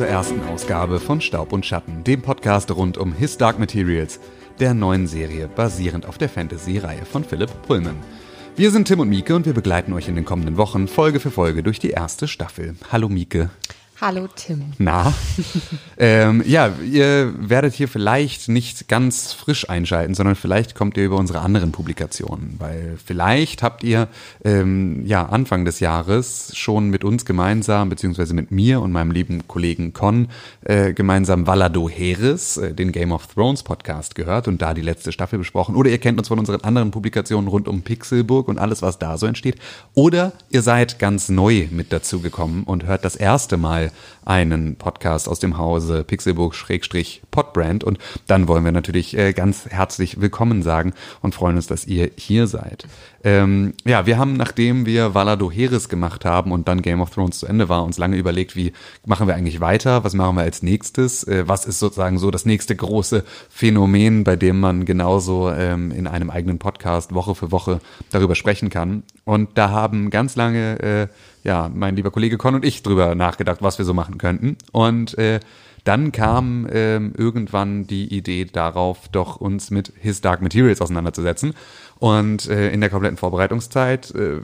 Zur ersten Ausgabe von Staub und Schatten, dem Podcast rund um His Dark Materials, der neuen Serie basierend auf der Fantasy-Reihe von Philipp Pullman. Wir sind Tim und Mieke und wir begleiten euch in den kommenden Wochen Folge für Folge durch die erste Staffel. Hallo Mieke. Hallo Tim. Na, ähm, ja, ihr werdet hier vielleicht nicht ganz frisch einschalten, sondern vielleicht kommt ihr über unsere anderen Publikationen, weil vielleicht habt ihr ähm, ja Anfang des Jahres schon mit uns gemeinsam, beziehungsweise mit mir und meinem lieben Kollegen Con äh, gemeinsam Valado Heres, äh, den Game of Thrones Podcast gehört und da die letzte Staffel besprochen. Oder ihr kennt uns von unseren anderen Publikationen rund um Pixelburg und alles, was da so entsteht. Oder ihr seid ganz neu mit dazu gekommen und hört das erste Mal einen Podcast aus dem Hause Pixelburg-Podbrand. Und dann wollen wir natürlich äh, ganz herzlich willkommen sagen und freuen uns, dass ihr hier seid. Ähm, ja, wir haben, nachdem wir Valado Heres gemacht haben und dann Game of Thrones zu Ende war, uns lange überlegt, wie machen wir eigentlich weiter, was machen wir als nächstes, äh, was ist sozusagen so das nächste große Phänomen, bei dem man genauso ähm, in einem eigenen Podcast Woche für Woche darüber sprechen kann. Und da haben ganz lange äh, ja, mein lieber Kollege Con und ich drüber nachgedacht, was wir so machen könnten. Und äh, dann kam ähm, irgendwann die Idee darauf, doch uns mit His Dark Materials auseinanderzusetzen. Und äh, in der kompletten Vorbereitungszeit äh,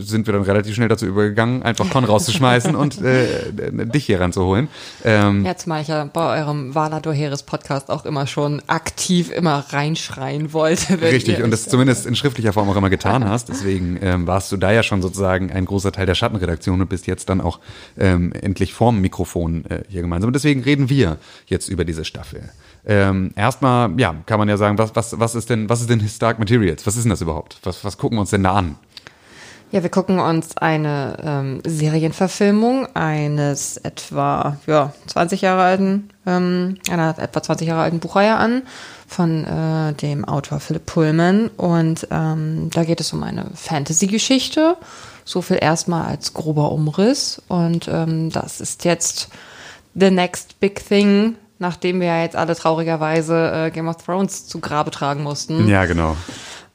sind wir dann relativ schnell dazu übergegangen, einfach Con rauszuschmeißen und äh, dich hier ranzuholen. Ähm, ja, zumal ich ja bei eurem Valador Heres Podcast auch immer schon aktiv immer reinschreien wollte. Richtig, und das zumindest in schriftlicher Form auch immer getan hast. Deswegen ähm, warst du da ja schon sozusagen ein großer Teil der Schattenredaktion und bist jetzt dann auch ähm, endlich vorm Mikrofon äh, hier gemeinsam. Und deswegen reden wir jetzt über diese Staffel. Ähm, erstmal, ja, kann man ja sagen, was, was, was ist denn, was ist denn Historic Materials? Was ist denn das überhaupt? Was, was gucken wir uns denn da an? Ja, wir gucken uns eine ähm, Serienverfilmung eines etwa ja, 20 Jahre alten, ähm, einer etwa 20 Jahre alten Buchreihe an von äh, dem Autor Philipp Pullman. Und ähm, da geht es um eine Fantasy-Geschichte. So viel erstmal als grober Umriss. Und ähm, das ist jetzt the next big thing nachdem wir ja jetzt alle traurigerweise äh, Game of Thrones zu Grabe tragen mussten. Ja, genau.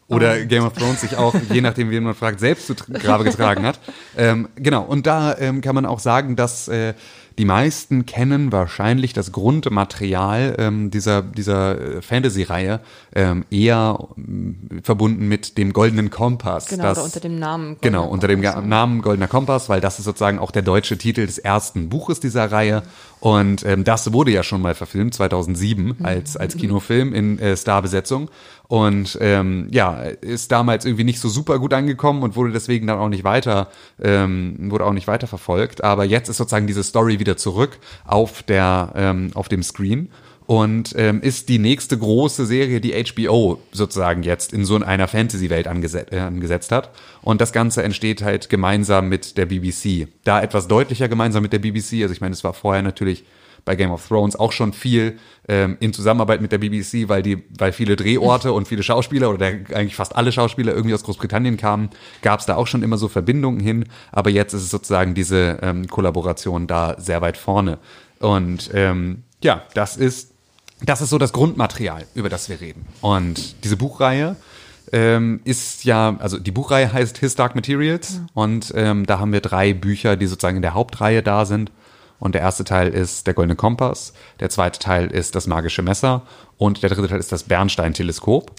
Oder um. Game of Thrones sich auch, je nachdem, wie man fragt, selbst zu Grabe getragen hat. Ähm, genau, und da ähm, kann man auch sagen, dass äh, die meisten kennen wahrscheinlich das Grundmaterial ähm, dieser, dieser äh, Fantasy-Reihe ähm, eher äh, verbunden mit dem Goldenen Kompass. Genau, das, unter dem Namen. Genau, unter dem Kompass, Namen Goldener Kompass, weil das ist sozusagen auch der deutsche Titel des ersten Buches dieser Reihe. Und ähm, das wurde ja schon mal verfilmt, 2007, als, als Kinofilm in äh, Starbesetzung. Und ähm, ja, ist damals irgendwie nicht so super gut angekommen und wurde deswegen dann auch nicht weiter, ähm, wurde auch nicht weiter verfolgt. Aber jetzt ist sozusagen diese Story wieder zurück auf der, ähm, auf dem Screen und ähm, ist die nächste große Serie, die HBO sozusagen jetzt in so einer Fantasy-Welt angeset äh, angesetzt hat. Und das Ganze entsteht halt gemeinsam mit der BBC. Da etwas deutlicher gemeinsam mit der BBC. Also ich meine, es war vorher natürlich bei Game of Thrones auch schon viel ähm, in Zusammenarbeit mit der BBC, weil die, weil viele Drehorte und viele Schauspieler oder der, eigentlich fast alle Schauspieler irgendwie aus Großbritannien kamen, gab es da auch schon immer so Verbindungen hin. Aber jetzt ist es sozusagen diese ähm, Kollaboration da sehr weit vorne. Und ähm, ja, das ist das ist so das Grundmaterial, über das wir reden. Und diese Buchreihe ähm, ist ja, also die Buchreihe heißt His Dark Materials ja. und ähm, da haben wir drei Bücher, die sozusagen in der Hauptreihe da sind. Und der erste Teil ist der Goldene Kompass, der zweite Teil ist das magische Messer und der dritte Teil ist das Bernstein-Teleskop.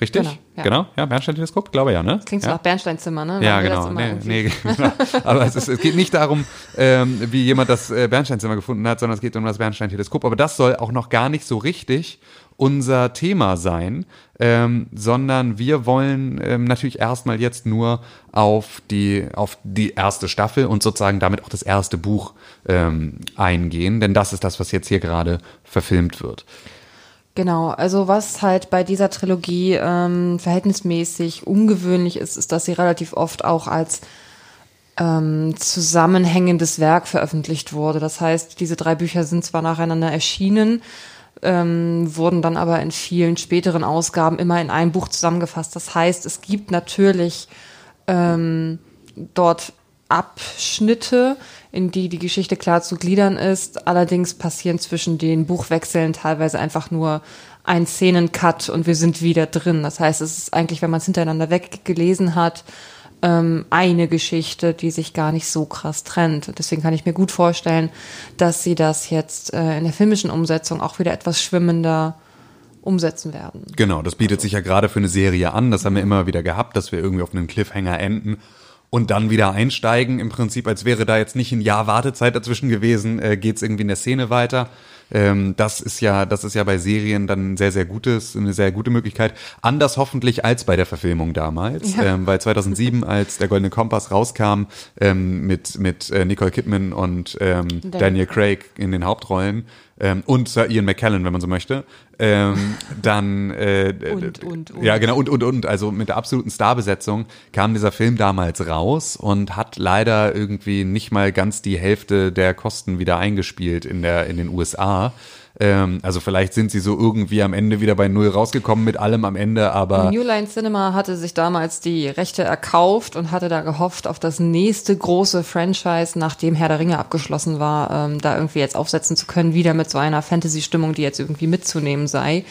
Richtig? Genau, ja, genau. ja Bernstein-Teleskop, glaube ja, ne? klingt so ja? nach Bernsteinzimmer, ne? Ja, genau. Nee, nee, genau. Aber es, ist, es geht nicht darum, ähm, wie jemand das äh, Bernsteinzimmer gefunden hat, sondern es geht um das Bernstein-Teleskop. Aber das soll auch noch gar nicht so richtig unser Thema sein, ähm, sondern wir wollen ähm, natürlich erstmal jetzt nur auf die, auf die erste Staffel und sozusagen damit auch das erste Buch ähm, eingehen, denn das ist das, was jetzt hier gerade verfilmt wird. Genau, also was halt bei dieser Trilogie ähm, verhältnismäßig ungewöhnlich ist, ist, dass sie relativ oft auch als ähm, zusammenhängendes Werk veröffentlicht wurde. Das heißt, diese drei Bücher sind zwar nacheinander erschienen, ähm, wurden dann aber in vielen späteren Ausgaben immer in ein Buch zusammengefasst. Das heißt, es gibt natürlich ähm, dort Abschnitte, in die die Geschichte klar zu gliedern ist. Allerdings passieren zwischen den Buchwechseln teilweise einfach nur ein Szenencut und wir sind wieder drin. Das heißt, es ist eigentlich, wenn man es hintereinander weggelesen hat, ähm, eine Geschichte, die sich gar nicht so krass trennt. Deswegen kann ich mir gut vorstellen, dass sie das jetzt äh, in der filmischen Umsetzung auch wieder etwas schwimmender umsetzen werden. Genau, das bietet sich ja gerade für eine Serie an. Das haben wir immer wieder gehabt, dass wir irgendwie auf einem Cliffhanger enden und dann wieder einsteigen. Im Prinzip, als wäre da jetzt nicht ein Jahr Wartezeit dazwischen gewesen, äh, geht es irgendwie in der Szene weiter. Ähm, das ist ja, das ist ja bei Serien dann sehr, sehr gutes, eine sehr gute Möglichkeit. Anders hoffentlich als bei der Verfilmung damals, ja. ähm, weil 2007, als der Goldene Kompass rauskam ähm, mit mit äh, Nicole Kidman und ähm, Daniel Craig in den Hauptrollen, ähm, und Sir Ian McKellen, wenn man so möchte. Ähm, dann äh, und, und, und. ja genau und und und also mit der absoluten Starbesetzung kam dieser Film damals raus und hat leider irgendwie nicht mal ganz die Hälfte der Kosten wieder eingespielt in der in den USA. Ähm, also vielleicht sind sie so irgendwie am Ende wieder bei Null rausgekommen mit allem am Ende, aber. New Line Cinema hatte sich damals die Rechte erkauft und hatte da gehofft auf das nächste große Franchise, nachdem Herr der Ringe abgeschlossen war, ähm, da irgendwie jetzt aufsetzen zu können, wieder mit so einer Fantasy-Stimmung, die jetzt irgendwie mitzunehmen sei.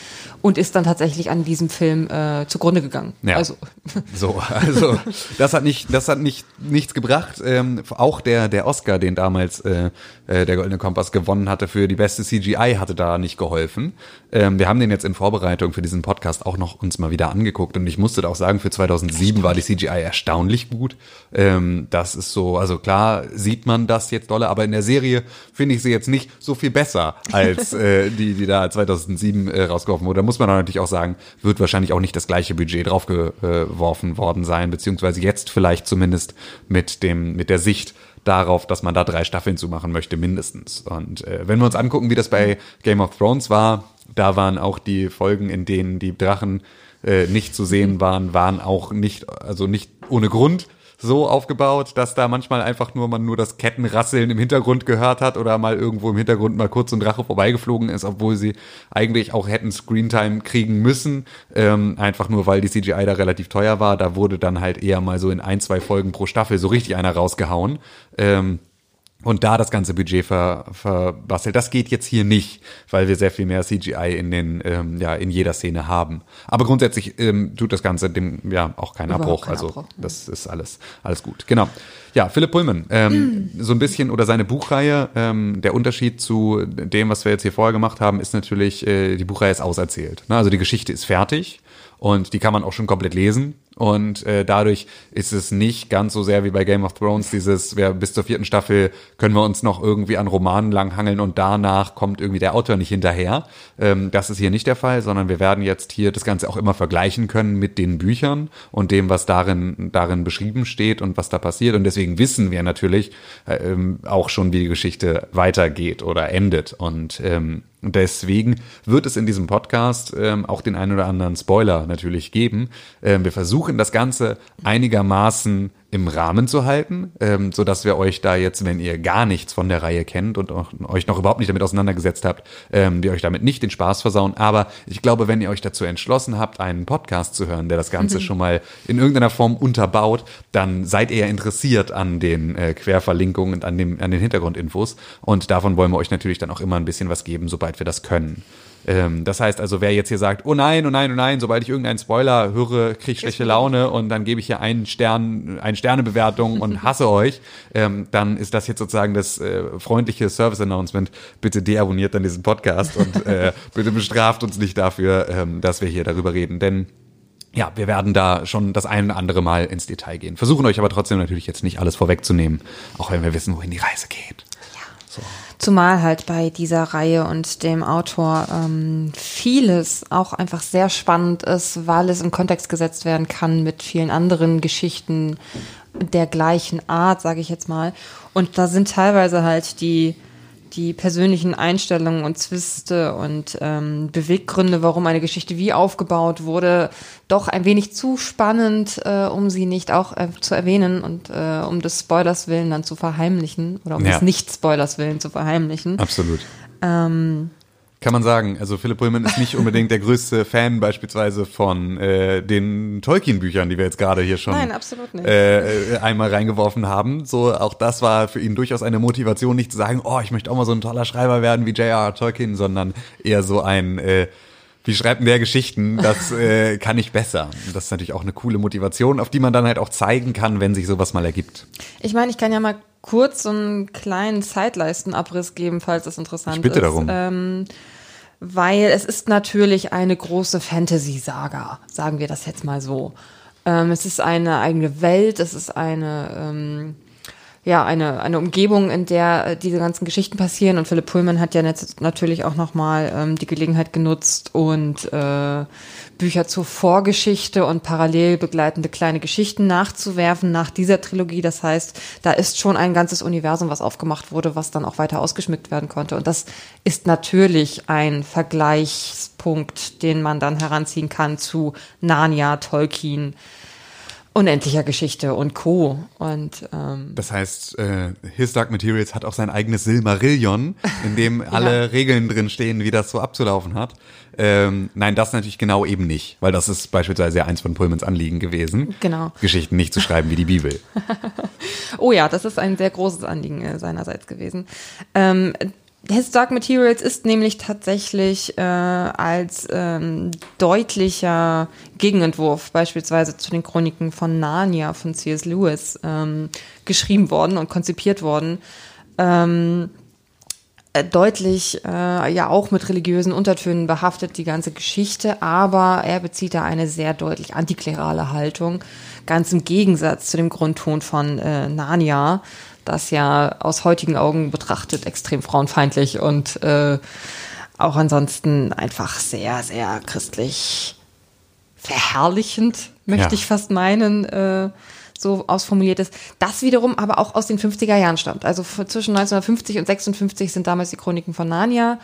Und ist dann tatsächlich an diesem Film äh, zugrunde gegangen. Ja. Also. So, also das hat nicht, das hat nicht nichts gebracht. Ähm, auch der der Oscar, den damals äh, äh, der Goldene Kompass gewonnen hatte für die beste CGI, hatte da nicht geholfen. Ähm, wir haben den jetzt in Vorbereitung für diesen Podcast auch noch uns mal wieder angeguckt und ich musste da auch sagen, für 2007 war die CGI erstaunlich gut. Ähm, das ist so, also klar sieht man das jetzt dolle, aber in der Serie finde ich sie jetzt nicht so viel besser als äh, die, die da 2007 äh, rausgeworfen wurde. Da muss man natürlich auch sagen, wird wahrscheinlich auch nicht das gleiche Budget draufgeworfen worden sein, beziehungsweise jetzt vielleicht zumindest mit dem, mit der Sicht, darauf, dass man da drei Staffeln zu machen möchte, mindestens. Und äh, wenn wir uns angucken, wie das bei Game of Thrones war, da waren auch die Folgen, in denen die Drachen äh, nicht zu sehen waren, waren auch nicht, also nicht ohne Grund so aufgebaut, dass da manchmal einfach nur man nur das Kettenrasseln im Hintergrund gehört hat oder mal irgendwo im Hintergrund mal kurz ein Drache vorbeigeflogen ist, obwohl sie eigentlich auch hätten Screentime kriegen müssen, ähm, einfach nur weil die CGI da relativ teuer war. Da wurde dann halt eher mal so in ein, zwei Folgen pro Staffel so richtig einer rausgehauen. Ähm, und da das ganze Budget ver, verbastelt. Das geht jetzt hier nicht, weil wir sehr viel mehr CGI in den ähm, ja in jeder Szene haben. Aber grundsätzlich ähm, tut das Ganze dem ja auch keinen Abbruch. Kein also Abbruch. das ist alles alles gut. Genau. Ja, Philipp Pullman. Ähm, mm. So ein bisschen oder seine Buchreihe. Ähm, der Unterschied zu dem, was wir jetzt hier vorher gemacht haben, ist natürlich äh, die Buchreihe ist auserzählt. Ne? Also die Geschichte ist fertig und die kann man auch schon komplett lesen. Und äh, dadurch ist es nicht ganz so sehr wie bei Game of Thrones, dieses, wir, bis zur vierten Staffel können wir uns noch irgendwie an Romanen langhangeln und danach kommt irgendwie der Autor nicht hinterher. Ähm, das ist hier nicht der Fall, sondern wir werden jetzt hier das Ganze auch immer vergleichen können mit den Büchern und dem, was darin, darin beschrieben steht und was da passiert. Und deswegen wissen wir natürlich äh, ähm, auch schon, wie die Geschichte weitergeht oder endet. Und ähm, deswegen wird es in diesem Podcast ähm, auch den einen oder anderen Spoiler natürlich geben. Ähm, wir versuchen, das Ganze einigermaßen im Rahmen zu halten, ähm, so dass wir euch da jetzt, wenn ihr gar nichts von der Reihe kennt und auch, euch noch überhaupt nicht damit auseinandergesetzt habt, ähm, wir euch damit nicht den Spaß versauen. Aber ich glaube, wenn ihr euch dazu entschlossen habt, einen Podcast zu hören, der das Ganze mhm. schon mal in irgendeiner Form unterbaut, dann seid ihr interessiert an den äh, Querverlinkungen und an, dem, an den Hintergrundinfos. Und davon wollen wir euch natürlich dann auch immer ein bisschen was geben, sobald wir das können. Ähm, das heißt also, wer jetzt hier sagt, oh nein, oh nein, oh nein, sobald ich irgendeinen Spoiler höre, kriege ich schlechte Laune und dann gebe ich hier einen Stern, eine Sternebewertung und hasse euch, ähm, dann ist das jetzt sozusagen das äh, freundliche Service-Announcement. Bitte deabonniert dann diesen Podcast und äh, bitte bestraft uns nicht dafür, ähm, dass wir hier darüber reden, denn ja, wir werden da schon das ein oder andere Mal ins Detail gehen. Versuchen euch aber trotzdem natürlich jetzt nicht alles vorwegzunehmen, auch wenn wir wissen, wohin die Reise geht. Ja. So. Zumal halt bei dieser Reihe und dem Autor ähm, vieles auch einfach sehr spannend ist, weil es in Kontext gesetzt werden kann mit vielen anderen Geschichten der gleichen Art, sage ich jetzt mal. Und da sind teilweise halt die die persönlichen Einstellungen und Zwiste und ähm, Beweggründe, warum eine Geschichte wie aufgebaut wurde, doch ein wenig zu spannend, äh, um sie nicht auch äh, zu erwähnen und äh, um des Spoilers willen dann zu verheimlichen oder um ja. des Nicht-Spoilers willen zu verheimlichen. Absolut. Ähm, kann man sagen. Also Philipp Pullman ist nicht unbedingt der größte Fan beispielsweise von äh, den Tolkien-Büchern, die wir jetzt gerade hier schon Nein. Äh, äh, einmal reingeworfen haben. So auch das war für ihn durchaus eine Motivation, nicht zu sagen, oh, ich möchte auch mal so ein toller Schreiber werden wie J.R.R. Tolkien, sondern eher so ein äh, wie schreibt denn der Geschichten? Das äh, kann ich besser. Das ist natürlich auch eine coole Motivation, auf die man dann halt auch zeigen kann, wenn sich sowas mal ergibt. Ich meine, ich kann ja mal kurz so einen kleinen Zeitleistenabriss geben, falls das interessant ich bitte ist. darum. Ähm, weil es ist natürlich eine große Fantasy-Saga, sagen wir das jetzt mal so. Ähm, es ist eine eigene Welt, es ist eine, ähm, ja, eine, eine Umgebung, in der äh, diese ganzen Geschichten passieren. Und Philipp Pullman hat ja jetzt natürlich auch nochmal ähm, die Gelegenheit genutzt und äh, Bücher zur Vorgeschichte und parallel begleitende kleine Geschichten nachzuwerfen nach dieser Trilogie. Das heißt, da ist schon ein ganzes Universum, was aufgemacht wurde, was dann auch weiter ausgeschmückt werden konnte. Und das ist natürlich ein Vergleichspunkt, den man dann heranziehen kann zu Narnia, Tolkien, unendlicher Geschichte und Co. Und ähm, Das heißt, äh, His Dark Materials hat auch sein eigenes Silmarillion, in dem alle Regeln drin stehen, wie das so abzulaufen hat. Ähm, nein, das natürlich genau eben nicht, weil das ist beispielsweise ja eins von Pullmans Anliegen gewesen. Genau. Geschichten nicht zu schreiben wie die Bibel. Oh ja, das ist ein sehr großes Anliegen äh, seinerseits gewesen. Ähm, His Dark Materials ist nämlich tatsächlich äh, als ähm, deutlicher Gegenentwurf beispielsweise zu den Chroniken von Narnia von C.S. Lewis ähm, geschrieben worden und konzipiert worden. Ähm, äh, deutlich äh, ja auch mit religiösen Untertönen behaftet die ganze Geschichte, aber er bezieht da eine sehr deutlich antiklerale Haltung, ganz im Gegensatz zu dem Grundton von äh, Narnia, das ja aus heutigen Augen betrachtet extrem frauenfeindlich und äh, auch ansonsten einfach sehr, sehr christlich verherrlichend, möchte Ja. ich fast meinen, äh, so ausformuliert ist. Das wiederum aber auch aus den 50er Jahren stammt. Also zwischen 1950 und 56 sind damals die Chroniken von Narnia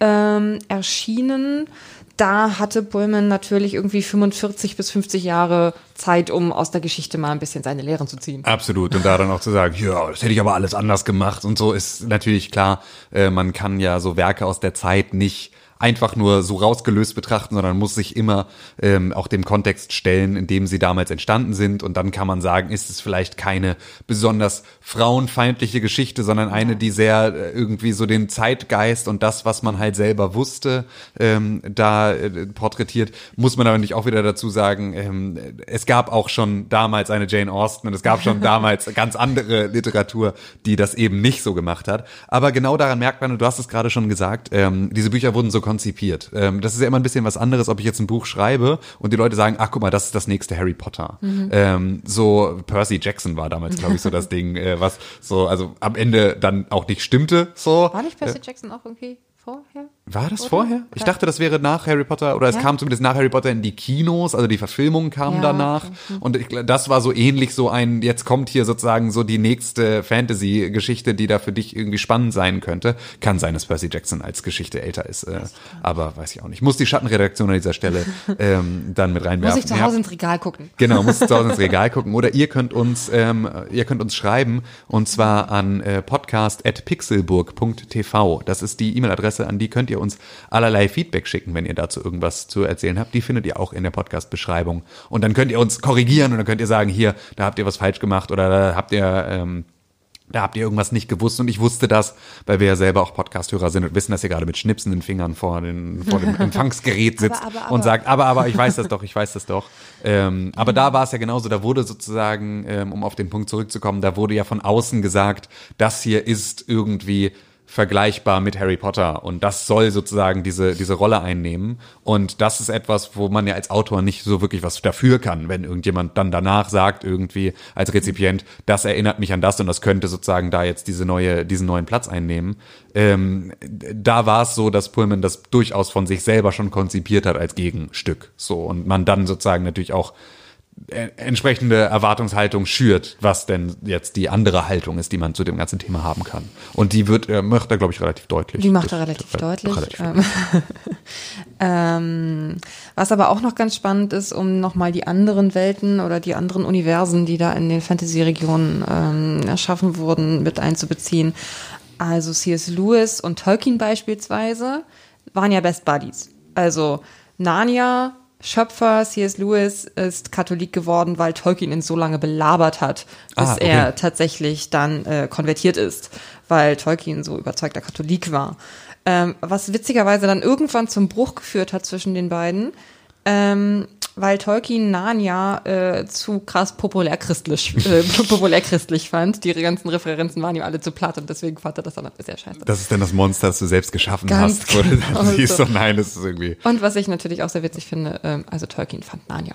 ähm, erschienen. Da hatte Pullman natürlich irgendwie 45 bis 50 Jahre Zeit, um aus der Geschichte mal ein bisschen seine Lehren zu ziehen. Absolut. Und da dann auch zu sagen, ja, das hätte ich aber alles anders gemacht und so ist natürlich klar, äh, man kann ja so Werke aus der Zeit nicht einfach nur so rausgelöst betrachten, sondern muss sich immer ähm, auch dem Kontext stellen, in dem sie damals entstanden sind. Und dann kann man sagen, ist es vielleicht keine besonders frauenfeindliche Geschichte, sondern eine, die sehr äh, irgendwie so den Zeitgeist und das, was man halt selber wusste, ähm, da äh, porträtiert. Muss man aber nicht auch wieder dazu sagen, ähm, es gab auch schon damals eine Jane Austen und es gab schon damals ganz andere Literatur, die das eben nicht so gemacht hat. Aber genau daran merkt man, und du hast es gerade schon gesagt, ähm, diese Bücher wurden so konzipiert. Ähm, das ist ja immer ein bisschen was anderes, ob ich jetzt ein Buch schreibe und die Leute sagen, ach guck mal, das ist das nächste Harry Potter. Ähm, so Percy Jackson war damals, glaube ich, so das Ding, äh, was so, also am Ende dann auch nicht stimmte. So. War nicht Percy Jackson auch irgendwie vorher? War das Oder? vorher? Ich dachte, das wäre nach Harry Potter oder es Ja. kam zumindest nach Harry Potter in die Kinos, also die Verfilmung kam Ja, danach okay. Hm. und ich, das war so ähnlich so ein jetzt kommt hier sozusagen so die nächste Fantasy Geschichte, die da für dich irgendwie spannend sein könnte. Kann sein, dass Percy Jackson als Geschichte älter ist, äh, aber weiß ich auch nicht. Muss die Schattenredaktion an dieser Stelle ähm, dann mit reinwerfen. Muss ich zu Ja. Hause ins Regal gucken. Genau, muss zu Hause ins Regal gucken. Oder ihr könnt uns, ähm, ihr könnt uns schreiben und zwar an äh, podcast.pixelburg.tv. Das ist die E-Mail-Adresse, an die könnt ihr uns allerlei Feedback schicken, wenn ihr dazu irgendwas zu erzählen habt. Die findet ihr auch in der Podcast-Beschreibung. Und dann könnt ihr uns korrigieren und dann könnt ihr sagen, hier, da habt ihr was falsch gemacht oder da habt ihr ähm, da habt ihr irgendwas nicht gewusst und ich wusste das, weil wir ja selber auch Podcast-Hörer sind und wissen, dass ihr gerade mit schnipsenden Fingern vor, den, vor dem Empfangsgerät sitzt Aber, aber, und aber. sagt, aber, aber, ich weiß das doch, ich weiß das doch. Ähm, aber da war es ja genauso, da wurde sozusagen, ähm, um auf den Punkt zurückzukommen, da wurde ja von außen gesagt, das hier ist irgendwie vergleichbar mit Harry Potter. Und das soll sozusagen diese, diese Rolle einnehmen. Und das ist etwas, wo man ja als Autor nicht so wirklich was dafür kann, wenn irgendjemand dann danach sagt irgendwie als Rezipient, das erinnert mich an das und das könnte sozusagen da jetzt diese neue, diesen neuen Platz einnehmen. Ähm, da war es so, dass Pullman das durchaus von sich selber schon konzipiert hat als Gegenstück. So und man dann sozusagen natürlich auch entsprechende Erwartungshaltung schürt, was denn jetzt die andere Haltung ist, die man zu dem ganzen Thema haben kann. Und die wird, äh, macht er, glaube ich, relativ deutlich. Die macht Das- er relativ äh, deutlich. relativ ähm, ähm, was aber auch noch ganz spannend ist, um nochmal die anderen Welten oder die anderen Universen, die da in den Fantasy-Regionen ähm, erschaffen wurden, mit einzubeziehen. Also C.S. Lewis und Tolkien beispielsweise waren ja Best Buddies. Also Narnia Schöpfer C.S. Lewis ist Katholik geworden, weil Tolkien ihn so lange belabert hat, bis Ah, okay. er tatsächlich dann äh, konvertiert ist, weil Tolkien so überzeugter Katholik war. Ähm, was witzigerweise dann irgendwann zum Bruch geführt hat zwischen den beiden, ähm, weil Tolkien Narnia äh, zu krass populärchristlich, äh, populärchristlich fand. Die ganzen Referenzen waren ihm alle zu platt und deswegen fand er das dann sehr scheiße. Das ist dann das Monster, das du selbst geschaffen Ganz hast. Du genau siehst, so. so nein, das ist irgendwie. Und was ich natürlich auch sehr witzig finde, ähm, also Tolkien fand Narnia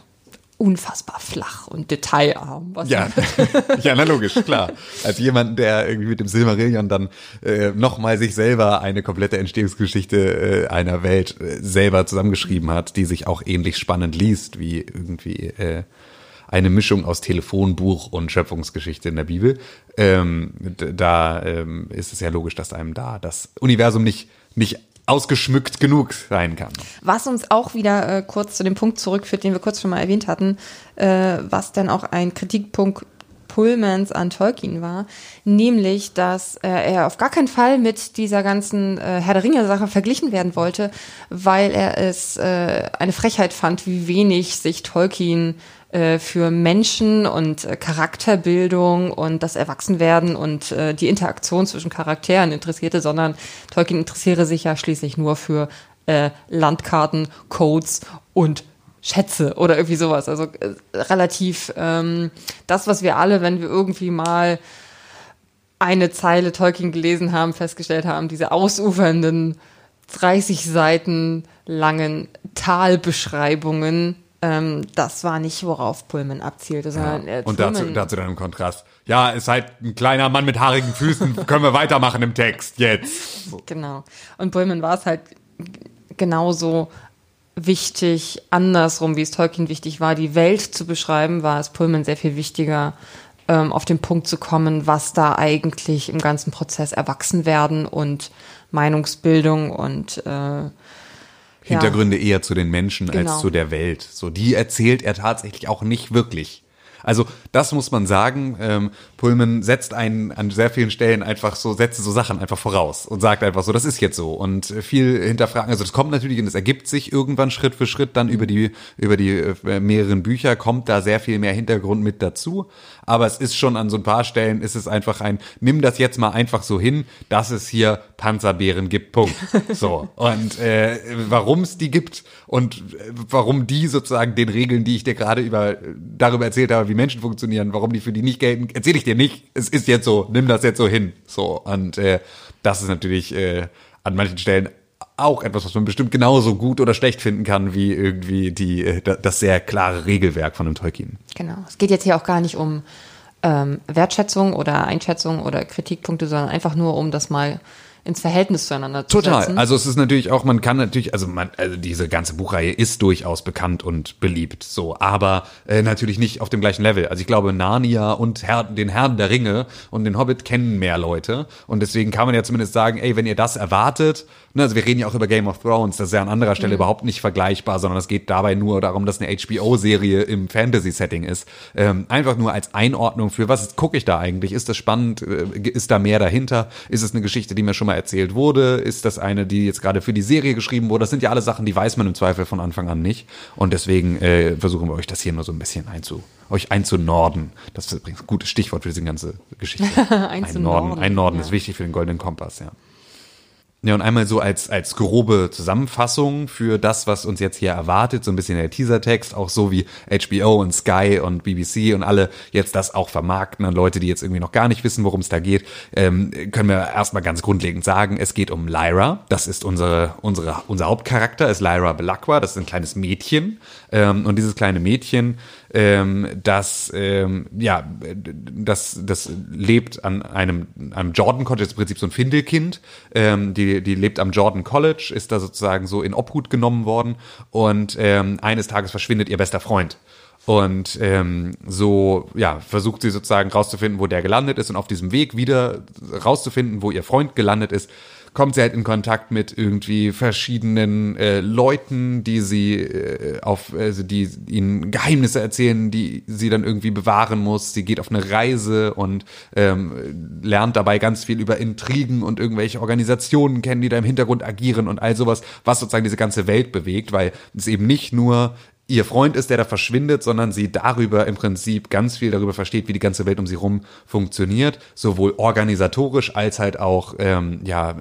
unfassbar flach und detailarm. Ja, ja, na logisch, klar. Als jemand, der irgendwie mit dem Silmarillion dann äh, nochmal sich selber eine komplette Entstehungsgeschichte äh, einer Welt äh, selber zusammengeschrieben hat, die sich auch ähnlich spannend liest wie irgendwie äh, eine Mischung aus Telefonbuch und Schöpfungsgeschichte in der Bibel. Ähm, da ähm, ist es ja logisch, dass einem da das Universum nicht, nicht ausgeschmückt genug sein kann. Was uns auch wieder äh, kurz zu dem Punkt zurückführt, den wir kurz schon mal erwähnt hatten, äh, was dann auch ein Kritikpunkt Pullmans an Tolkien war, nämlich, dass äh, er auf gar keinen Fall mit dieser ganzen äh, Herr der Ringe-Sache verglichen werden wollte, weil er es äh, eine Frechheit fand, wie wenig sich Tolkien äh, für Menschen und äh, Charakterbildung und das Erwachsenwerden und äh, die Interaktion zwischen Charakteren interessierte, sondern Tolkien interessiere sich ja schließlich nur für Landkarten, Codes und Schätze oder irgendwie sowas. Also relativ ähm, das, was wir alle, wenn wir irgendwie mal eine Zeile Tolkien gelesen haben, festgestellt haben, diese ausufernden 30 Seiten langen Talbeschreibungen, ähm, das war nicht, worauf Pullman abzielte, sondern äh, Und dazu, dazu dann im Kontrast. Ja, ist halt ein kleiner Mann mit haarigen Füßen. Können wir weitermachen im Text jetzt. So. Genau. Und Pullman war es halt genauso wichtig, andersrum, wie es Tolkien wichtig war, die Welt zu beschreiben, war es Pullman sehr viel wichtiger, ähm, auf den Punkt zu kommen, was da eigentlich im ganzen Prozess erwachsen werden und Meinungsbildung und äh, Hintergründe eher zu den Menschen Genau. als zu der Welt. So, die erzählt er tatsächlich auch nicht wirklich. Also das muss man sagen. Ähm, Pullman setzt einen an sehr vielen Stellen einfach so, setzt so Sachen einfach voraus und sagt einfach so, das ist jetzt so. Und viel hinterfragen. Also das kommt natürlich und es ergibt sich irgendwann Schritt für Schritt dann über die über die äh, mehreren Bücher kommt da sehr viel mehr Hintergrund mit dazu. Aber es ist schon an so ein paar Stellen ist es einfach ein, nimm das jetzt mal einfach so hin, dass es hier Panzerbären gibt. Punkt. So und äh, warum es die gibt und äh, warum die sozusagen den Regeln, die ich dir gerade über darüber erzählt habe, wie Menschen funktionieren, warum die für die nicht gelten, erzähle ich dir nicht. Es ist jetzt so, nimm das jetzt so hin. So und äh, das ist natürlich äh, an manchen Stellen auch etwas, was man bestimmt genauso gut oder schlecht finden kann, wie irgendwie die, äh, da- das sehr klare Regelwerk von einem Tolkien. Genau. Es geht jetzt hier auch gar nicht um ähm, Wertschätzung oder Einschätzung oder Kritikpunkte, sondern einfach nur um das mal ins Verhältnis zueinander zu Total. setzen. Also es ist natürlich auch, man kann natürlich, also man, also diese ganze Buchreihe ist durchaus bekannt und beliebt, so, aber äh, natürlich nicht auf dem gleichen Level. Also ich glaube, Narnia und Herr, den Herrn der Ringe und den Hobbit kennen mehr Leute und deswegen kann man ja zumindest sagen, ey, wenn ihr das erwartet, ne, also wir reden ja auch über Game of Thrones, das ist ja an anderer Stelle überhaupt nicht vergleichbar, sondern es geht dabei nur darum, dass eine HBO-Serie im Fantasy-Setting ist. Ähm, einfach nur als Einordnung für, was gucke ich da eigentlich? Ist das spannend? Äh, Ist da mehr dahinter? Ist es eine Geschichte, die mir schon mal erzählt wurde? Ist das eine, die jetzt gerade für die Serie geschrieben wurde? Das sind ja alle Sachen, die weiß man im Zweifel von Anfang an nicht. Und deswegen äh, versuchen wir euch das hier nur so ein bisschen einzu, euch einzunorden. Das ist übrigens ein gutes Stichwort für diese ganze Geschichte. ein Norden, ein Norden ja. ist wichtig für den goldenen Kompass, ja. Ja, und einmal so als, als grobe Zusammenfassung für das, was uns jetzt hier erwartet, so ein bisschen der Teasertext, auch so wie HBO und Sky und BBC und alle jetzt das auch vermarkten an Leute, die jetzt irgendwie noch gar nicht wissen, worum es da geht, ähm, können wir erstmal ganz grundlegend sagen, es geht um Lyra. Das ist unsere, unsere, unser Hauptcharakter, ist Lyra Belacqua, das ist ein kleines Mädchen. Ähm, und dieses kleine Mädchen, ähm, das, ähm, ja, das, das lebt an einem, einem Jordan College, ist im Prinzip so ein Findelkind, ähm, die, die lebt am Jordan College, ist da sozusagen so in Obhut genommen worden. Und ähm, eines Tages verschwindet ihr bester Freund. Und ähm, so ja, versucht sie sozusagen rauszufinden, wo der gelandet ist und auf diesem Weg wieder rauszufinden, wo ihr Freund gelandet ist, kommt sie halt in Kontakt mit irgendwie verschiedenen äh, Leuten, die sie äh, auf, also die ihnen Geheimnisse erzählen, die sie dann irgendwie bewahren muss. Sie geht auf eine Reise und ähm, lernt dabei ganz viel über Intrigen und irgendwelche Organisationen kennen, die da im Hintergrund agieren und all sowas, was sozusagen diese ganze Welt bewegt, weil es eben nicht nur ihr Freund ist, der da verschwindet, sondern sie darüber im Prinzip ganz viel darüber versteht, wie die ganze Welt um sie rum funktioniert, sowohl organisatorisch als halt auch ähm, ja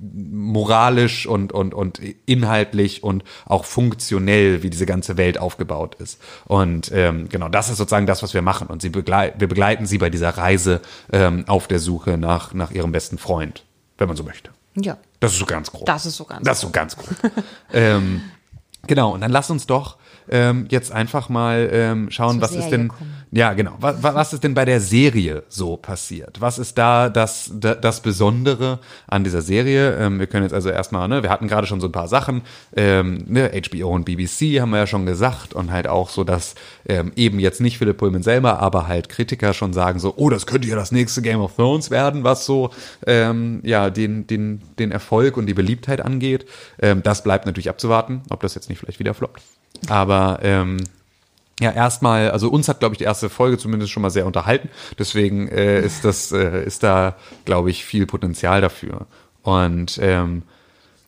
moralisch und und und inhaltlich und auch funktionell, wie diese ganze Welt aufgebaut ist. Und ähm, genau, das ist sozusagen das, was wir machen. Und sie begleit, wir begleiten sie bei dieser Reise ähm, auf der Suche nach nach ihrem besten Freund, wenn man so möchte. Ja. Das ist so ganz grob. Das ist so ganz Das ist so ganz grob. ähm, genau, und dann lass uns doch ähm, jetzt einfach mal ähm, schauen, Zur was ist Serie denn, kommen. ja genau, was, was ist denn bei der Serie so passiert? Was ist da das, da- das Besondere an dieser Serie? Ähm, wir können jetzt also erstmal, ne, wir hatten gerade schon so ein paar Sachen, ähm, ne, HBO und BBC haben wir ja schon gesagt und halt auch so, dass ähm, eben jetzt nicht Philipp Pullman selber, aber halt Kritiker schon sagen so, oh, das könnte ja das nächste Game of Thrones werden, was so ähm, ja den den den Erfolg und die Beliebtheit angeht. Ähm, das bleibt natürlich abzuwarten, ob das jetzt nicht vielleicht wieder floppt. Aber ähm, ja, erstmal, also uns hat, glaube ich, die erste Folge zumindest schon mal sehr unterhalten. Deswegen äh, ist das, äh, ist da, glaube ich, viel Potenzial dafür. Und ähm,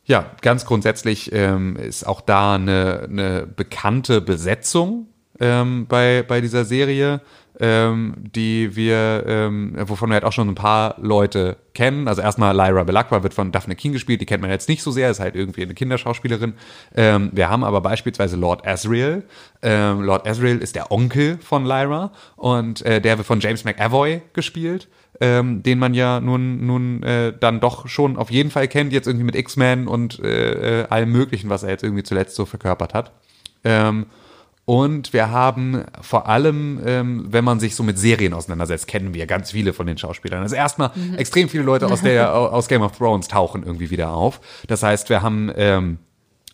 ja, ganz grundsätzlich ähm, ist auch da eine, eine bekannte Besetzung ähm, bei, bei dieser Serie, ähm, die wir, ähm, wovon wir halt auch schon ein paar Leute kennen. Also erstmal Lyra Belacqua wird von Daphne King gespielt, die kennt man jetzt nicht so sehr, ist halt irgendwie eine Kinderschauspielerin. Ähm, wir haben aber beispielsweise Lord Asriel. Ähm, Lord Asriel ist der Onkel von Lyra und äh, der wird von James McAvoy gespielt ähm, den man ja nun, nun äh, dann doch schon auf jeden Fall kennt, jetzt irgendwie mit X-Men und äh, äh, allem Möglichen, was er jetzt irgendwie zuletzt so verkörpert hat. Ähm, und wir haben vor allem, ähm, wenn man sich so mit Serien auseinandersetzt, kennen wir ganz viele von den Schauspielern. Also erstmal extrem viele Leute aus der aus Game of Thrones tauchen irgendwie wieder auf. Das heißt, wir haben ähm,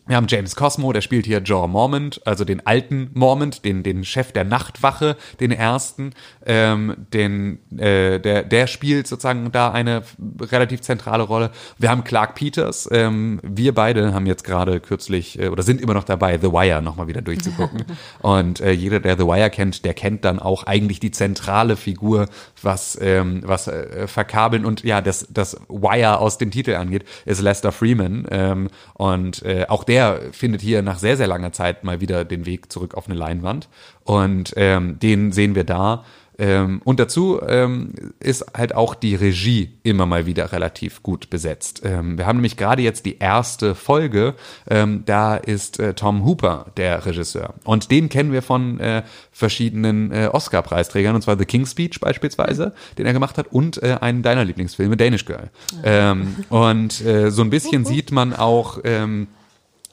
wir haben James Cosmo, der spielt hier Jorah Mormont, also den alten Mormont, den, den Chef der Nachtwache, den ersten. Ähm, den, äh, der, der spielt sozusagen da eine relativ zentrale Rolle. Wir haben Clark Peters. Ähm, wir beide haben jetzt gerade kürzlich äh, oder sind immer noch dabei, The Wire nochmal wieder durchzugucken. Und äh, jeder, der The Wire kennt, der kennt dann auch eigentlich die zentrale Figur, was, ähm, was äh, Verkabeln und ja, das, das Wire aus dem Titel angeht, ist Lester Freeman. Ähm, und äh, auch der findet hier nach sehr, sehr langer Zeit mal wieder den Weg zurück auf eine Leinwand. Und ähm, den sehen wir da. Ähm, und dazu ähm, ist halt auch die Regie immer mal wieder relativ gut besetzt. Ähm, wir haben nämlich gerade jetzt die erste Folge, ähm, da ist äh, Tom Hooper der Regisseur. Und den kennen wir von äh, verschiedenen äh, Oscar-Preisträgern, und zwar The King's Speech beispielsweise, den er gemacht hat, und äh, einen deiner Lieblingsfilme, Danish Girl. Ähm, und äh, so ein bisschen sieht man auch... Ähm,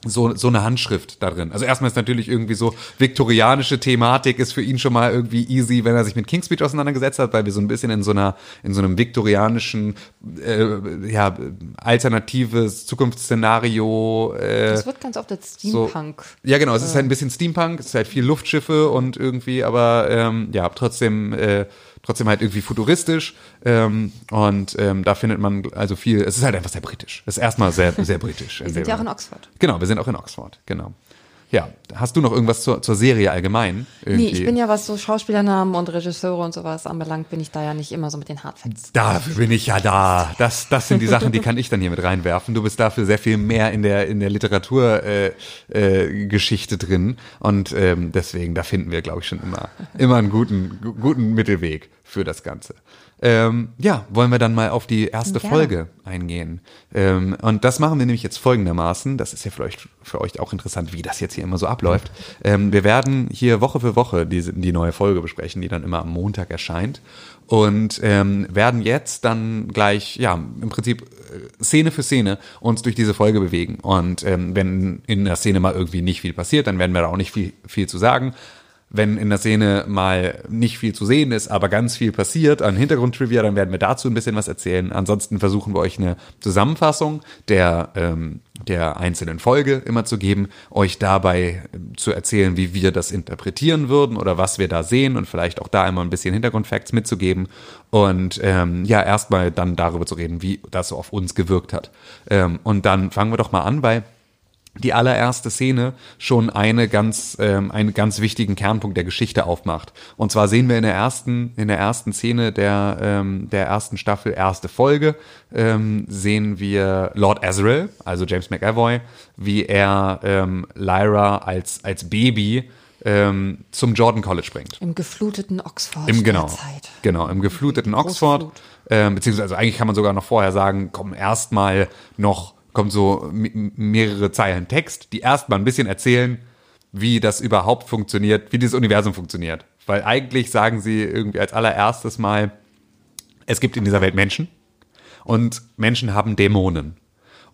so, so eine Handschrift da drin. Also erstmal ist natürlich irgendwie so viktorianische Thematik ist für ihn schon mal irgendwie easy, wenn er sich mit King's Speech auseinandergesetzt hat, weil wir so ein bisschen in so einer, in so einem viktorianischen, äh, ja, alternatives Zukunftsszenario, äh, Das wird ganz oft als Steampunk. ja, genau. Es ist halt ein bisschen Steampunk, es ist halt viel Luftschiffe und irgendwie, aber ähm, ja, trotzdem, äh, trotzdem halt irgendwie futuristisch. Ähm, und ähm, da findet man also viel. Es ist halt einfach sehr britisch. Es ist erstmal sehr, sehr britisch. Wir sind ja auch in Oxford. Genau, wir sind auch in Oxford. Genau. Ja, hast du noch irgendwas zur, zur Serie allgemein? Nee, Irgendwie? ich bin ja, was so Schauspielernamen und Regisseure und sowas anbelangt, bin ich da ja nicht immer so mit den Hardfacts. Dafür bin ich ja da. Das, das sind die Sachen, die kann ich dann hier mit reinwerfen. Du bist dafür sehr viel mehr in der in der Literaturgeschichte äh, Geschichte drin und ähm, deswegen da finden wir, glaube ich, schon immer immer einen guten gu- guten Mittelweg für das Ganze. Ähm, ja, wollen wir dann mal auf die erste Gerne. Folge eingehen. Ähm, und das machen wir nämlich jetzt folgendermaßen. Das ist ja vielleicht für euch auch interessant, wie das jetzt hier immer so abläuft. Ähm, wir werden hier Woche für Woche die, die neue Folge besprechen, die dann immer am Montag erscheint. Und ähm, werden jetzt dann gleich, ja, im Prinzip äh, Szene für Szene uns durch diese Folge bewegen. Und ähm, wenn in der Szene mal irgendwie nicht viel passiert, dann werden wir da auch nicht viel, viel zu sagen wenn in der Szene mal nicht viel zu sehen ist, aber ganz viel passiert an Hintergrundtrivia, dann werden wir dazu ein bisschen was erzählen. Ansonsten versuchen wir euch eine Zusammenfassung der, ähm, der einzelnen Folge immer zu geben, euch dabei ähm, zu erzählen, wie wir das interpretieren würden oder was wir da sehen und vielleicht auch da immer ein bisschen Hintergrundfacts mitzugeben und ähm, ja, erstmal dann darüber zu reden, wie das so auf uns gewirkt hat. Ähm, und dann fangen wir doch mal an bei die allererste Szene schon eine ganz, ähm, einen ganz wichtigen Kernpunkt der Geschichte aufmacht. Und zwar sehen wir in der ersten, in der ersten Szene der, ähm, der ersten Staffel, erste Folge, ähm, sehen wir Lord Azrael, also James McAvoy, wie er ähm, Lyra als, als Baby ähm, zum Jordan College bringt. Im gefluteten Oxford. Im, genau, genau, im gefluteten Oxford. Ähm, beziehungsweise eigentlich kann man sogar noch vorher sagen, komm erstmal noch, kommt so mehrere Zeilen Text, die erstmal ein bisschen erzählen, wie das überhaupt funktioniert, wie dieses Universum funktioniert. Weil eigentlich sagen sie irgendwie als allererstes mal, es gibt in dieser Welt Menschen und Menschen haben Dämonen.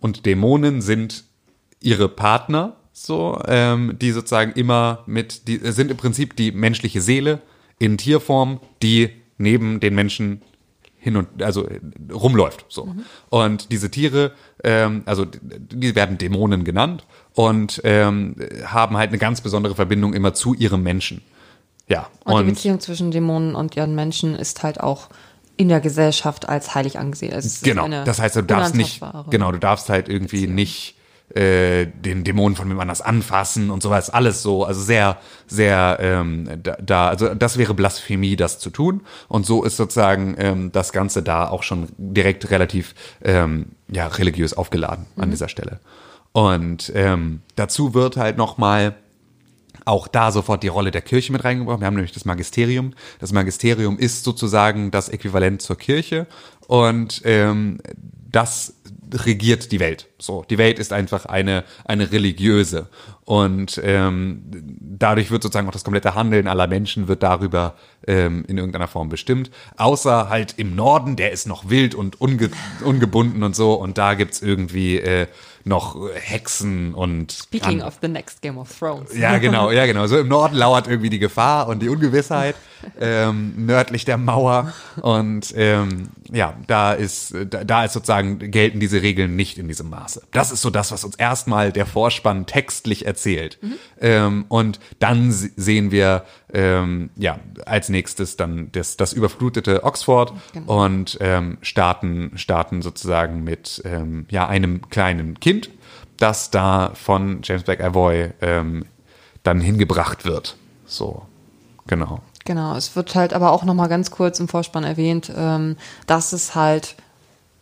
Und Dämonen sind ihre Partner, so, ähm, die sozusagen immer mit, die sind im Prinzip die menschliche Seele in Tierform, die neben den Menschen hin und also rumläuft so. Und diese Tiere ähm, also die werden Dämonen genannt und ähm, haben halt eine ganz besondere Verbindung immer zu ihrem Menschen. Ja Und, die Beziehung zwischen Dämonen und ihren Menschen ist halt auch in der Gesellschaft als heilig angesehen. Es Genau, das heißt, du darfst nicht, genau, du darfst halt irgendwie nicht äh, den Dämonen von wem anders anfassen und sowas, alles so, also sehr, sehr, ähm, da, da, also das wäre Blasphemie, das zu tun. Und so ist sozusagen ähm, das Ganze da auch schon direkt relativ ähm, ja, religiös aufgeladen an dieser Stelle. Und ähm, dazu wird halt nochmal auch da sofort die Rolle der Kirche mit reingebracht. Wir haben nämlich das Magisterium. Das Magisterium ist sozusagen das Äquivalent zur Kirche und ähm, das regiert die Welt. So, die Welt ist einfach eine eine religiöse und ähm, dadurch wird sozusagen auch das komplette Handeln aller Menschen wird darüber ähm, in irgendeiner Form bestimmt. Außer halt im Norden, der ist noch wild und unge ungebunden und so und da gibt's irgendwie äh, noch Hexen und Speaking of the next Game of Thrones. ja, genau, ja, genau. So im Norden lauert irgendwie die Gefahr und die Ungewissheit, ähm, nördlich der Mauer. Und ähm, ja, da ist, da, ist sozusagen, gelten diese Regeln nicht in diesem Maße. Das ist so das, was uns erstmal der Vorspann textlich erzählt. Ähm, und dann se- sehen wir ähm, ja als nächstes dann das, das überflutete Oxford Genau. und ähm, starten, starten sozusagen mit ähm, ja, einem kleinen Kind, das da von James McAvoy ähm, dann hingebracht wird. So, genau. Genau, es wird halt aber auch nochmal ganz kurz im Vorspann erwähnt, ähm, dass es halt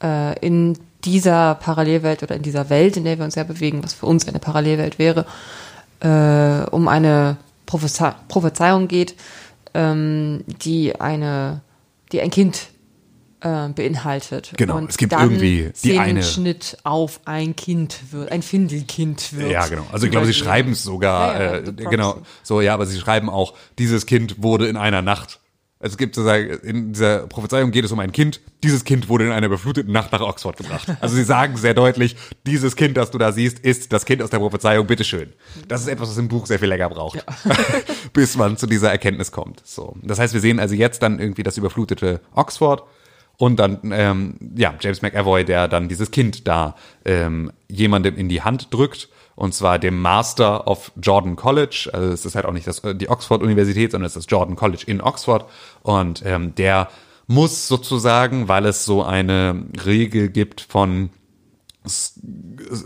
äh, in dieser Parallelwelt oder in dieser Welt, in der wir uns ja bewegen, was für uns eine Parallelwelt wäre, äh, um eine Prophezei Prophezeiung geht, ähm, die eine, die ein Kind äh, beinhaltet. Genau, Und es gibt irgendwie die eine- Schnitt auf ein Kind wird, ein Findelkind wird. Ja, genau. Also ich glaube, sie schreiben es sogar, Ja, ja, äh, genau, so, ja, aber sie schreiben auch, dieses Kind wurde in einer Nacht. Es gibt sozusagen, in dieser Prophezeiung geht es um ein Kind. Dieses Kind wurde in einer befluteten Nacht nach Oxford gebracht. Also sie sagen sehr deutlich, dieses Kind, das du da siehst, ist das Kind aus der Prophezeiung, bitteschön. Das ist etwas, was im Buch sehr viel länger braucht, bis man zu dieser Erkenntnis kommt. So. Das heißt, wir sehen also jetzt dann irgendwie das überflutete Oxford und dann, ähm, ja, James McAvoy, der dann dieses Kind da ähm, jemandem in die Hand drückt. Und zwar dem Master of Jordan College. Also es ist halt auch nicht das, die Oxford-Universität, sondern es ist das Jordan College in Oxford. Und ähm, der muss sozusagen, weil es so eine Regel gibt von,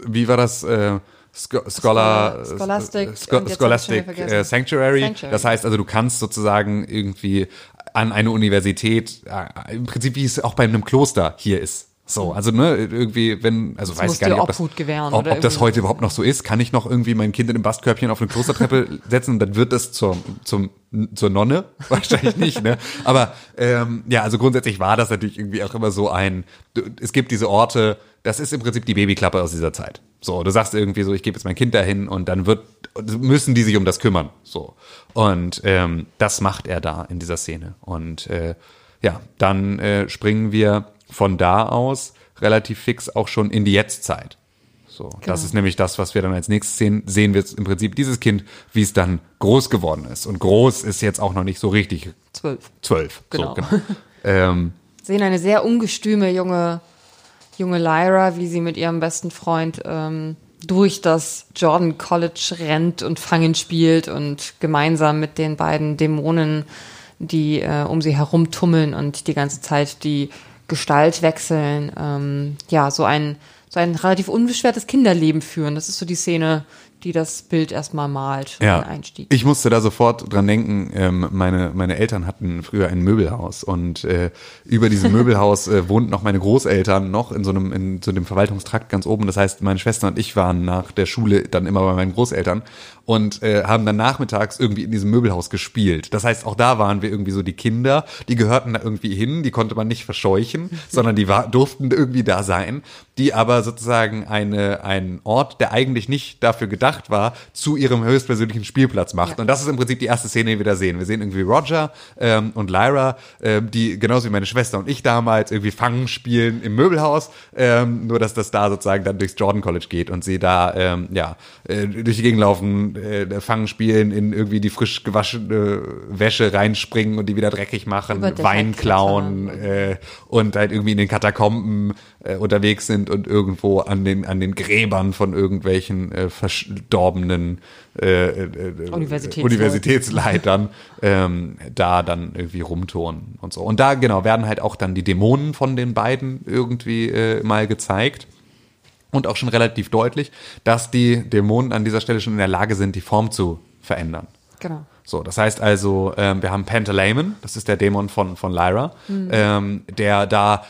wie war das? Äh, Scho- Scholar, Scholastic, äh, Scho Scholastic äh, Sanctuary. Sanctuary. Das heißt also, du kannst sozusagen irgendwie an eine Universität, äh, im Prinzip wie es auch bei einem Kloster hier ist. So, also ne, irgendwie, wenn, also weiß ich gar nicht, ob das, ob, ob das heute überhaupt noch so ist. Kann ich noch irgendwie mein Kind in einem Bastkörbchen auf eine Klostertreppe setzen und dann wird es zur, zum, zur Nonne? Wahrscheinlich nicht, ne? Aber ähm, ja, also grundsätzlich war das natürlich irgendwie auch immer so ein, es gibt diese Orte, das ist im Prinzip die Babyklappe aus dieser Zeit. So, du sagst irgendwie so, ich gebe jetzt mein Kind dahin und dann wird, müssen die sich um das kümmern. So. Und ähm, das macht er da in dieser Szene. Und äh, ja, dann äh, springen wir von da aus relativ fix auch schon in die Jetztzeit. So, das Genau. ist nämlich das, was wir dann als nächstes sehen. Sehen wir jetzt im Prinzip dieses Kind, wie es dann groß geworden ist. Und groß ist jetzt auch noch nicht so richtig Zwölf. zwölf. Genau. So, genau. ähm, sehen eine sehr ungestüme junge, junge Lyra, wie sie mit ihrem besten Freund ähm, durch das Jordan College rennt und Fangen spielt und gemeinsam mit den beiden Dämonen, die äh, um sie herumtummeln und die ganze Zeit die Gestalt wechseln, ähm, ja, so ein so ein relativ unbeschwertes Kinderleben führen. Das ist so die Szene, die das Bild erstmal malt, ja. den Einstieg. Ich musste da sofort dran denken, ähm, meine, meine Eltern hatten früher ein Möbelhaus und äh, über diesem Möbelhaus äh, wohnten noch meine Großeltern noch in so einem, in so dem Verwaltungstrakt ganz oben. Das heißt, meine Schwester und ich waren nach der Schule dann immer bei meinen Großeltern und äh, haben dann nachmittags irgendwie in diesem Möbelhaus gespielt. Das heißt, auch da waren wir irgendwie so die Kinder, die gehörten da irgendwie hin, die konnte man nicht verscheuchen, sondern die war, durften irgendwie da sein, die aber sozusagen eine, einen Ort, der eigentlich nicht dafür gedacht war, zu ihrem höchstpersönlichen Spielplatz macht. Ja. Und das ist im Prinzip die erste Szene, die wir da sehen. Wir sehen irgendwie Roger ähm, und Lyra, ähm, die genauso wie meine Schwester und ich damals irgendwie Fangen spielen im Möbelhaus, ähm, nur dass das da sozusagen dann durchs Jordan College geht und sie da ähm, ja äh, durch die Gegend laufen, äh, Fangen spielen, in irgendwie die frisch gewaschene Wäsche reinspringen und die wieder dreckig machen, Wein klauen äh, und halt irgendwie in den Katakomben äh, unterwegs sind und irgendwo an den an den Gräbern von irgendwelchen äh, verstorbenen äh, äh, Universitätsleuten. Universitätsleitern ähm, da dann irgendwie rumturnen und so. Und da genau werden halt auch dann die Dämonen von den beiden irgendwie äh, mal gezeigt. Und auch schon relativ deutlich, dass die Dämonen an dieser Stelle schon in der Lage sind, die Form zu verändern. Genau. So, das heißt also, ähm, wir haben Pantalaimon, das ist der Dämon von, von Lyra, ähm, der da,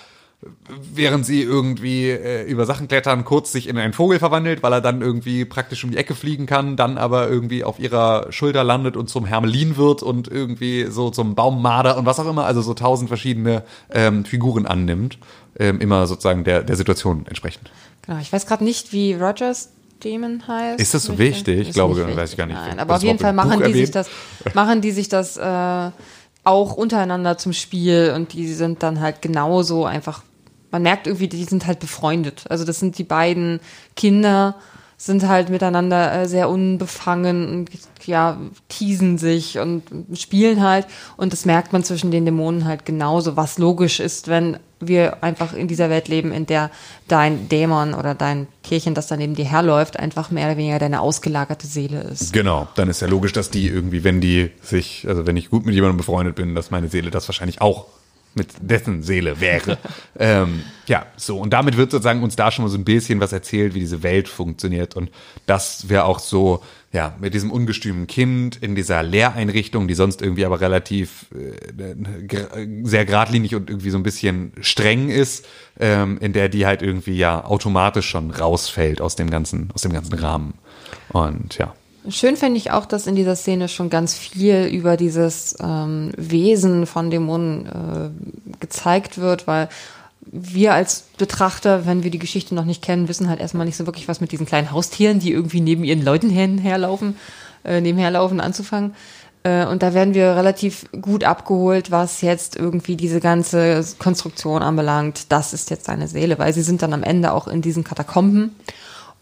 während sie irgendwie äh, über Sachen klettern, kurz sich in einen Vogel verwandelt, weil er dann irgendwie praktisch um die Ecke fliegen kann, dann aber irgendwie auf ihrer Schulter landet und zum Hermelin wird und irgendwie so zum Baummarder und was auch immer, also so tausend verschiedene ähm, Figuren annimmt, ähm, immer sozusagen der, der Situation entsprechend. Genau. Ich weiß gerade nicht, wie Rogers Demon heißt. Ist das so wichtig? Ich glaube, nicht weiß ich gar nicht. Nein, aber auf jeden Fall Buch machen die sich das, machen die sich das äh, auch untereinander zum Spiel und die sind dann halt genauso einfach. Man merkt irgendwie, die sind halt befreundet. Also das sind die beiden Kinder, sind halt miteinander äh, sehr unbefangen und ja, teasen sich und spielen halt. Und das merkt man zwischen den Dämonen halt genauso, was logisch ist, wenn wir einfach in dieser Welt leben, in der dein Dämon oder dein Tierchen, das da neben dir herläuft, einfach mehr oder weniger deine ausgelagerte Seele ist. Genau, dann ist ja logisch, dass die irgendwie, wenn die sich, also wenn ich gut mit jemandem befreundet bin, dass meine Seele das wahrscheinlich auch mit dessen Seele wäre. ähm, ja, so, und damit wird sozusagen uns da schon mal so ein bisschen was erzählt, wie diese Welt funktioniert und dass wir auch so, ja, mit diesem ungestümen Kind in dieser Lehreinrichtung, die sonst irgendwie aber relativ äh, gr- sehr geradlinig und irgendwie so ein bisschen streng ist, ähm, in der die halt irgendwie ja automatisch schon rausfällt aus dem ganzen, aus dem ganzen Rahmen. Und ja. Schön finde ich auch, dass in dieser Szene schon ganz viel über dieses ähm, Wesen von Dämonen äh, gezeigt wird, weil wir als Betrachter, wenn wir die Geschichte noch nicht kennen, wissen halt erstmal nicht so wirklich was mit diesen kleinen Haustieren, die irgendwie neben ihren Leuten herlaufen, äh, nebenherlaufen anzufangen. Äh, und da werden wir relativ gut abgeholt, was jetzt irgendwie diese ganze Konstruktion anbelangt. Das ist jetzt seine Seele, weil sie sind dann am Ende auch in diesen Katakomben.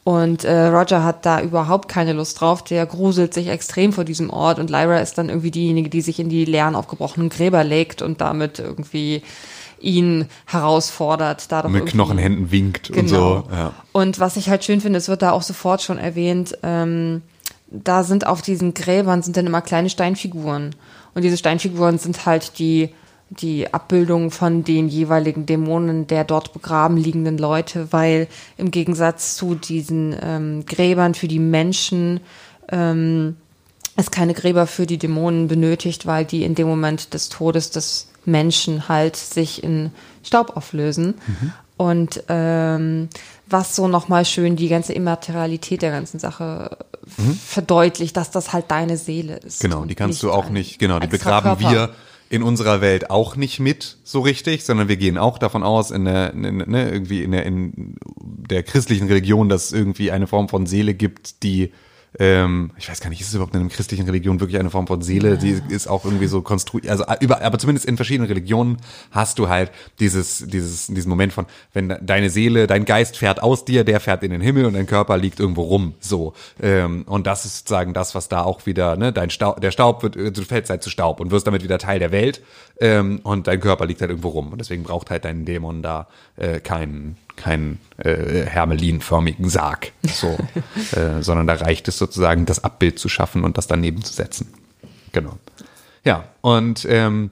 Und äh, Roger hat da überhaupt keine Lust drauf. Der gruselt sich extrem vor diesem Ort. Und Lyra ist dann irgendwie diejenige, die sich in die leeren, aufgebrochenen Gräber legt und damit irgendwie ihn herausfordert. Da doch mit Knochenhänden winkt und so. Ja. und was ich halt schön finde, es wird da auch sofort schon erwähnt, ähm, da sind auf diesen Gräbern sind dann immer kleine Steinfiguren. Und diese Steinfiguren sind halt die, die Abbildung von den jeweiligen Dämonen der dort begraben liegenden Leute, weil im Gegensatz zu diesen ähm, Gräbern für die Menschen ähm, es keine Gräber für die Dämonen benötigt, weil die in dem Moment des Todes des Menschen halt sich in Staub auflösen. Und ähm, was so nochmal schön die ganze Immaterialität der ganzen Sache verdeutlicht, dass das halt deine Seele ist. Genau, die kannst du auch nicht, genau, die begraben Körper. wir in unserer Welt auch nicht mit so richtig, sondern wir gehen auch davon aus, in der, in, ne, irgendwie in der, in der christlichen Religion, dass es irgendwie eine Form von Seele gibt, die ähm, ich weiß gar nicht, ist es überhaupt in einer christlichen Religion wirklich eine Form von Seele? Die ist auch irgendwie so konstruiert, also über, aber zumindest in verschiedenen Religionen hast du halt dieses, dieses, diesen Moment von, wenn de- deine Seele, dein Geist fährt aus dir, der fährt in den Himmel und dein Körper liegt irgendwo rum, so. Ähm, und das ist sozusagen das, was da auch wieder, ne, dein Staub, der Staub wird, äh, du fällst halt zu Staub und wirst damit wieder Teil der Welt, ähm, und dein Körper liegt halt irgendwo rum und deswegen braucht halt dein Dämon da äh, keinen keinen äh, hermelinförmigen Sarg, so, äh, sondern da reicht es sozusagen, das Abbild zu schaffen und das daneben zu setzen. Genau. Ja, und ähm,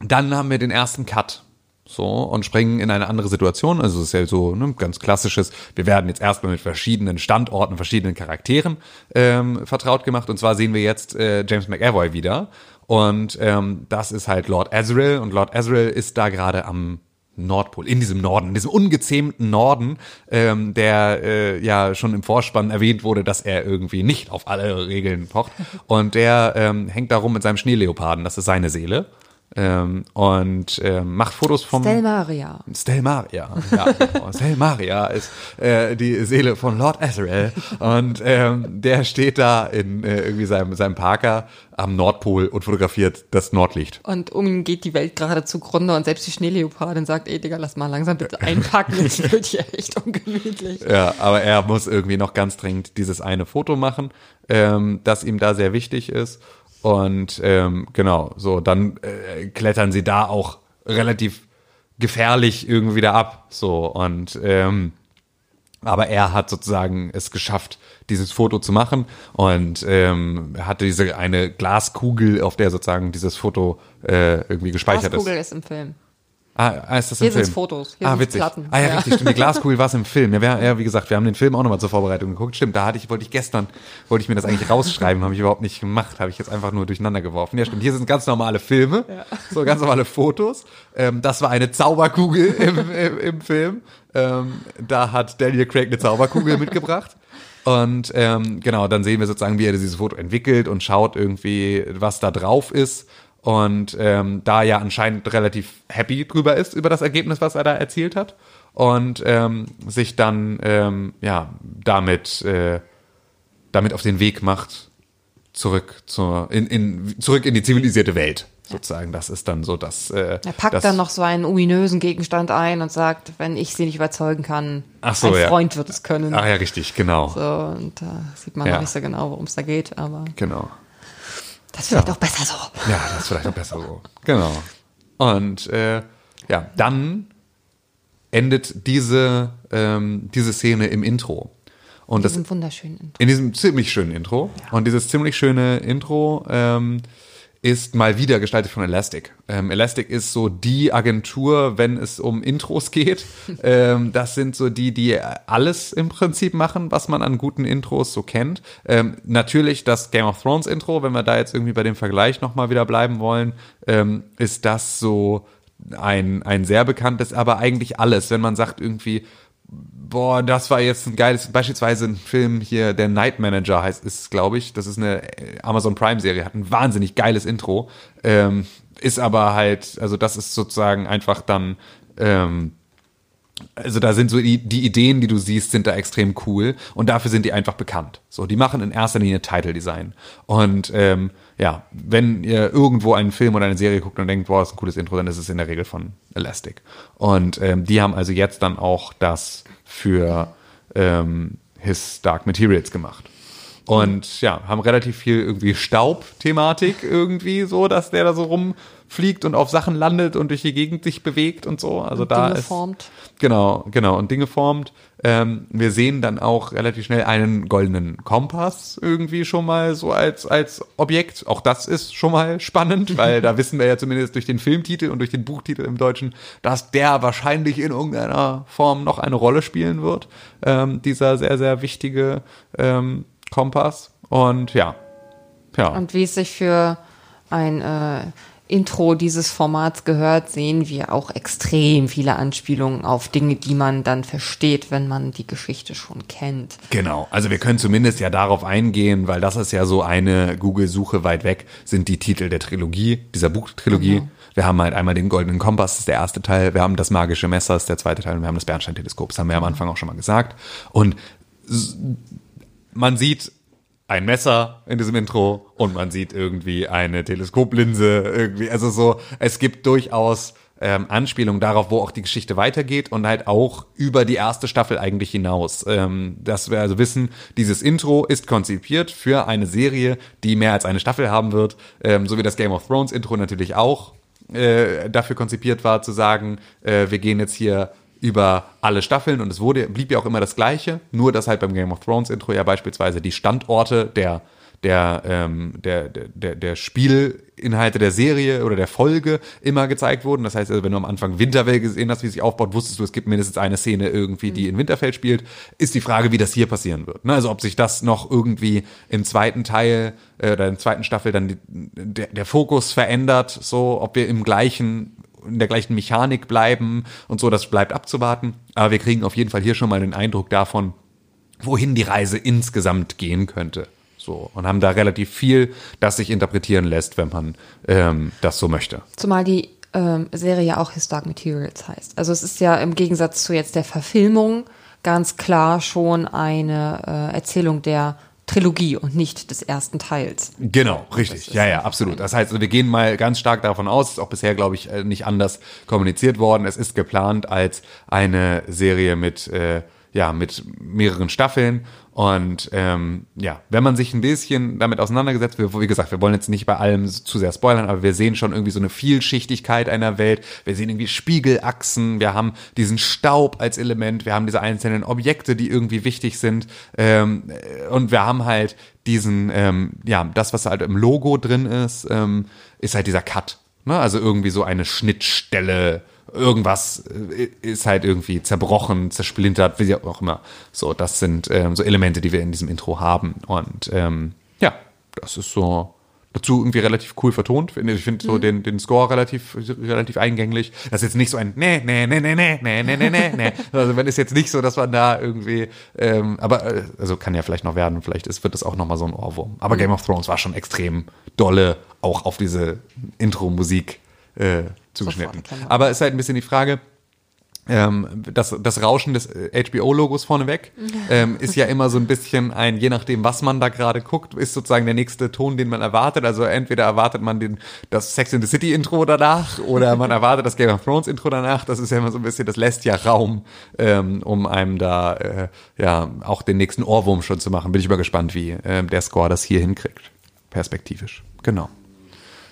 dann haben wir den ersten Cut so und springen in eine andere Situation. Also es ist ja so ne, ganz klassisches. Wir werden jetzt erstmal mit verschiedenen Standorten, verschiedenen Charakteren ähm, vertraut gemacht. Und zwar sehen wir jetzt äh, James McAvoy wieder. Und ähm, das ist halt Lord Azrael. Und Lord Azrael ist da gerade am Nordpol, in diesem Norden, in diesem ungezähmten Norden, ähm, der äh, ja schon im Vorspann erwähnt wurde, dass er irgendwie nicht auf alle Regeln pocht. Und der ähm, hängt da rum mit seinem Schneeleoparden, das ist seine Seele. Ähm, und ähm, macht Fotos vom Stelmaria. Stelmaria, ja, genau. Stelmaria ist äh, die Seele von Lord Azrael und ähm, der steht da in äh, irgendwie seinem, seinem Parker am Nordpol und fotografiert das Nordlicht. Und um ihn geht die Welt gerade zugrunde und selbst die Schneeleopardin sagt, ey Digga, lass mal langsam bitte einpacken, es wird hier echt ungemütlich. Ja, aber er muss irgendwie noch ganz dringend dieses eine Foto machen, ähm, das ihm da sehr wichtig ist und ähm, genau, so, dann äh, klettern sie da auch relativ gefährlich irgendwie da ab. So, und ähm, aber er hat sozusagen es geschafft, dieses Foto zu machen und ähm, hatte diese eine Glaskugel, auf der sozusagen dieses Foto äh, irgendwie gespeichert Glaskugel ist. ist im Film. Ah, ist das Hier im Film? sind's Fotos, hier ah, witzig. Platten. Ah, ja, Ja. richtig. Stimmt, die Glaskugel war es im Film. Ja, wir, ja, wie gesagt, wir haben den Film auch nochmal zur Vorbereitung geguckt. Stimmt, da hatte ich, wollte ich gestern, wollte ich mir das eigentlich rausschreiben, habe ich überhaupt nicht gemacht, habe ich jetzt einfach nur durcheinander geworfen. Ja, stimmt. Hier sind ganz normale Filme, so ganz normale Fotos. Ähm, das war eine Zauberkugel im, im, im Film. Ähm, da hat Daniel Craig eine Zauberkugel mitgebracht. Und ähm, genau, dann sehen wir sozusagen, wie er dieses Foto entwickelt und schaut irgendwie, was da drauf ist. Und ähm, da ja anscheinend relativ happy drüber ist, über das Ergebnis, was er da erzielt hat. Und ähm, sich dann ähm, ja damit, äh, damit auf den Weg macht, zurück zur, in, in, zurück in die zivilisierte Welt. Sozusagen. Das ist dann so das. Äh, Er packt das, dann noch so einen ominösen Gegenstand ein und sagt, wenn ich sie nicht überzeugen kann, Ach so, ein ja. Freund wird es können. Ach ja, richtig, genau. So, und da sieht man Ja. noch nicht so genau, worum es da geht, aber Genau. Das ist vielleicht auch besser so. Ja, das ist vielleicht auch besser so. Genau. Und äh, ja, dann endet diese, ähm, diese Szene im Intro. Und In das diesem wunderschönen Intro. in diesem ziemlich schönen Intro. Und dieses ziemlich schöne Intro ähm, ist mal wieder gestaltet von Elastic. Ähm, Elastic ist so die Agentur, wenn es um Intros geht. ähm, das sind so die, die alles im Prinzip machen, was man an guten Intros so kennt. Ähm, natürlich das Game of Thrones Intro, wenn wir da jetzt irgendwie bei dem Vergleich nochmal wieder bleiben wollen, ähm, ist das so ein, ein sehr bekanntes, aber eigentlich alles, wenn man sagt irgendwie, boah, das war jetzt ein geiles, beispielsweise ein Film hier, der Night Manager heißt, ist, glaube ich, das ist eine äh, Amazon Prime Serie, hat ein wahnsinnig geiles Intro, ähm, ist aber halt, also das ist sozusagen einfach dann, ähm, also da sind so die, die Ideen, die du siehst, sind da extrem cool und dafür sind die einfach bekannt. So, die machen in erster Linie Title Design. Und ähm, ja, wenn ihr irgendwo einen Film oder eine Serie guckt und denkt, boah, ist ein cooles Intro, dann ist es in der Regel von Elastic. Und ähm, die haben also jetzt dann auch das für ähm, His Dark Materials gemacht. Und ja, haben relativ viel irgendwie Staub-Thematik irgendwie so, dass der da so rumfliegt und auf Sachen landet und durch die Gegend sich bewegt und so. Also Und da Dinge ist, formt. Genau, genau, und Dinge formt. Ähm, wir sehen dann auch relativ schnell einen goldenen Kompass irgendwie schon mal so als, als Objekt. Auch das ist schon mal spannend, weil da wissen wir ja zumindest durch den Filmtitel und durch den Buchtitel im Deutschen, dass der wahrscheinlich in irgendeiner Form noch eine Rolle spielen wird. Ähm, dieser sehr, sehr wichtige ähm, Kompass. Und ja, ja. Und wie es sich für ein äh, Intro dieses Formats gehört, sehen wir auch extrem viele Anspielungen auf Dinge, die man dann versteht, wenn man die Geschichte schon kennt. Genau, also wir können zumindest ja darauf eingehen, weil das ist ja so eine Google-Suche weit weg, sind die Titel der Trilogie, dieser Buchtrilogie. Wir haben halt einmal den Goldenen Kompass, das ist der erste Teil, wir haben das Magische Messer, das ist der zweite Teil und wir haben das Bernstein-Teleskop, das haben wir am Anfang auch schon mal gesagt. Und man sieht ein Messer in diesem Intro und man sieht irgendwie eine Teleskoplinse irgendwie. Also so, es gibt durchaus ähm, Anspielungen darauf, wo auch die Geschichte weitergeht und halt auch über die erste Staffel eigentlich hinaus. Ähm, dass wir also wissen, dieses Intro ist konzipiert für eine Serie, die mehr als eine Staffel haben wird, ähm, so wie das Game of Thrones Intro natürlich auch äh, dafür konzipiert war, zu sagen, äh, wir gehen jetzt hier über alle Staffeln und es wurde, blieb ja auch immer das Gleiche, nur dass halt beim Game of Thrones Intro ja beispielsweise die Standorte der, der, ähm, der, der, der, der Spielinhalte der Serie oder der Folge immer gezeigt wurden. Das heißt, also, wenn du am Anfang Winterfell gesehen hast, wie sich aufbaut, wusstest du, es gibt mindestens eine Szene irgendwie, die in Winterfell spielt. Ist die Frage, wie das hier passieren wird. Ne? Also ob sich das noch irgendwie im zweiten Teil äh, oder im zweiten Staffel dann die, der, der Fokus verändert, so ob wir im gleichen in der gleichen Mechanik bleiben und so, das bleibt abzuwarten. Aber wir kriegen auf jeden Fall hier schon mal den Eindruck davon, wohin die Reise insgesamt gehen könnte. So, und haben da relativ viel, das sich interpretieren lässt, wenn man ähm, das so möchte. Zumal die ähm, Serie ja auch Historic Materials heißt. Also es ist ja im Gegensatz zu jetzt der Verfilmung ganz klar schon eine äh, Erzählung der Trilogie und nicht des ersten Teils. Genau, richtig. Ja, ja, absolut. Das heißt, wir gehen mal ganz stark davon aus, ist auch bisher, glaube ich, äh, nicht anders kommuniziert worden. Es ist geplant als eine Serie mit, äh, ja, mit mehreren Staffeln und ähm, ja, wenn man sich ein bisschen damit auseinandergesetzt wird, wie gesagt, wir wollen jetzt nicht bei allem zu sehr spoilern, aber wir sehen schon irgendwie so eine Vielschichtigkeit einer Welt. Wir sehen irgendwie Spiegelachsen, wir haben diesen Staub als Element, wir haben diese einzelnen Objekte, die irgendwie wichtig sind. Ähm, und wir haben halt diesen, ähm, ja, das, was halt im Logo drin ist, ähm, ist halt dieser Cut. Ne? Also irgendwie so eine Schnittstelle irgendwas äh, ist halt irgendwie zerbrochen, zersplintert, wie auch immer. So, das sind ähm, so Elemente, die wir in diesem Intro haben. Und ähm, ja, das ist so dazu irgendwie relativ cool vertont. Ich finde so mhm. den, den Score relativ, relativ eingänglich. Das ist jetzt nicht so ein nee, nee, nee, nee, nee, nee, nee, nee, nee. Also wenn es jetzt nicht so, dass man da irgendwie, ähm, aber äh, also kann ja vielleicht noch werden, vielleicht ist, wird das auch nochmal so ein Ohrwurm. Aber mhm. Game of Thrones war schon extrem dolle, auch auf diese Intro-Musik äh, zugeschnitten. Aber es ist halt ein bisschen die Frage, ähm, das, das Rauschen des HBO-Logos vorneweg ähm, ist ja immer so ein bisschen ein, je nachdem, was man da gerade guckt, ist sozusagen der nächste Ton, den man erwartet. Also entweder erwartet man den, das Sex in the City-Intro danach oder man erwartet das Game of Thrones-Intro danach. Das ist ja immer so ein bisschen, das lässt ja Raum, ähm, um einem da äh, ja auch den nächsten Ohrwurm schon zu machen. Bin ich mal gespannt, wie äh, der Score das hier hinkriegt. Perspektivisch. Genau.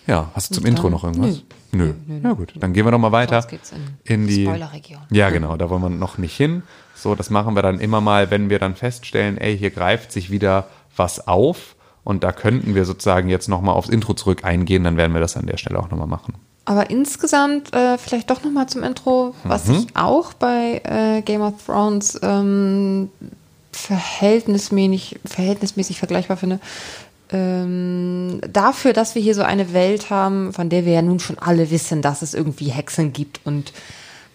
Ja, hast du zum Intro noch irgendwas? Nö. Nö. Nö, Ja gut, dann gehen wir doch mal weiter in, in die Spoilerregion. Ja, genau, da wollen wir noch nicht hin. So, das machen wir dann immer mal, wenn wir dann feststellen, ey, hier greift sich wieder was auf und da könnten wir sozusagen jetzt noch mal aufs Intro zurück eingehen, dann werden wir das an der Stelle auch noch mal machen. Aber insgesamt äh, vielleicht doch noch mal zum Intro, was mhm. ich auch bei äh, Game of Thrones ähm, verhältnismäßig, verhältnismäßig vergleichbar finde, ähm, dafür, dass wir hier so eine Welt haben, von der wir ja nun schon alle wissen, dass es irgendwie Hexen gibt und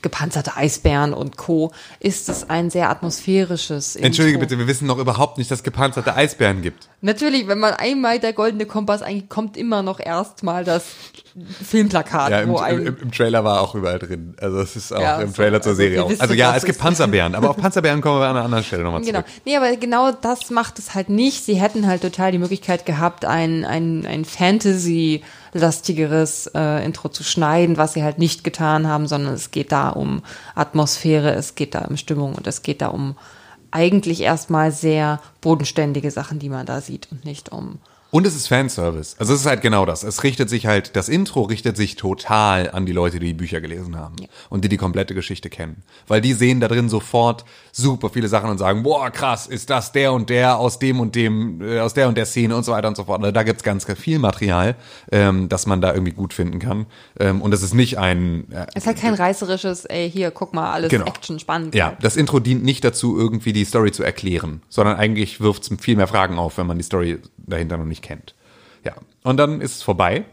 gepanzerte Eisbären und Co., ist es ein sehr atmosphärisches. Intro. Entschuldige bitte, wir wissen noch überhaupt nicht, dass es gepanzerte Eisbären gibt. Natürlich, wenn man einmal der goldene Kompass eingeht, kommt immer noch erstmal das Filmplakat. Ja, im, wo ein im, im, Trailer war auch überall drin. Also es ist auch ja, im Trailer so, zur also Serie auch. Also ja, es gibt Panzerbären, aber auf Panzerbären kommen wir an einer anderen Stelle nochmal zurück. Genau. Nee, aber genau das macht es halt nicht. Sie hätten halt total die Möglichkeit gehabt, ein, ein, ein Fantasy- lastigeres äh, Intro zu schneiden, was sie halt nicht getan haben, sondern es geht da um Atmosphäre, es geht da um Stimmung und es geht da um eigentlich erstmal sehr bodenständige Sachen, die man da sieht und nicht um und es ist Fanservice. Also es ist halt genau das. Es richtet sich halt, das Intro richtet sich total an die Leute, die die Bücher gelesen haben ja. und die die komplette Geschichte kennen. Weil die sehen da drin sofort super viele Sachen und sagen, boah, krass, ist das der und der aus dem und dem, äh, aus der und der Szene und so weiter und so fort. Da gibt's ganz, ganz viel Material, ähm, das man da irgendwie gut finden kann. Ähm, und es ist nicht ein... Äh, es ist halt kein reißerisches, ey, hier, guck mal, alles genau. Action, spannend. Ja, das Intro dient nicht dazu, irgendwie die Story zu erklären, sondern eigentlich wirft's viel mehr Fragen auf, wenn man die Story dahinter noch nicht kennt. Ja, und dann ist es vorbei.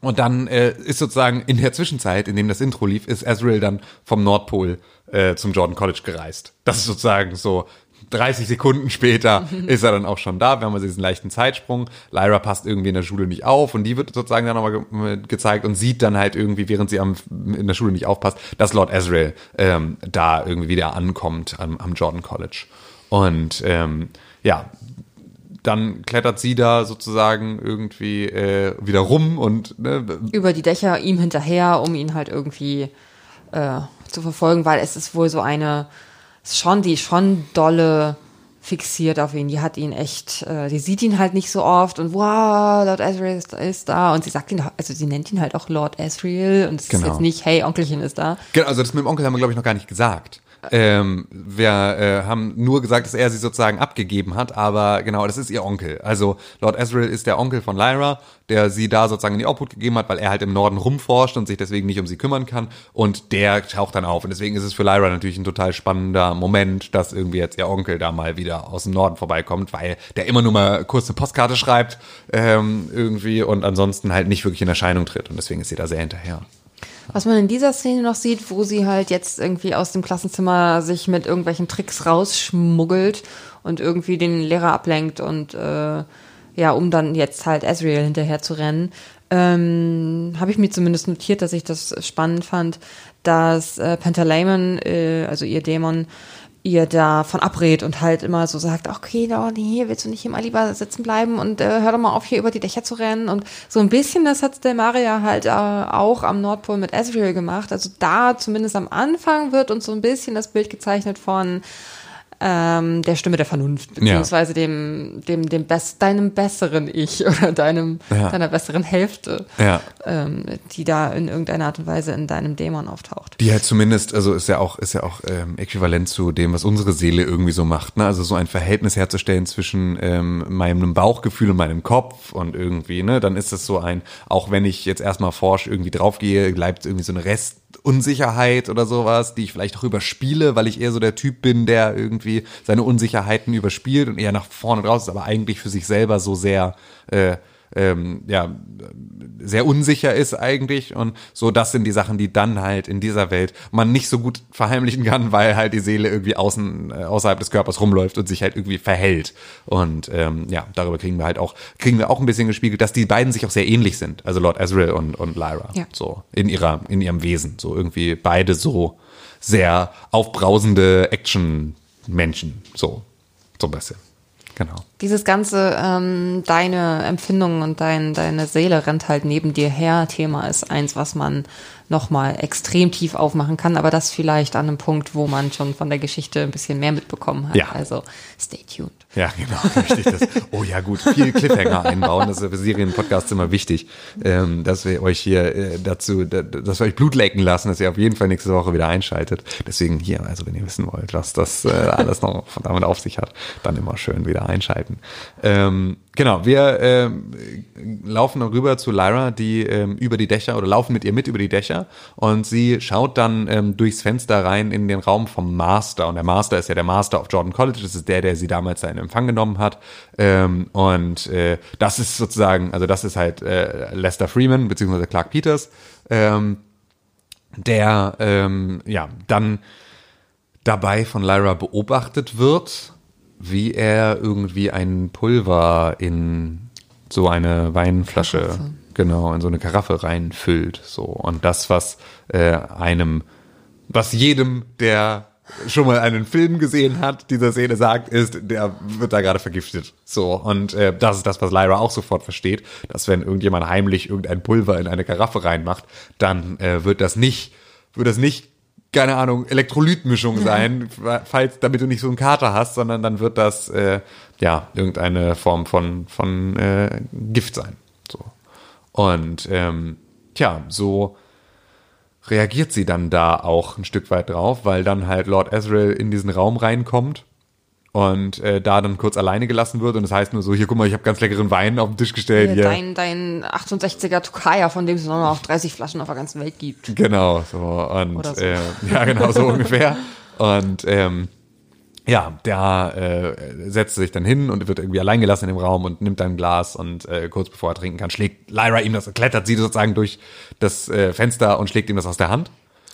Und dann äh, ist sozusagen in der Zwischenzeit, in dem das Intro lief, ist Azrael dann vom Nordpol äh, zum Jordan College gereist. Das ist sozusagen so 30 Sekunden später ist er dann auch schon da. Wir haben also diesen leichten Zeitsprung. Lyra passt irgendwie in der Schule nicht auf und die wird sozusagen dann nochmal ge gezeigt und sieht dann halt irgendwie, während sie am, in der Schule nicht aufpasst, dass Lord Azrael ähm, da irgendwie wieder ankommt am, am Jordan College. Und ähm, ja, dann klettert sie da sozusagen irgendwie äh, wieder rum und ne, über die Dächer ihm hinterher, um ihn halt irgendwie äh, zu verfolgen, weil es ist wohl so eine schon die schon dolle fixiert auf ihn. Die hat ihn echt, äh, die sieht ihn halt nicht so oft und wow, Lord Asriel ist, ist, da und sie sagt ihn, also sie nennt ihn halt auch Lord Asriel und es genau. ist jetzt nicht, hey, Onkelchen ist da. Genau, also das mit dem Onkel haben wir glaube ich noch gar nicht gesagt. Ähm, wir äh, haben nur gesagt, dass er sie sozusagen abgegeben hat, aber genau, das ist ihr Onkel. Also Lord Ezreal ist der Onkel von Lyra, der sie da sozusagen in die Obhut gegeben hat, weil er halt im Norden rumforscht und sich deswegen nicht um sie kümmern kann. Und der taucht dann auf. Und deswegen ist es für Lyra natürlich ein total spannender Moment, dass irgendwie jetzt ihr Onkel da mal wieder aus dem Norden vorbeikommt, weil der immer nur mal kurz eine Postkarte schreibt ähm, irgendwie und ansonsten halt nicht wirklich in Erscheinung tritt. Und deswegen ist sie da sehr hinterher. Was man in dieser Szene noch sieht, wo sie halt jetzt irgendwie aus dem Klassenzimmer sich mit irgendwelchen Tricks rausschmuggelt und irgendwie den Lehrer ablenkt und äh, ja, um dann jetzt halt Ezreal hinterher zu rennen, ähm, habe ich mir zumindest notiert, dass ich das spannend fand, dass äh, Pentalemon, äh, also ihr Dämon, ihr davon abrät und halt immer so sagt, okay, oh nee, willst du nicht im Aliba sitzen bleiben und äh, hör doch mal auf, hier über die Dächer zu rennen? Und so ein bisschen, das hat der Maria halt äh, auch am Nordpol mit Ezreal gemacht, also da zumindest am Anfang wird uns so ein bisschen das Bild gezeichnet von ähm, der Stimme der Vernunft, beziehungsweise ja. dem, dem, dem best, deinem besseren Ich oder deinem, ja. deiner besseren Hälfte, ja. ähm, die da in irgendeiner Art und Weise in deinem Dämon auftaucht. Die halt zumindest, also ist ja auch, ist ja auch ähm, äquivalent zu dem, was unsere Seele irgendwie so macht, ne? Also so ein Verhältnis herzustellen zwischen ähm, meinem Bauchgefühl und meinem Kopf und irgendwie, ne, dann ist es so ein, auch wenn ich jetzt erstmal forsch irgendwie draufgehe, bleibt irgendwie so eine Rest Unsicherheit oder sowas, die ich vielleicht auch überspiele, weil ich eher so der Typ bin, der irgendwie seine Unsicherheiten überspielt und eher nach vorne raus ist, aber eigentlich für sich selber so sehr äh, ähm, ja, sehr unsicher ist eigentlich. Und so, das sind die Sachen, die dann halt in dieser Welt man nicht so gut verheimlichen kann, weil halt die Seele irgendwie außen, äh, außerhalb des Körpers rumläuft und sich halt irgendwie verhält. Und ähm, ja, darüber kriegen wir halt auch, kriegen wir auch ein bisschen gespiegelt, dass die beiden sich auch sehr ähnlich sind, also Lord Ezreal und, und Lyra, ja. so, in ihrer, in ihrem Wesen, so irgendwie beide so sehr aufbrausende Action-Menschen, so, so ein bisschen. Genau. Dieses ganze ähm, deine Empfindungen und dein, deine Seele rennt halt neben dir her Thema ist eins, was man nochmal extrem tief aufmachen kann, aber das vielleicht an einem Punkt, wo man schon von der Geschichte ein bisschen mehr mitbekommen hat. Ja. Also stay tuned. Ja, genau, richtig. Das, oh ja, gut, viel Cliffhanger einbauen, das ist für Serienpodcasts immer wichtig, ähm, dass wir euch hier äh, dazu, dass wir euch Blut lecken lassen, dass ihr auf jeden Fall nächste Woche wieder einschaltet. Deswegen hier, also wenn ihr wissen wollt, was das äh, alles noch damit auf sich hat, dann immer schön wieder einschalten. Ähm, Genau, wir äh, laufen rüber zu Lyra, die ähm, über die Dächer oder laufen mit ihr mit über die Dächer und sie schaut dann ähm, durchs Fenster rein in den Raum vom Master und der Master ist ja der Master of Jordan College, das ist der, der sie damals da in Empfang genommen hat ähm, und äh, das ist sozusagen, also das ist halt äh, Lester Freeman beziehungsweise Clark Peters, ähm, der ähm, ja dann dabei von Lyra beobachtet wird wie er irgendwie ein Pulver in so eine Weinflasche, Karaffe. genau, in so eine Karaffe reinfüllt. So. Und das, was äh, einem, was jedem, der schon mal einen Film gesehen hat, dieser Szene sagt, ist, der wird da gerade vergiftet. So. Und äh, das ist das, was Lyra auch sofort versteht, dass wenn irgendjemand heimlich irgendein Pulver in eine Karaffe reinmacht, dann äh, wird das nicht, wird das nicht keine Ahnung, Elektrolytmischung sein, falls, damit du nicht so einen Kater hast, sondern dann wird das, äh, ja, irgendeine Form von, von äh, Gift sein. So. Und ähm, tja, so reagiert sie dann da auch ein Stück weit drauf, weil dann halt Lord Ezreal in diesen Raum reinkommt und äh, da dann kurz alleine gelassen wird und das heißt nur so, hier guck mal, ich habe ganz leckeren Wein auf den Tisch gestellt. Hier. Dein, dein 68er Tukaya, von dem es nur noch 30 Flaschen auf der ganzen Welt gibt. Genau, so und so. Äh, ja, genau so ungefähr. Und ähm, ja, der äh, setzt sich dann hin und wird irgendwie allein gelassen in dem Raum und nimmt dann ein Glas und äh, kurz bevor er trinken kann, schlägt Lyra ihm das, klettert sie sozusagen durch das äh, Fenster und schlägt ihm das aus der Hand.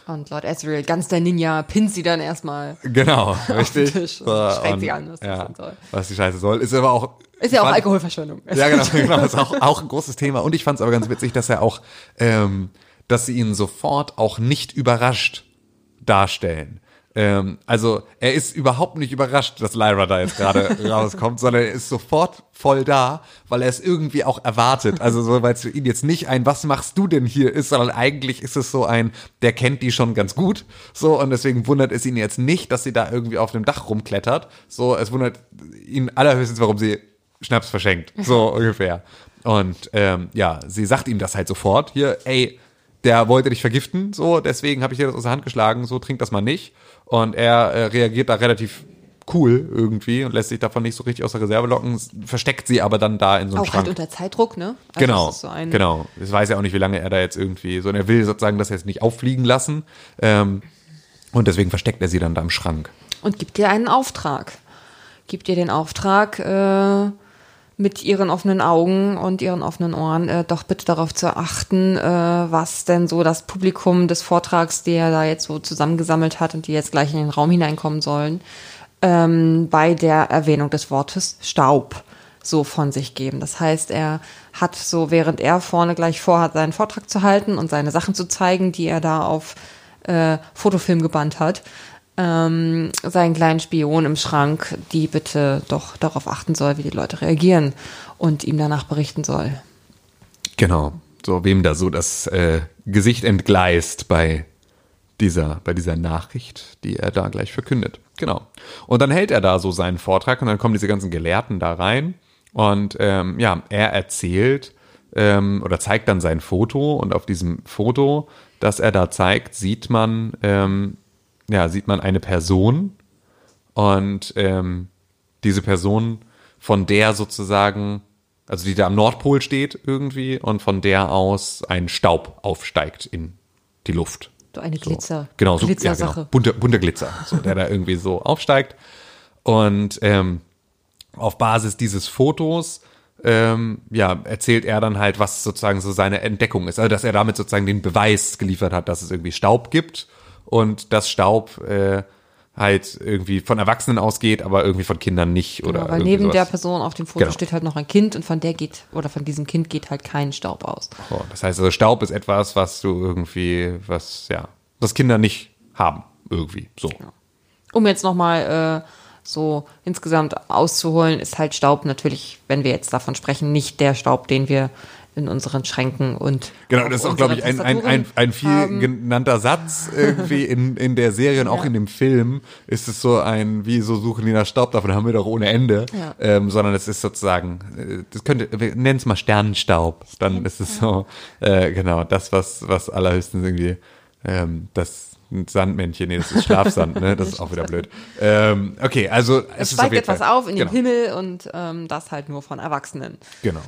Und Lord Ezreal, ganz der Ninja, pinnt sie dann erstmal. Genau, richtig. Tisch und so, schreit sie an, was ja, das soll. Was die Scheiße soll. Ist aber auch. Ist ja auch fand, Alkoholverschwendung. Ja, genau, genau. Ist auch, auch ein großes Thema. Und ich fand es aber ganz witzig, dass er auch, ähm, dass sie ihn sofort auch nicht überrascht darstellen. Ähm, also er ist überhaupt nicht überrascht, dass Lyra da jetzt gerade rauskommt, sondern er ist sofort voll da, weil er es irgendwie auch erwartet. Also so, weil es für ihn jetzt nicht ein Was machst du denn hier ist, sondern eigentlich ist es so ein, der kennt die schon ganz gut. So und deswegen wundert es ihn jetzt nicht, dass sie da irgendwie auf dem Dach rumklettert. So, es wundert ihn allerhöchstens, warum sie Schnaps verschenkt. So ungefähr. Und ähm, ja, sie sagt ihm das halt sofort. Hier, ey, der wollte dich vergiften, so, deswegen habe ich dir das aus der Hand geschlagen, so trink das mal nicht. Und er äh, reagiert da relativ cool irgendwie und lässt sich davon nicht so richtig aus der Reserve locken, versteckt sie aber dann da in so einem Auch Schrank. halt unter Zeitdruck, ne? Also genau, das so genau. Ich weiß ja auch nicht, wie lange er da jetzt irgendwie so, und er will sozusagen das jetzt nicht auffliegen lassen. Ähm, und deswegen versteckt er sie dann da im Schrank. Und gibt ihr einen Auftrag. Gibt ihr den Auftrag, äh, mit ihren offenen Augen und ihren offenen Ohren äh, doch bitte darauf zu achten, äh, was denn so das Publikum des Vortrags, der da jetzt so zusammengesammelt hat und die jetzt gleich in den Raum hineinkommen sollen, ähm, bei der Erwähnung des Wortes Staub so von sich geben. Das heißt, er hat so, während er vorne gleich vorhat, seinen Vortrag zu halten und seine Sachen zu zeigen, die er da auf äh, Fotofilm gebannt hat, ähm, seinen kleinen Spion im Schrank, die bitte doch darauf achten soll, wie die Leute reagieren und ihm danach berichten soll. Genau. So, wem da so das äh, Gesicht entgleist bei dieser, bei dieser Nachricht, die er da gleich verkündet. Genau. Und dann hält er da so seinen Vortrag und dann kommen diese ganzen Gelehrten da rein und ähm, ja, er erzählt ähm, oder zeigt dann sein Foto und auf diesem Foto, das er da zeigt, sieht man, ähm, ja, sieht man eine Person und ähm, diese Person, von der sozusagen, also die da am Nordpol steht irgendwie und von der aus ein Staub aufsteigt in die Luft. So eine Glitzer, Genau, so, ja, Glitzersache. genau. Bunter, bunter Glitzer, so, der da irgendwie so aufsteigt. Und ähm, auf Basis dieses Fotos ähm, ja, erzählt er dann halt, was sozusagen so seine Entdeckung ist. Also, dass er damit sozusagen den Beweis geliefert hat, dass es irgendwie Staub gibt und dass Staub äh, halt irgendwie von Erwachsenen ausgeht, aber irgendwie von Kindern nicht. Oder Genau, weil neben sowas. der Person auf dem Foto Genau. steht halt noch ein Kind und von der geht, oder von diesem Kind geht halt kein Staub aus. So, das heißt, also Staub ist etwas, was du irgendwie, was, ja, das Kinder nicht haben, irgendwie. So. Um jetzt nochmal äh, so insgesamt auszuholen, ist halt Staub natürlich, wenn wir jetzt davon sprechen, nicht der Staub, den wir in unseren Schränken und Genau, das ist auch, glaube ich, ein, ein, ein, ein viel haben. genannter Satz irgendwie in, in der Serie und auch in dem Film ist es so ein, wie so suchen die nach Staub, davon haben wir doch ohne Ende, Ja. ähm, sondern es ist sozusagen, äh, das könnte, wir nennen es mal Sternenstaub, dann ist es so, äh, genau, das, was, was allerhöchstens irgendwie, ähm, das Sandmännchen, nee, das ist Schlafsand, ne, das ist auch wieder blöd. Ähm, okay, also es, Es steigt etwas Fall- auf in den genau. Himmel und ähm, das halt nur von Erwachsenen. Genau.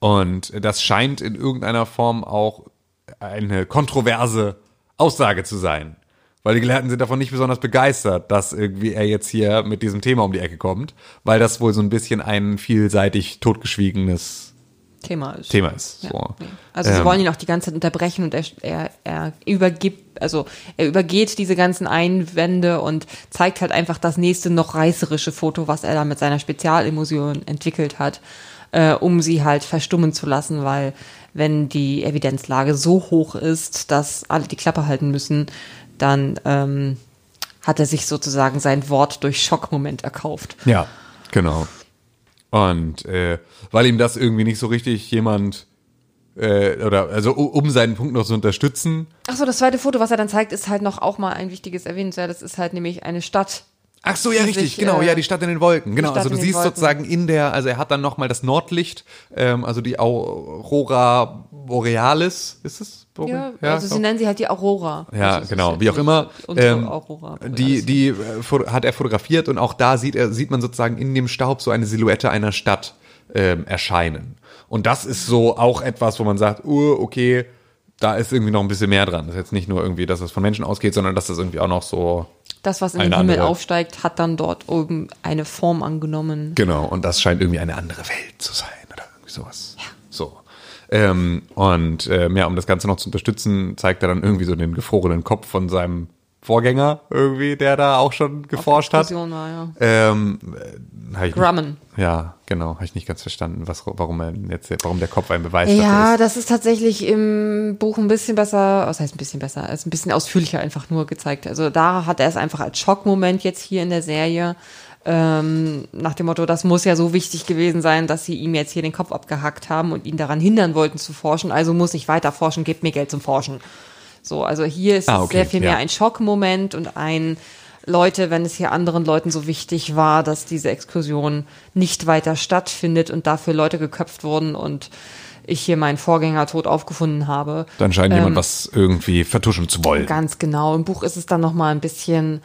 Und das scheint in irgendeiner Form auch eine kontroverse Aussage zu sein. Weil die Gelehrten sind davon nicht besonders begeistert, dass irgendwie er jetzt hier mit diesem Thema um die Ecke kommt, weil das wohl so ein bisschen ein vielseitig totgeschwiegenes Thema ist. Thema ist. Ja, So. nee. Also sie Ähm, wollen ihn auch die ganze Zeit unterbrechen und er, er, er übergibt, also er übergeht diese ganzen Einwände und zeigt halt einfach das nächste noch reißerische Foto, was er da mit seiner Spezialemulsion entwickelt hat, äh, um sie halt verstummen zu lassen, weil wenn die Evidenzlage so hoch ist, dass alle die Klappe halten müssen, dann ähm, hat er sich sozusagen sein Wort durch Schockmoment erkauft. Ja, genau. Und äh, weil ihm das irgendwie nicht so richtig jemand äh, oder also um seinen Punkt noch zu unterstützen, Ach so, das zweite Foto, was er dann zeigt, ist halt noch auch mal ein wichtiges erwähnenswert. Das ist halt nämlich eine Stadt. Ach so, ja, richtig, sich, genau, äh, ja, die Stadt in den Wolken. Genau, also du siehst Wolken. sozusagen in der, also er hat dann nochmal das Nordlicht, ähm, also die Aurora Borealis, ist es? Bore- Ja, also so. sie nennen sie halt die Aurora. Ja, also genau, wie auch immer. Ähm, Aurora. die die äh, hat er fotografiert und auch da sieht er sieht man sozusagen in dem Staub so eine Silhouette einer Stadt ähm, erscheinen. Und das ist so auch etwas, wo man sagt, uh, okay, da ist irgendwie noch ein bisschen mehr dran. Das ist jetzt nicht nur irgendwie, dass es von Menschen ausgeht, sondern dass das irgendwie auch noch so das, was in den Himmel andere- aufsteigt, hat dann dort oben eine Form angenommen. Genau, und das scheint irgendwie eine andere Welt zu sein oder irgendwie sowas. Ja. So. Ähm, und ähm, ja, um das Ganze noch zu unterstützen, zeigt er dann irgendwie so den gefrorenen Kopf von seinem Vorgänger irgendwie, der da auch schon geforscht hat. War, ja. Ähm, äh, ich Grumman. Nicht, ja, genau, habe ich nicht ganz verstanden, was, warum er jetzt, warum der Kopf ein Beweis dafür Ja, ist. das ist tatsächlich im Buch ein bisschen besser, was heißt ein bisschen besser, es ist ein bisschen ausführlicher einfach nur gezeigt. Also da hat er es einfach als Schockmoment jetzt hier in der Serie, ähm, nach dem Motto, das muss ja so wichtig gewesen sein, dass sie ihm jetzt hier den Kopf abgehackt haben und ihn daran hindern wollten zu forschen, also muss ich weiter forschen, gebt mir Geld zum Forschen. So, also hier ist Ah, es okay, sehr viel mehr ja. ein Schockmoment und ein Leute, wenn es hier anderen Leuten so wichtig war, dass diese Exkursion nicht weiter stattfindet und dafür Leute geköpft wurden und ich hier meinen Vorgänger tot aufgefunden habe. Dann scheint ähm, jemand was irgendwie vertuschen zu wollen. Ganz genau. Im Buch ist es dann nochmal ein bisschen,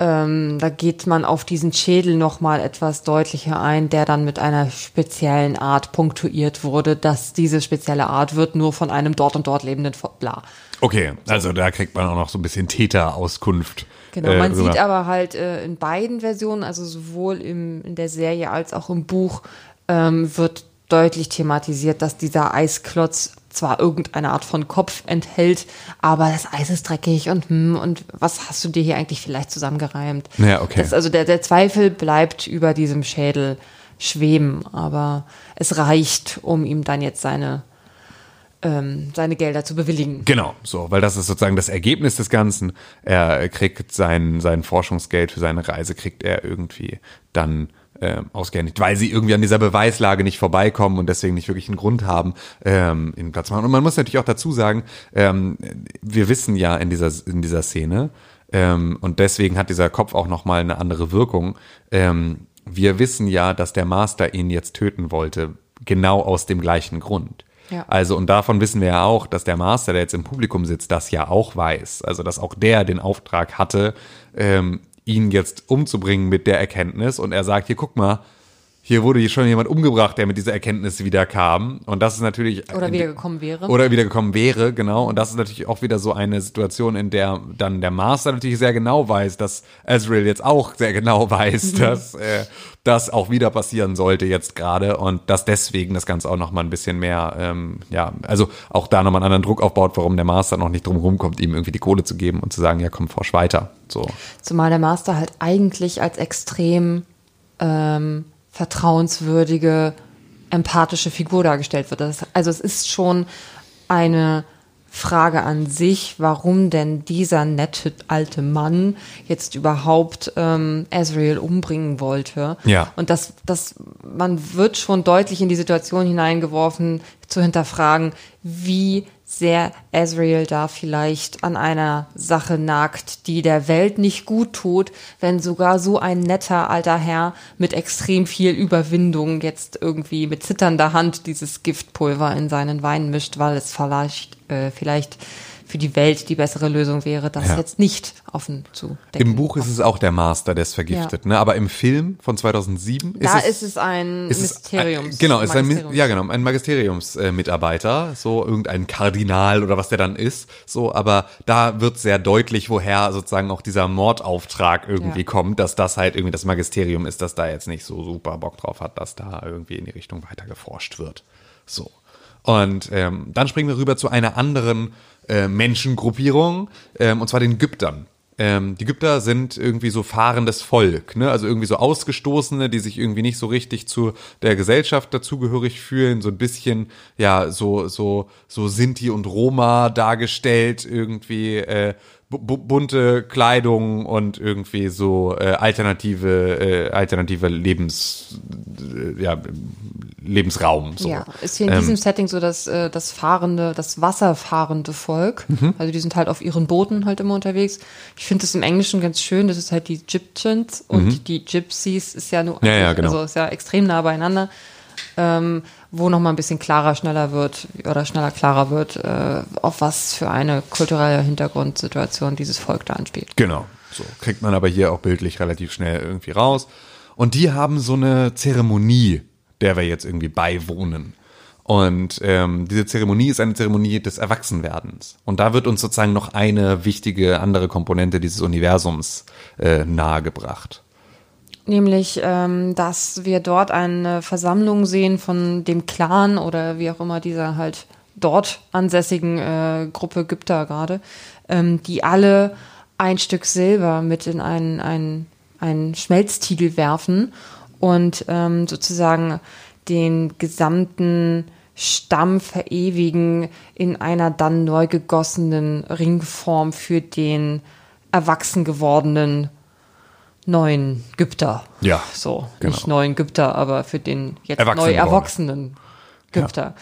ähm, da geht man auf diesen Schädel nochmal etwas deutlicher ein, der dann mit einer speziellen Art punktuiert wurde, dass diese spezielle Art wird nur von einem dort und dort lebenden bla. Okay, also da kriegt man auch noch so ein bisschen Täterauskunft. Genau, man äh, sieht aber halt äh, in beiden Versionen, also sowohl im, in der Serie als auch im Buch, ähm, wird deutlich thematisiert, dass dieser Eisklotz zwar irgendeine Art von Kopf enthält, aber das Eis ist dreckig und hm, und was hast du dir hier eigentlich vielleicht zusammengereimt? Ja, okay. Das, also der, der Zweifel bleibt über diesem Schädel schweben, aber es reicht, um ihm dann jetzt seine ähm, seine Gelder zu bewilligen. Genau, so, weil das ist sozusagen das Ergebnis des Ganzen. Er kriegt sein, sein Forschungsgeld für seine Reise, kriegt er irgendwie dann äh, ausgehändigt, weil sie irgendwie an dieser Beweislage nicht vorbeikommen und deswegen nicht wirklich einen Grund haben, ähm, ihn Platz machen. Und man muss natürlich auch dazu sagen, ähm, wir wissen ja in dieser, in dieser Szene, ähm, und deswegen hat dieser Kopf auch nochmal eine andere Wirkung. Ähm, wir wissen ja, dass der Master ihn jetzt töten wollte, genau aus dem gleichen Grund. Ja. Also, und davon wissen wir ja auch, dass der Master, der jetzt im Publikum sitzt, das ja auch weiß. Also, dass auch der den Auftrag hatte, ähm, ihn jetzt umzubringen mit der Erkenntnis. Und er sagt, hier, guck mal, hier wurde schon jemand umgebracht, der mit dieser Erkenntnis wieder kam. Und das ist natürlich. Oder wiedergekommen wäre. Oder wiedergekommen wäre, genau. Und das ist natürlich auch wieder so eine Situation, in der dann der Master natürlich sehr genau weiß, dass Ezreal jetzt auch sehr genau weiß, mhm. dass äh, das auch wieder passieren sollte jetzt gerade und dass deswegen das Ganze auch nochmal ein bisschen mehr, ähm, ja, also auch da nochmal einen anderen Druck aufbaut, warum der Master noch nicht drum rumkommt, ihm irgendwie die Kohle zu geben und zu sagen, ja komm, forsch weiter. So. Zumal der Master halt eigentlich als extrem ähm, vertrauenswürdige, empathische Figur dargestellt wird. Das, also es ist schon eine Frage an sich, warum denn dieser nette alte Mann jetzt überhaupt ähm, Azrael umbringen wollte. Ja. Und das, das, man wird schon deutlich in die Situation hineingeworfen, zu hinterfragen, wie sehr Azrael da vielleicht an einer Sache nagt, die der Welt nicht gut tut, wenn sogar so ein netter alter Herr mit extrem viel Überwindung jetzt irgendwie mit zitternder Hand dieses Giftpulver in seinen Wein mischt, weil es vielleicht, äh, vielleicht für die Welt die bessere Lösung wäre, das ja. jetzt nicht offen zu decken. Im Buch ist es auch der Master, der es vergiftet, ja. ne? aber im Film von 2007 da ist es, ist es ein ist Mysteriums. Es, äh, genau, ist ein, ja genau, ein Magisteriumsmitarbeiter, äh, so irgendein Kardinal oder was der dann ist, so, aber da wird sehr deutlich, woher sozusagen auch dieser Mordauftrag irgendwie ja. kommt, dass das halt irgendwie das Magisterium ist, dass da jetzt nicht so super Bock drauf hat, dass da irgendwie in die Richtung weiter geforscht wird. So. Und ähm, dann springen wir rüber zu einer anderen äh, Menschengruppierung, ähm, und zwar den Gyptern. Ähm, die Gypter sind irgendwie so fahrendes Volk, ne? also irgendwie so Ausgestoßene, die sich irgendwie nicht so richtig zu der Gesellschaft dazugehörig fühlen, so ein bisschen, ja, so, so, so Sinti und Roma dargestellt, irgendwie, äh, bunte Kleidung und irgendwie so äh, alternative äh, alternative Lebens äh, ja Lebensraum so. Ja, ist hier in ähm, diesem Setting so dass äh, das fahrende das wasserfahrende Volk, mhm. also die sind halt auf ihren Booten halt immer unterwegs. Ich finde das im Englischen ganz schön, das ist halt die Gyptians und mhm. die Gypsies ist ja nur ja, ja, genau. also ist ja extrem nah beieinander ähm, wo noch mal ein bisschen klarer, schneller wird oder schneller klarer wird, äh, auf was für eine kulturelle Hintergrundsituation dieses Volk da anspielt. Genau, so kriegt man aber hier auch bildlich relativ schnell irgendwie raus. Und die haben so eine Zeremonie, der wir jetzt irgendwie beiwohnen. Und ähm, diese Zeremonie ist eine Zeremonie des Erwachsenwerdens. Und da wird uns sozusagen noch eine wichtige andere Komponente dieses Universums äh, nahegebracht. Nämlich, ähm, dass wir dort eine Versammlung sehen von dem Clan oder wie auch immer dieser halt dort ansässigen äh, Gruppe Ägypter gerade, ähm, die alle ein Stück Silber mit in einen, einen, einen Schmelztiegel werfen und ähm, sozusagen den gesamten Stamm verewigen in einer dann neu gegossenen Ringform für den erwachsen gewordenen neuen Gypter. Ja. So, genau. nicht neuen Gypter, aber für den jetzt neu erwachsenen Gypter. Ja.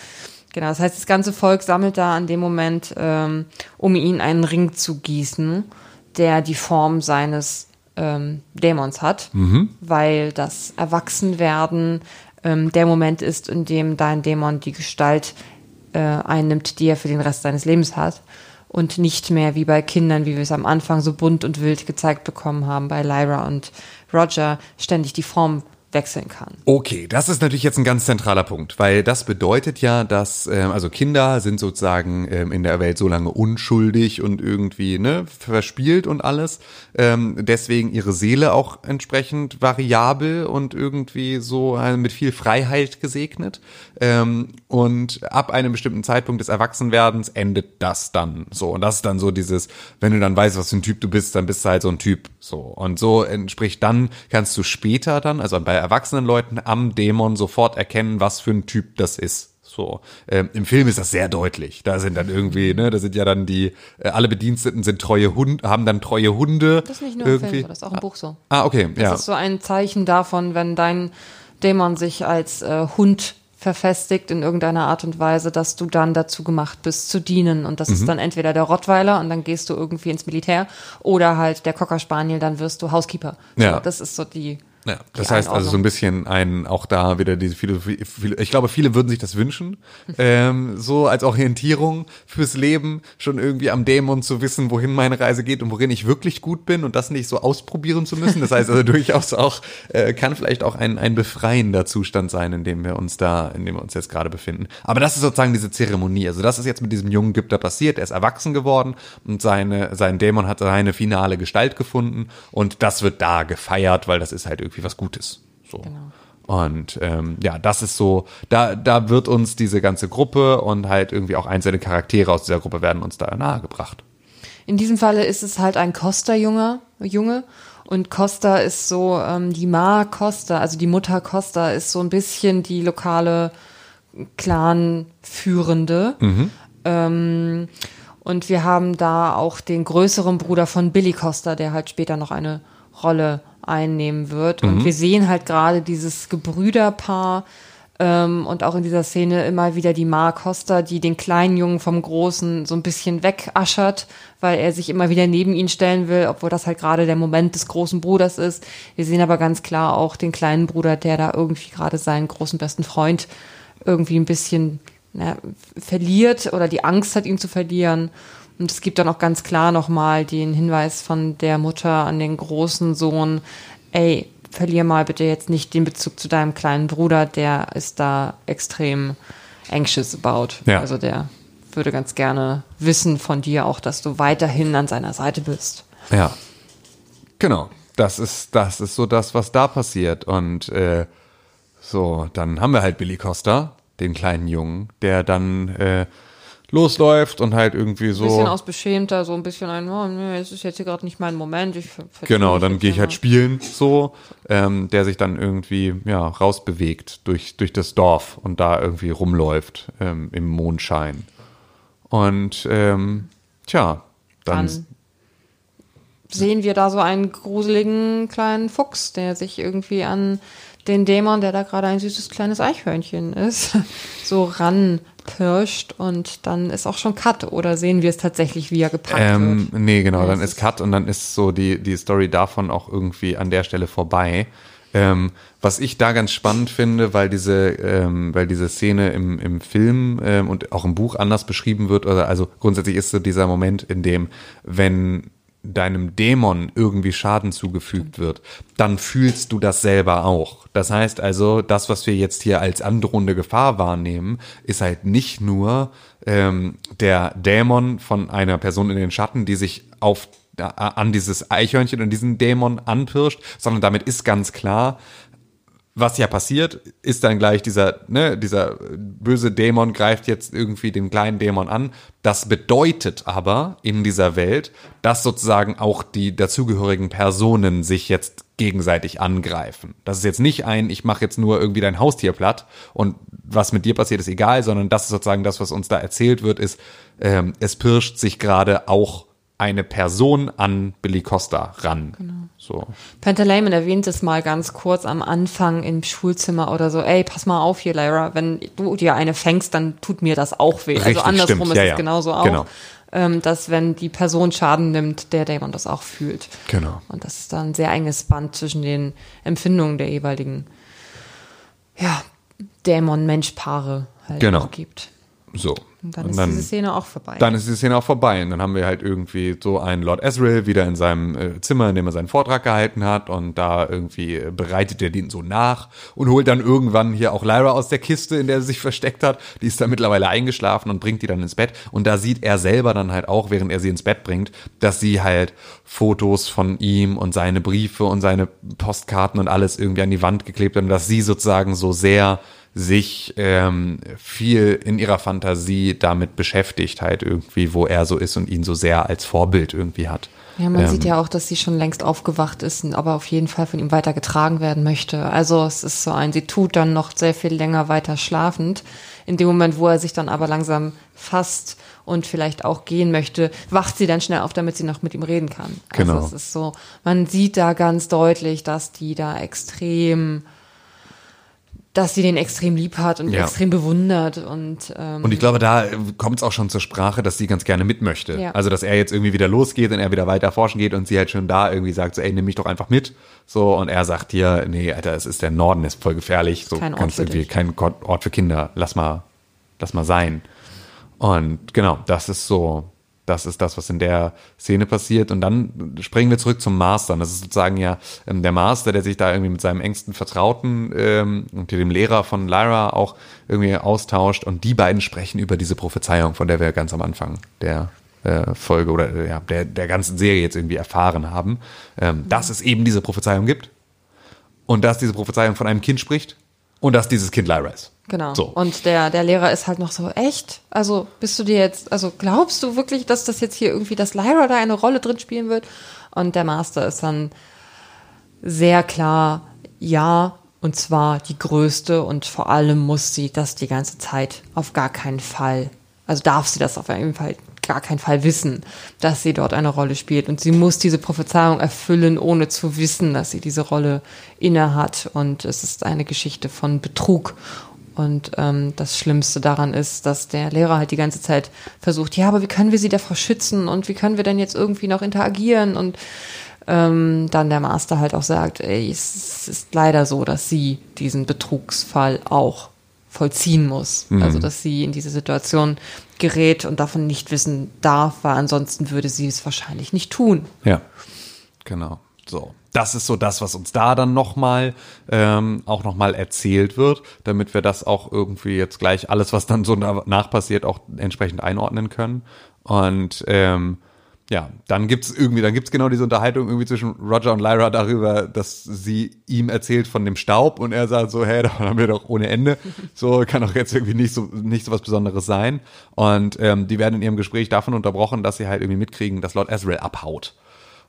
Genau, das heißt, das ganze Volk sammelt da an dem Moment, ähm, um ihn einen Ring zu gießen, der die Form seines ähm, Dämons hat, mhm. weil das Erwachsenwerden ähm, der Moment ist, in dem dein Dämon die Gestalt äh, einnimmt, die er für den Rest seines Lebens hat. Und nicht mehr wie bei Kindern, wie wir es am Anfang so bunt und wild gezeigt bekommen haben, bei Lyra und Roger, ständig die Form wechseln kann. Okay, das ist natürlich jetzt ein ganz zentraler Punkt, weil das bedeutet ja, dass ähm, also Kinder sind sozusagen ähm, in der Welt so lange unschuldig und irgendwie ne verspielt und alles, ähm, deswegen ihre Seele auch entsprechend variabel und irgendwie so äh, mit viel Freiheit gesegnet ähm, und ab einem bestimmten Zeitpunkt des Erwachsenwerdens endet das dann so und das ist dann so dieses, wenn du dann weißt, was für ein Typ du bist, dann bist du halt so ein Typ so und so entspricht dann kannst du später dann also bei erwachsenen Leuten am Dämon sofort erkennen, was für ein Typ das ist. So ähm, im Film ist das sehr deutlich. Da sind dann irgendwie, ne, da sind ja dann die äh, alle Bediensteten sind treue Hunde, haben dann treue Hunde. Das ist nicht nur irgendwie. im Film, so, das ist auch im Buch so. Ah, okay, Das ja. ist so ein Zeichen davon, wenn dein Dämon sich als äh, Hund verfestigt in irgendeiner Art und Weise, dass du dann dazu gemacht bist zu dienen. Und das Mhm. ist dann entweder der Rottweiler und dann gehst du irgendwie ins Militär oder halt der Cocker Spaniel, dann wirst du Housekeeper. Ja. So, das ist so die. Ja, das heißt also so ein bisschen ein, auch da wieder diese Philosophie, ich glaube, viele würden sich das wünschen, ähm, so als Orientierung fürs Leben, schon irgendwie am Dämon zu wissen, wohin meine Reise geht und worin ich wirklich gut bin und das nicht so ausprobieren zu müssen. Das heißt also durchaus auch, äh, kann vielleicht auch ein, ein befreiender Zustand sein, in dem wir uns da, in dem wir uns jetzt gerade befinden. Aber das ist sozusagen diese Zeremonie. Also das ist jetzt mit diesem jungen Gypter passiert. Er ist erwachsen geworden und seine, sein Dämon hat seine finale Gestalt gefunden und das wird da gefeiert, weil das ist halt irgendwie was Gutes. So. Und ähm, ja, das ist so, da, da wird uns diese ganze Gruppe und halt irgendwie auch einzelne Charaktere aus dieser Gruppe werden uns da nahegebracht. In diesem Falle ist es halt ein Costa-Junge, Junge. Und Costa ist so, ähm, die Ma Costa, also die Mutter Costa ist so ein bisschen die lokale Clan-Führende. Ähm, und wir haben da auch den größeren Bruder von Billy Costa, der halt später noch eine Rolle einnehmen wird. Und wir sehen halt gerade dieses Gebrüderpaar ähm, und auch in dieser Szene immer wieder die Ma Costa, die den kleinen Jungen vom Großen so ein bisschen wegaschert, weil er sich immer wieder neben ihn stellen will, obwohl das halt gerade der Moment des großen Bruders ist. Wir sehen aber ganz klar auch den kleinen Bruder, der da irgendwie gerade seinen großen besten Freund irgendwie ein bisschen na, verliert oder die Angst hat, ihn zu verlieren. Und es gibt dann auch ganz klar nochmal den Hinweis von der Mutter an den großen Sohn, ey, verlier mal bitte jetzt nicht den Bezug zu deinem kleinen Bruder, der ist da extrem anxious about. Ja. Also der würde ganz gerne wissen von dir auch, dass du weiterhin an seiner Seite bist. Ja. Genau. Das ist, das ist so das, was da passiert. Und äh, so, dann haben wir halt Billy Costa, den kleinen Jungen, der dann äh, losläuft und halt irgendwie so. Ein bisschen aus beschämter, so ein bisschen ein, oh, nee, es ist jetzt hier gerade nicht mein Moment. Ich Genau, dann gehe ich halt spielen, so, ähm, der sich dann irgendwie, ja, rausbewegt durch, durch das Dorf und da irgendwie rumläuft ähm, im Mondschein. Und, ähm, tja, dann, Dann sehen wir da so einen gruseligen kleinen Fuchs, der sich irgendwie an den Dämon, der da gerade ein süßes kleines Eichhörnchen ist, so ranpirscht und dann ist auch schon Cut oder sehen wir es tatsächlich, wie er gepackt ähm, wird? nee, genau, dann ist- Cut und dann ist so die, die Story davon auch irgendwie an der Stelle vorbei. Ähm, was ich da ganz spannend finde, weil diese, ähm, weil diese Szene im, im Film ähm, und auch im Buch anders beschrieben wird, oder also grundsätzlich ist so dieser Moment, in dem, wenn deinem Dämon irgendwie Schaden zugefügt wird, dann fühlst du das selber auch. Das heißt also, das, was wir jetzt hier als androhende Gefahr wahrnehmen, ist halt nicht nur ähm, der Dämon von einer Person in den Schatten, die sich auf äh, an dieses Eichhörnchen und diesen Dämon anpirscht, sondern damit ist ganz klar, was ja passiert, ist dann gleich dieser, ne, dieser böse Dämon greift jetzt irgendwie den kleinen Dämon an. Das bedeutet aber in dieser Welt, dass sozusagen auch die dazugehörigen Personen sich jetzt gegenseitig angreifen. Das ist jetzt nicht ein, ich mache jetzt nur irgendwie dein Haustier platt und was mit dir passiert, ist egal, sondern das ist sozusagen das, was uns da erzählt wird, ist, ähm, es pirscht sich gerade auch eine Person an Billy Costa ran. So. Pentalayman erwähnt es mal ganz kurz am Anfang im Schulzimmer oder so, ey, pass mal auf hier, Lyra, wenn du dir eine fängst, dann tut mir das auch weh. Richtig, also andersrum stimmt. ist Ja, es ja. genauso auch, Genau. ähm, dass wenn die Person Schaden nimmt, der Dämon das auch fühlt. Genau. Und das ist dann ein sehr enges Band zwischen den Empfindungen der jeweiligen ja, Dämon-Mensch-Paare halt Genau. gibt. So. Und dann ist diese Szene auch vorbei. Dann ist die Szene auch vorbei. Und dann haben wir halt irgendwie so einen Lord Ezreal wieder in seinem äh, Zimmer, in dem er seinen Vortrag gehalten hat. Und da irgendwie äh, bereitet er den so nach und holt dann irgendwann hier auch Lyra aus der Kiste, in der sie sich versteckt hat. Die ist da mittlerweile eingeschlafen und bringt die dann ins Bett. Und da sieht er selber dann halt auch, während er sie ins Bett bringt, dass sie halt Fotos von ihm und seine Briefe und seine Postkarten und alles irgendwie an die Wand geklebt hat und dass sie sozusagen so sehr sich ähm, viel in ihrer Fantasie damit beschäftigt, halt irgendwie, wo er so ist und ihn so sehr als Vorbild irgendwie hat. Ja, man ähm, sieht ja auch, dass sie schon längst aufgewacht ist, aber auf jeden Fall von ihm weiter getragen werden möchte. Also es ist so ein, sie tut dann noch sehr viel länger weiter schlafend. In dem Moment, wo er sich dann aber langsam fasst und vielleicht auch gehen möchte, wacht sie dann schnell auf, damit sie noch mit ihm reden kann. Genau. Also es ist so, man sieht da ganz deutlich, dass die da extrem dass sie den extrem lieb hat und ja. extrem bewundert und ähm, und ich glaube, da kommt es auch schon zur Sprache, dass sie ganz gerne mit möchte. Ja. Also dass er jetzt irgendwie wieder losgeht und er wieder weiter forschen geht und sie halt schon da irgendwie sagt, so, ey, nimm mich doch einfach mit. So und er sagt hier, nee, Alter, es ist der Norden, ist voll gefährlich. So kein Ort irgendwie dich. kein Ort für Kinder. Lass mal, lass mal sein. Und genau, das ist so das ist das, was in der Szene passiert. Und dann springen wir zurück zum Master. Das ist sozusagen ja ähm, der Master, der sich da irgendwie mit seinem engsten Vertrauten ähm, und dem Lehrer von Lyra auch irgendwie austauscht. Und die beiden sprechen über diese Prophezeiung, von der wir ganz am Anfang der äh, Folge oder äh, der, der ganzen Serie jetzt irgendwie erfahren haben, ähm, dass es eben diese Prophezeiung gibt und dass diese Prophezeiung von einem Kind spricht und dass dieses Kind Lyra ist. Genau. So. Und der, der Lehrer ist halt noch so, echt? Also bist du dir jetzt, also glaubst du wirklich, dass das jetzt hier irgendwie, dass Lyra da eine Rolle drin spielen wird? Und der Master ist dann sehr klar, ja, und zwar die größte und vor allem muss sie das die ganze Zeit auf gar keinen Fall, also darf sie das auf jeden Fall gar keinen Fall wissen, dass sie dort eine Rolle spielt. Und sie muss diese Prophezeiung erfüllen, ohne zu wissen, dass sie diese Rolle inne hat. Und es ist eine Geschichte von Betrug. Und ähm, das Schlimmste daran ist, dass der Lehrer halt die ganze Zeit versucht, ja, aber wie können wir sie davor schützen und wie können wir denn jetzt irgendwie noch interagieren? Und ähm, dann der Master halt auch sagt, ey, es ist leider so, dass sie diesen Betrugsfall auch vollziehen muss. Mhm. Also dass sie in diese Situation gerät und davon nicht wissen darf, weil ansonsten würde sie es wahrscheinlich nicht tun. Ja, genau. So, das ist so das, was uns da dann nochmal ähm, auch nochmal erzählt wird, damit wir das auch irgendwie jetzt gleich alles, was dann so danach passiert, auch entsprechend einordnen können. Und ähm, ja, dann gibt's irgendwie, dann gibt's genau diese Unterhaltung irgendwie zwischen Roger und Lyra darüber, dass sie ihm erzählt von dem Staub und er sagt so, hey, da haben wir doch ohne Ende. So kann doch jetzt irgendwie nicht so nicht so was Besonderes sein. Und ähm, die werden in ihrem Gespräch davon unterbrochen, dass sie halt irgendwie mitkriegen, dass Lord Ezreal abhaut.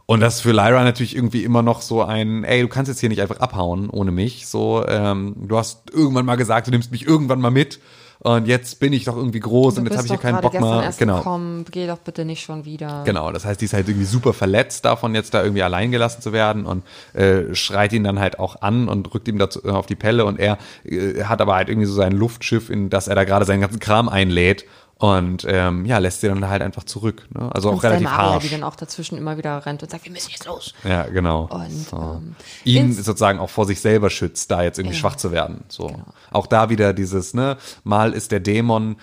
Und das ist für Lyra natürlich irgendwie immer noch so ein, ey, du kannst jetzt hier nicht einfach abhauen ohne mich. So, ähm, du hast irgendwann mal gesagt, du nimmst mich irgendwann mal mit und jetzt bin ich doch irgendwie groß du und jetzt habe ich hier keinen Bock mehr. Erst genau. Gekommen, geh doch bitte nicht schon wieder. Genau, das heißt, die ist halt irgendwie super verletzt davon, jetzt da irgendwie allein gelassen zu werden und äh, schreit ihn dann halt auch an und rückt ihm dazu auf die Pelle und er äh, hat aber halt irgendwie so sein Luftschiff, in das er da gerade seinen ganzen Kram einlädt und ähm, ja, lässt sie dann halt einfach zurück. Ne? Also und auch relativ Maria, harsh. die dann auch dazwischen immer wieder rennt und sagt, wir müssen jetzt los. Ja, genau. Und so. ähm, ihn sozusagen auch vor sich selber schützt, da jetzt irgendwie ja. schwach zu werden. So. Genau. Auch da wieder dieses, ne, mal ist der Dämon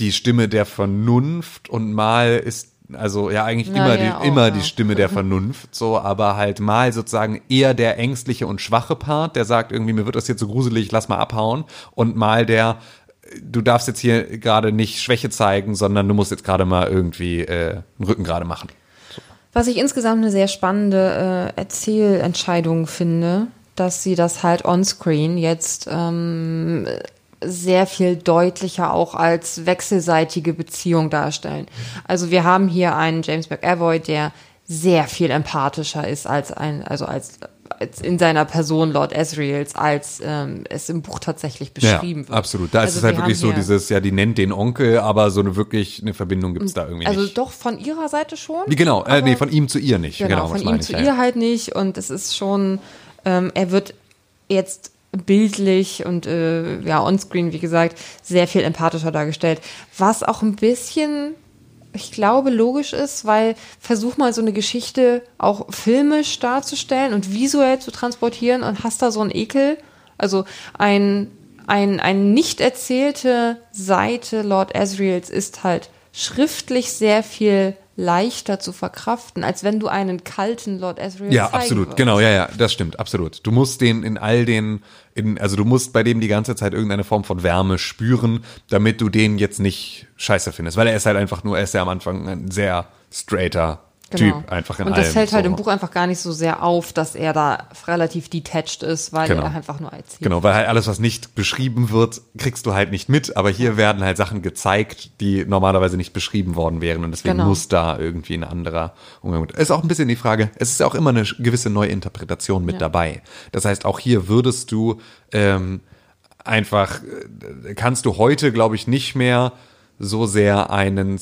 die Stimme der Vernunft und mal ist also ja eigentlich Na, immer ja, die immer ja. die Stimme der Vernunft so aber halt mal sozusagen eher der ängstliche und schwache Part der sagt irgendwie mir wird das jetzt so gruselig lass mal abhauen und mal der du darfst jetzt hier gerade nicht Schwäche zeigen, sondern du musst jetzt gerade mal irgendwie äh, einen Rücken gerade machen. Was ich insgesamt eine sehr spannende äh, Erzählentscheidung finde, dass sie das halt onscreen jetzt ähm, sehr viel deutlicher auch als wechselseitige Beziehung darstellen. Also wir haben hier einen James McAvoy, der sehr viel empathischer ist als ein, also als als in seiner Person Lord Ezreals, als ähm, es im Buch tatsächlich beschrieben ja, wird. Absolut. Da also ist es halt wirklich so dieses, ja, die nennt den Onkel, aber so eine wirklich eine Verbindung gibt es da irgendwie also nicht. Also doch von ihrer Seite schon. Wie genau, äh, nee, von ihm zu ihr nicht. Genau, genau von ihm zu ich, ihr ja. halt nicht. Und es ist schon, ähm, er wird jetzt bildlich und äh, ja, onscreen, wie gesagt, sehr viel empathischer dargestellt. Was auch ein bisschen ich glaube, logisch ist, weil versuch mal so eine Geschichte auch filmisch darzustellen und visuell zu transportieren und hast da so einen Ekel, also ein, ein, ein nicht erzählte Seite Lord Asriels ist halt schriftlich sehr viel leichter zu verkraften, als wenn du einen kalten Lord Asriel Ja, absolut, würdest. genau, ja, ja, das stimmt, absolut. Du musst den in all den, in, also du musst bei dem die ganze Zeit irgendeine Form von Wärme spüren, damit du den jetzt nicht scheiße findest, weil er ist halt einfach nur, er ist ja am Anfang ein sehr straighter Genau. Typ, einfach in Und das fällt halt so. im Buch einfach gar nicht so sehr auf, dass er da relativ detached ist, weil Genau. er einfach nur erzählt. Genau, weil halt alles, was nicht beschrieben wird, kriegst du halt nicht mit, aber hier werden halt Sachen gezeigt, die normalerweise nicht beschrieben worden wären und deswegen Genau. muss da irgendwie ein anderer Umgang mit. Ist auch ein bisschen die Frage, es ist ja auch immer eine gewisse Neuinterpretation mit Ja. dabei. Das heißt, auch hier würdest du ähm, einfach, äh, kannst du heute, glaube ich, nicht mehr so sehr einen,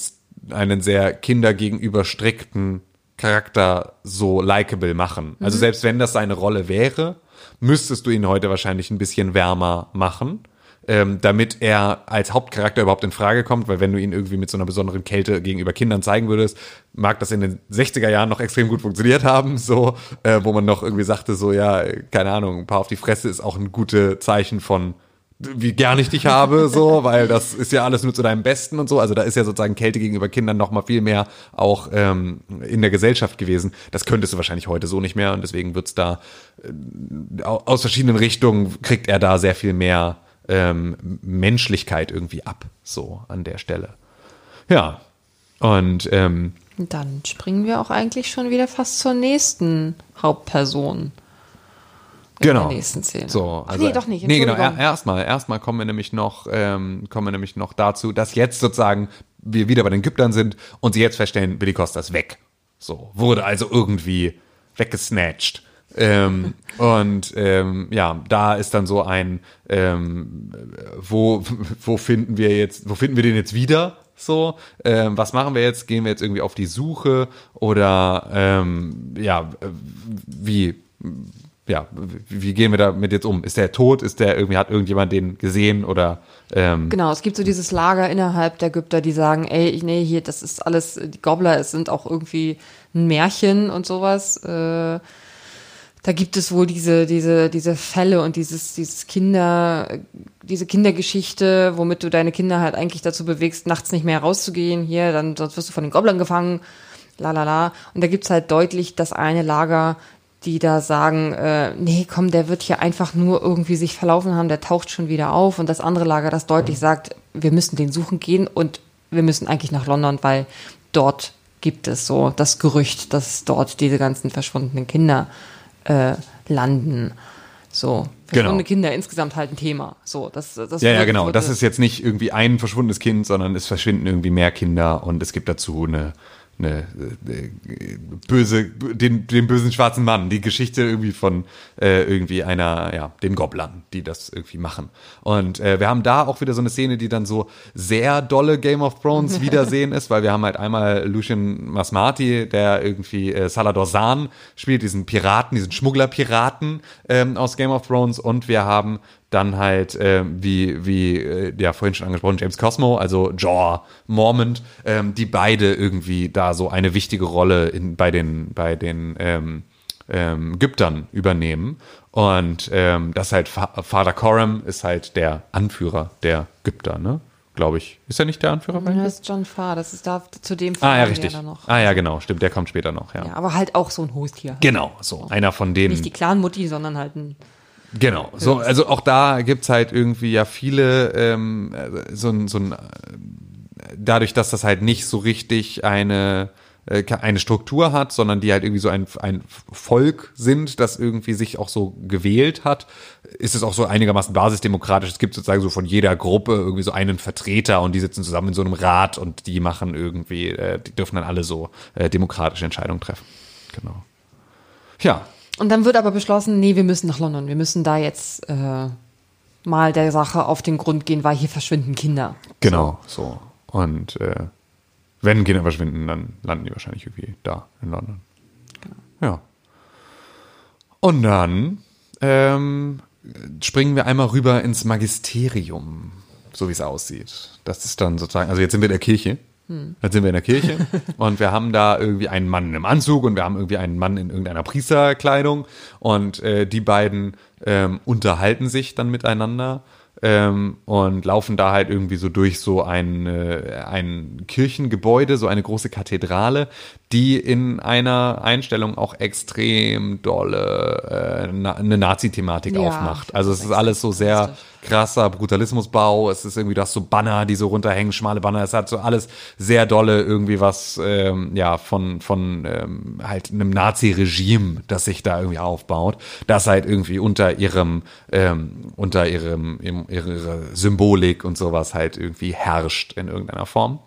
einen sehr Kinder gegenüber strikten Charakter so likable machen. Also selbst wenn das seine Rolle wäre, müsstest du ihn heute wahrscheinlich ein bisschen wärmer machen, ähm, damit er als Hauptcharakter überhaupt in Frage kommt, weil wenn du ihn irgendwie mit so einer besonderen Kälte gegenüber Kindern zeigen würdest, mag das in den 60er Jahren noch extrem gut funktioniert haben, so, äh, wo man noch irgendwie sagte, so, ja, keine Ahnung, ein paar auf die Fresse ist auch ein gutes Zeichen von wie gern ich dich habe, so, weil das ist ja alles nur zu deinem Besten und so. Also da ist ja sozusagen Kälte gegenüber Kindern noch mal viel mehr auch ähm, in der Gesellschaft gewesen. Das könntest du wahrscheinlich heute so nicht mehr und deswegen wird's da äh, au- aus verschiedenen Richtungen kriegt er da sehr viel mehr ähm, Menschlichkeit irgendwie ab, so an der Stelle. Ja. Und ähm, Dann springen wir auch eigentlich schon wieder fast zur nächsten Hauptperson. In Genau. der nächsten Szene. So, Ach also, nee, doch nicht. Nee, genau. Er, erstmal, erstmal kommen wir nämlich noch, ähm, kommen wir nämlich noch dazu, dass jetzt sozusagen wir wieder bei den Ägyptern sind und sie jetzt feststellen, Billy Costa ist weg. So, wurde also irgendwie weggesnatcht. Ähm, und ähm, ja, da ist dann so ein, ähm, wo, wo finden wir jetzt, wo finden wir den jetzt wieder? So, ähm, was machen wir jetzt? Gehen wir jetzt irgendwie auf die Suche oder ähm, ja, wie, ja, wie, gehen wir damit jetzt um? Ist der tot? Ist der irgendwie, hat irgendjemand den gesehen oder ähm, Genau, es gibt so dieses Lager innerhalb der Ägypter, die sagen, ey, ich- nee, hier, das ist alles, die Gobbler, es sind auch irgendwie ein Märchen und sowas. Äh, da gibt es wohl diese, diese, diese Fälle und dieses, dieses Kinder, diese Kindergeschichte, womit du deine Kinder halt eigentlich dazu bewegst, nachts nicht mehr rauszugehen. Hier, dann sonst wirst du von den Gobblern gefangen. La la la. Und da gibt's halt deutlich das eine Lager, die da sagen, äh, nee, komm, der wird hier einfach nur irgendwie sich verlaufen haben, der taucht schon wieder auf. Und das andere Lager, das deutlich sagt, wir müssen den suchen gehen und wir müssen eigentlich nach London, weil dort gibt es so das Gerücht, dass dort diese ganzen verschwundenen Kinder äh, landen. So, verschwundene Genau. Kinder insgesamt halt ein Thema. So, das, das Ja, ja, genau. Das ist jetzt nicht irgendwie ein verschwundenes Kind, sondern es verschwinden irgendwie mehr Kinder und es gibt dazu eine, eine äh, böse, den, den bösen schwarzen Mann. Die Geschichte irgendwie von äh, irgendwie einer, ja, den Gobblern, die das irgendwie machen. Und äh, wir haben da auch wieder so eine Szene, die dann so sehr dolle Game of Thrones Wiedersehen ist, weil wir haben halt einmal Lucian Masmati, der irgendwie äh, Salador Sahn spielt, diesen Piraten, diesen Schmugglerpiraten ähm, aus Game of Thrones und wir haben dann halt, ähm, wie, wie äh, ja vorhin schon angesprochen, James Cosmo, also Jaw Mormont, ähm, die beide irgendwie da so eine wichtige Rolle in, bei den, bei den ähm, ähm, Ägyptern übernehmen. Und ähm, das halt Fa Father Coram ist halt der Anführer der Ägypter, ne? Glaube ich. Ist er nicht der Anführer? bei Ja, ihnen? das ist John Farr, das ist da zu dem Ah ja, richtig. dann noch. Ah ja, genau, stimmt, der kommt später noch, ja. Ja, aber halt auch so ein Haustier. Genau, so einer von denen. Nicht die Clan-Mutti, sondern halt ein Genau, so, also auch da gibt's halt irgendwie ja viele, ähm, äh, so ein, so ein, dadurch, dass das halt nicht so richtig eine, äh, eine Struktur hat, sondern die halt irgendwie so ein, ein Volk sind, das irgendwie sich auch so gewählt hat, ist es auch so einigermaßen basisdemokratisch. Es gibt sozusagen so von jeder Gruppe irgendwie so einen Vertreter und die sitzen zusammen in so einem Rat und die machen irgendwie, äh, die dürfen dann alle so äh, demokratische Entscheidungen treffen. Genau. Ja, Und dann wird aber beschlossen, nee, wir müssen nach London. Wir müssen da jetzt äh, mal der Sache auf den Grund gehen, weil hier verschwinden Kinder. Genau, so. Und äh, wenn Kinder verschwinden, dann landen die wahrscheinlich irgendwie da in London. Ja. Und dann ähm, springen wir einmal rüber ins Magisterium, so wie es aussieht. Das ist dann sozusagen, also jetzt sind wir in der Kirche. Jetzt sind wir in der Kirche und wir haben da irgendwie einen Mann im Anzug und wir haben irgendwie einen Mann in irgendeiner Priesterkleidung. Und äh, die beiden ähm, unterhalten sich dann miteinander ähm, und laufen da halt irgendwie so durch so ein, äh, ein Kirchengebäude, so eine große Kathedrale, die in einer Einstellung auch extrem dolle äh, na, eine Nazi-Thematik Ja, aufmacht. Also es ist alles so sehr krasser Brutalismusbau. Es ist irgendwie, du hast so Banner, die so runterhängen, schmale Banner. Es hat so alles sehr dolle irgendwie was, ähm, ja, von, von ähm, halt einem Nazi-Regime, das sich da irgendwie aufbaut, das halt irgendwie unter ihrem, ähm, unter ihrem, ihrem, ihrer Symbolik und sowas halt irgendwie herrscht in irgendeiner Form.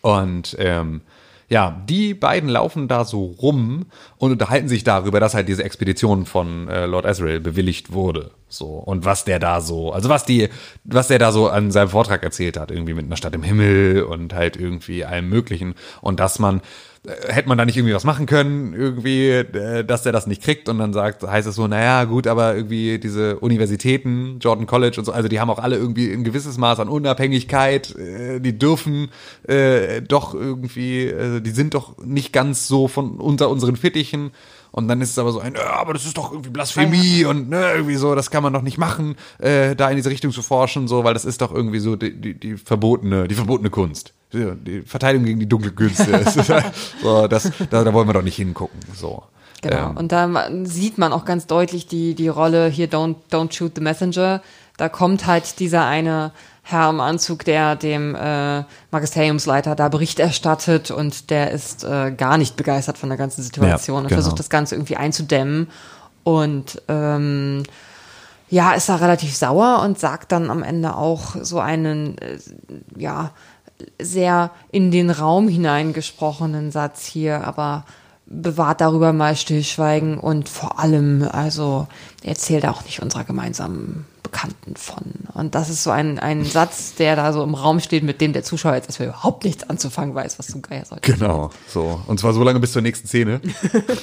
Und ähm, ja, die beiden laufen da so rum und unterhalten sich darüber, dass halt diese Expedition von äh, Lord Ezreal bewilligt wurde. So. Und was der da so, also was die, was der da so an seinem Vortrag erzählt hat, irgendwie mit einer Stadt im Himmel und halt irgendwie allem möglichen. Und dass man, äh, hätte man da nicht irgendwie was machen können, irgendwie, äh, dass der das nicht kriegt und dann sagt, heißt es so, naja, gut, aber irgendwie diese Universitäten, Jordan College und so, also die haben auch alle irgendwie ein gewisses Maß an Unabhängigkeit, äh, die dürfen äh, doch irgendwie, die sind doch nicht ganz so von unter unseren Fittichen. Und dann ist es aber so ein, ja, aber das ist doch irgendwie Blasphemie und ne, irgendwie so, das kann man doch nicht machen, äh, da in diese Richtung zu forschen, so, weil das ist doch irgendwie so die, die, die verbotene, die verbotene Kunst. Die, Verteidigung gegen die dunkle Künste. So, das, da, da wollen wir doch nicht hingucken. So. Genau. Ähm, und da sieht man auch ganz deutlich die, die Rolle hier Don't, Don't Shoot the Messenger. Da kommt halt dieser eine Herr im Anzug, der dem äh, Magisteriumsleiter da Bericht erstattet und der ist äh, gar nicht begeistert von der ganzen Situation Ja, und genau. versucht das Ganze irgendwie einzudämmen. Und ähm, ja, ist da relativ sauer und sagt dann am Ende auch so einen, äh, ja, sehr in den Raum hineingesprochenen Satz hier, aber bewahrt darüber mal Stillschweigen und vor allem, also erzählt auch nicht unserer gemeinsamen Bekannten von. Und das ist so ein, ein Satz, der da so im Raum steht, mit dem der Zuschauer jetzt erstmal überhaupt nichts anzufangen weiß, was zum Geier soll. Genau, so. Und zwar so lange bis zur nächsten Szene.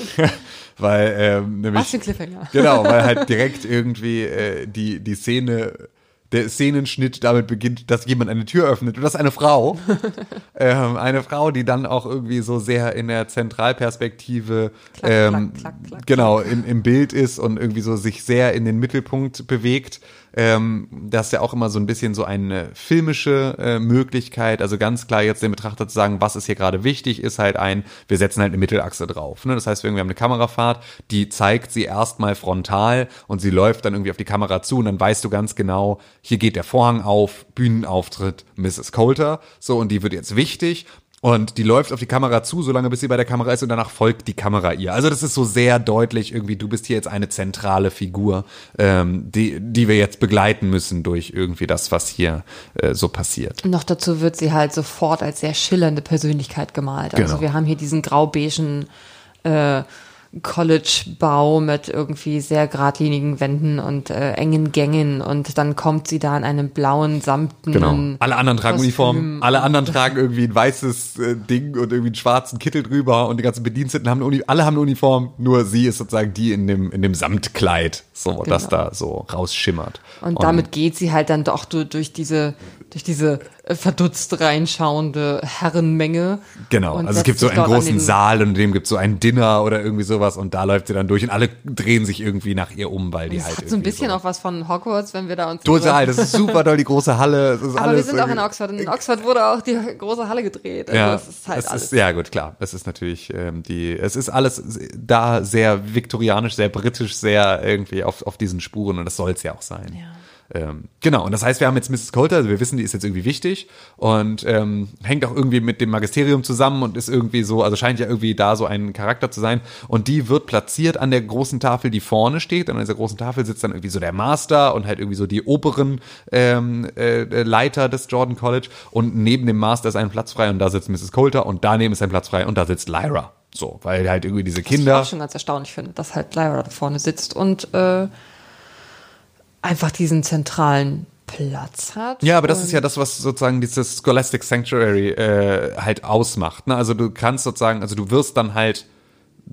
weil, ähm, nämlich. Was für Cliffhanger. Genau, weil halt direkt irgendwie äh, die, die Szene, der Szenenschnitt damit beginnt, dass jemand eine Tür öffnet und das ist eine Frau. ähm, eine Frau, die dann auch irgendwie so sehr in der Zentralperspektive Klack, ähm, klack, klack, genau im, im Bild ist und irgendwie so sich sehr in den Mittelpunkt bewegt. Ähm, das ist ja auch immer so ein bisschen so eine filmische äh, Möglichkeit. Also ganz klar jetzt den Betrachter zu sagen, was ist hier gerade wichtig, ist halt ein, wir setzen halt eine Mittelachse drauf. Ne? Das heißt, wir haben eine Kamerafahrt, die zeigt sie erstmal frontal und sie läuft dann irgendwie auf die Kamera zu und dann weißt du ganz genau, hier geht der Vorhang auf, Bühnenauftritt Mrs. Coulter. So, und die wird jetzt wichtig. Und die läuft auf die Kamera zu, solange bis sie bei der Kamera ist und danach folgt die Kamera ihr. Also das ist so sehr deutlich irgendwie, du bist hier jetzt eine zentrale Figur, ähm, die, die wir jetzt begleiten müssen durch irgendwie das, was hier äh, so passiert. Noch dazu wird sie halt sofort als sehr schillernde Persönlichkeit gemalt. Also Genau. wir haben hier diesen grau-beigen äh, College-Bau mit irgendwie sehr geradlinigen Wänden und äh, engen Gängen und dann kommt sie da in einem blauen, samtenen Genau. Alle anderen tragen Kostüm. Uniformen, alle anderen tragen irgendwie ein weißes äh, Ding und irgendwie einen schwarzen Kittel drüber und die ganzen Bediensteten haben eine Uni alle haben eine Uniform, nur sie ist sozusagen die in dem, in dem Samtkleid, so, das Genau. da so rausschimmert. Und damit geht sie halt dann doch du- durch diese, durch diese äh, verdutzt reinschauende Herrenmenge. Genau, also es gibt so einen großen Saal und in dem gibt es so ein Dinner oder irgendwie sowas und da läuft sie dann durch und alle drehen sich irgendwie nach ihr um, weil die Das halt hat so ein bisschen so auch was von Hogwarts, wenn wir da uns. Total, das ist super doll, die große Halle. Aber alles wir sind auch in Oxford und in Oxford wurde auch die große Halle gedreht. Also Ja, es ist halt es alles. ist, ja gut, klar. Es ist natürlich ähm, die, es ist alles da sehr viktorianisch, sehr britisch, sehr irgendwie auf, auf diesen Spuren und das soll es ja auch sein. Ähm, genau, und das heißt, wir haben jetzt Mrs. Coulter, also wir wissen, die ist jetzt irgendwie wichtig und ähm, hängt auch irgendwie mit dem Magisterium zusammen und ist irgendwie so, also scheint ja irgendwie da so ein Charakter zu sein. Und die wird platziert an der großen Tafel, die vorne steht. Und an dieser großen Tafel sitzt dann irgendwie so der Master und halt irgendwie so die oberen ähm, äh, Leiter des Jordan College. Und neben dem Master ist ein Platz frei und da sitzt Mrs. Coulter und daneben ist ein Platz frei und da sitzt Lyra. So, weil halt irgendwie diese Was ich Kinder. auch schon ganz erstaunlich finde, dass halt Lyra da vorne sitzt und äh, einfach diesen zentralen Platz hat. Ja, aber das ist ja das, was sozusagen dieses Scholastic Sanctuary äh, halt ausmacht. Ne? Also du kannst sozusagen, also du wirst dann halt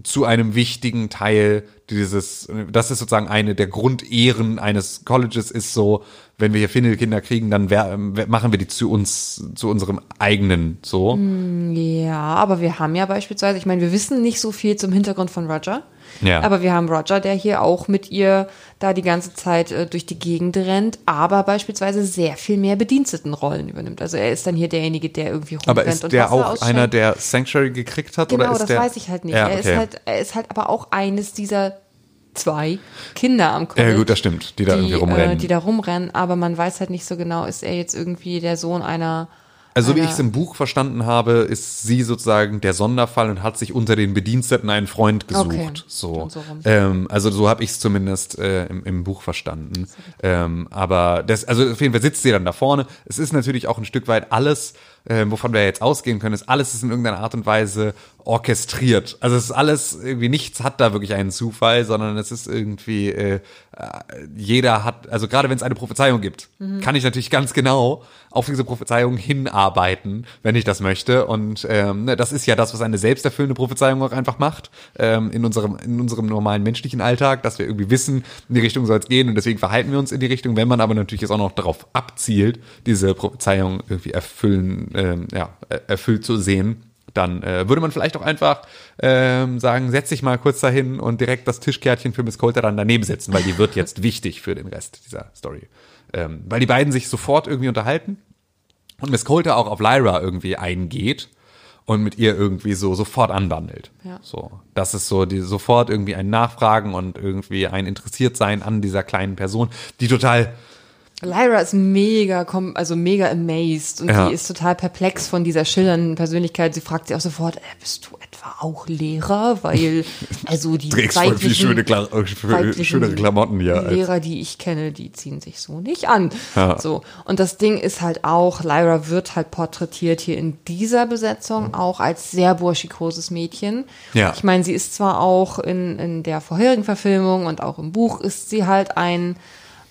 zu einem wichtigen Teil dieses, das ist sozusagen eine der Grundehren eines Colleges ist so, wenn wir hier Findelkinder kriegen, dann wer, wer- machen wir die zu uns, zu unserem eigenen, so. Ja, aber wir haben ja beispielsweise, ich meine, wir wissen nicht so viel zum Hintergrund von Roger. Ja. Aber wir haben Roger, der hier auch mit ihr da die ganze Zeit äh, durch die Gegend rennt, aber beispielsweise sehr viel mehr Bedienstetenrollen übernimmt. Also er ist dann hier derjenige, der irgendwie rumrennt Aber ist und der Wasser auch ausschenkt. einer, der Sanctuary gekriegt hat? Genau, oder ist das der, weiß ich halt nicht. Ja, er, okay. ist halt, er ist halt aber auch eines dieser zwei Kinder am College. Ja, gut, das stimmt, die da irgendwie rumrennen. Äh, die da rumrennen, aber man weiß halt nicht so genau, ist er jetzt irgendwie der Sohn einer. Also wie ich es im Buch verstanden habe, ist sie sozusagen der Sonderfall und hat sich unter den Bediensteten einen Freund gesucht. Okay. So. Ähm, also so habe ich es zumindest äh, im, im Buch verstanden. Ähm, aber das, also auf jeden Fall sitzt sie dann da vorne. Es ist natürlich auch ein Stück weit alles, äh, wovon wir jetzt ausgehen können, ist alles ist in irgendeiner Art und Weise orchestriert. Also es ist alles irgendwie nichts hat da wirklich einen Zufall, sondern es ist irgendwie äh, jeder hat, also gerade wenn es eine Prophezeiung gibt, kann ich natürlich ganz genau auf diese Prophezeiung hinarbeiten, wenn ich das möchte. Und ähm, ne, das ist ja das, was eine selbsterfüllende Prophezeiung auch einfach macht ähm, in unserem in unserem normalen menschlichen Alltag, dass wir irgendwie wissen, in die Richtung soll es gehen und deswegen verhalten wir uns in die Richtung. Wenn man aber natürlich jetzt auch noch darauf abzielt, diese Prophezeiung irgendwie erfüllen, ähm, ja, er- erfüllt zu sehen, dann äh, würde man vielleicht auch einfach ähm, sagen, setz dich mal kurz dahin und direkt das Tischkärtchen für Miss Coulter dann daneben setzen, weil die wird jetzt wichtig für den Rest dieser Story. Ähm, weil die beiden sich sofort irgendwie unterhalten und Miss Coulter auch auf Lyra irgendwie eingeht und mit ihr irgendwie so sofort anwandelt. Ja. So, das ist so die sofort irgendwie ein Nachfragen und irgendwie ein Interessiertsein an dieser kleinen Person, die total Lyra ist mega, also mega amazed und Ja. die ist total perplex von dieser schillernden Persönlichkeit. Sie fragt sich auch sofort, äh, bist du etwa auch Lehrer? Weil, also die trägst voll viel weiblichen- schöne, Kla äh, weiblichen schönere Klamotten. Als, Lehrer, die ich kenne, die ziehen sich so nicht an. Ja. So. Und das Ding ist halt auch, Lyra wird halt porträtiert hier in dieser Besetzung auch als sehr burschikoses Mädchen. Ja. Ich meine, sie ist zwar auch in, in der vorherigen Verfilmung und auch im Buch ist sie halt ein,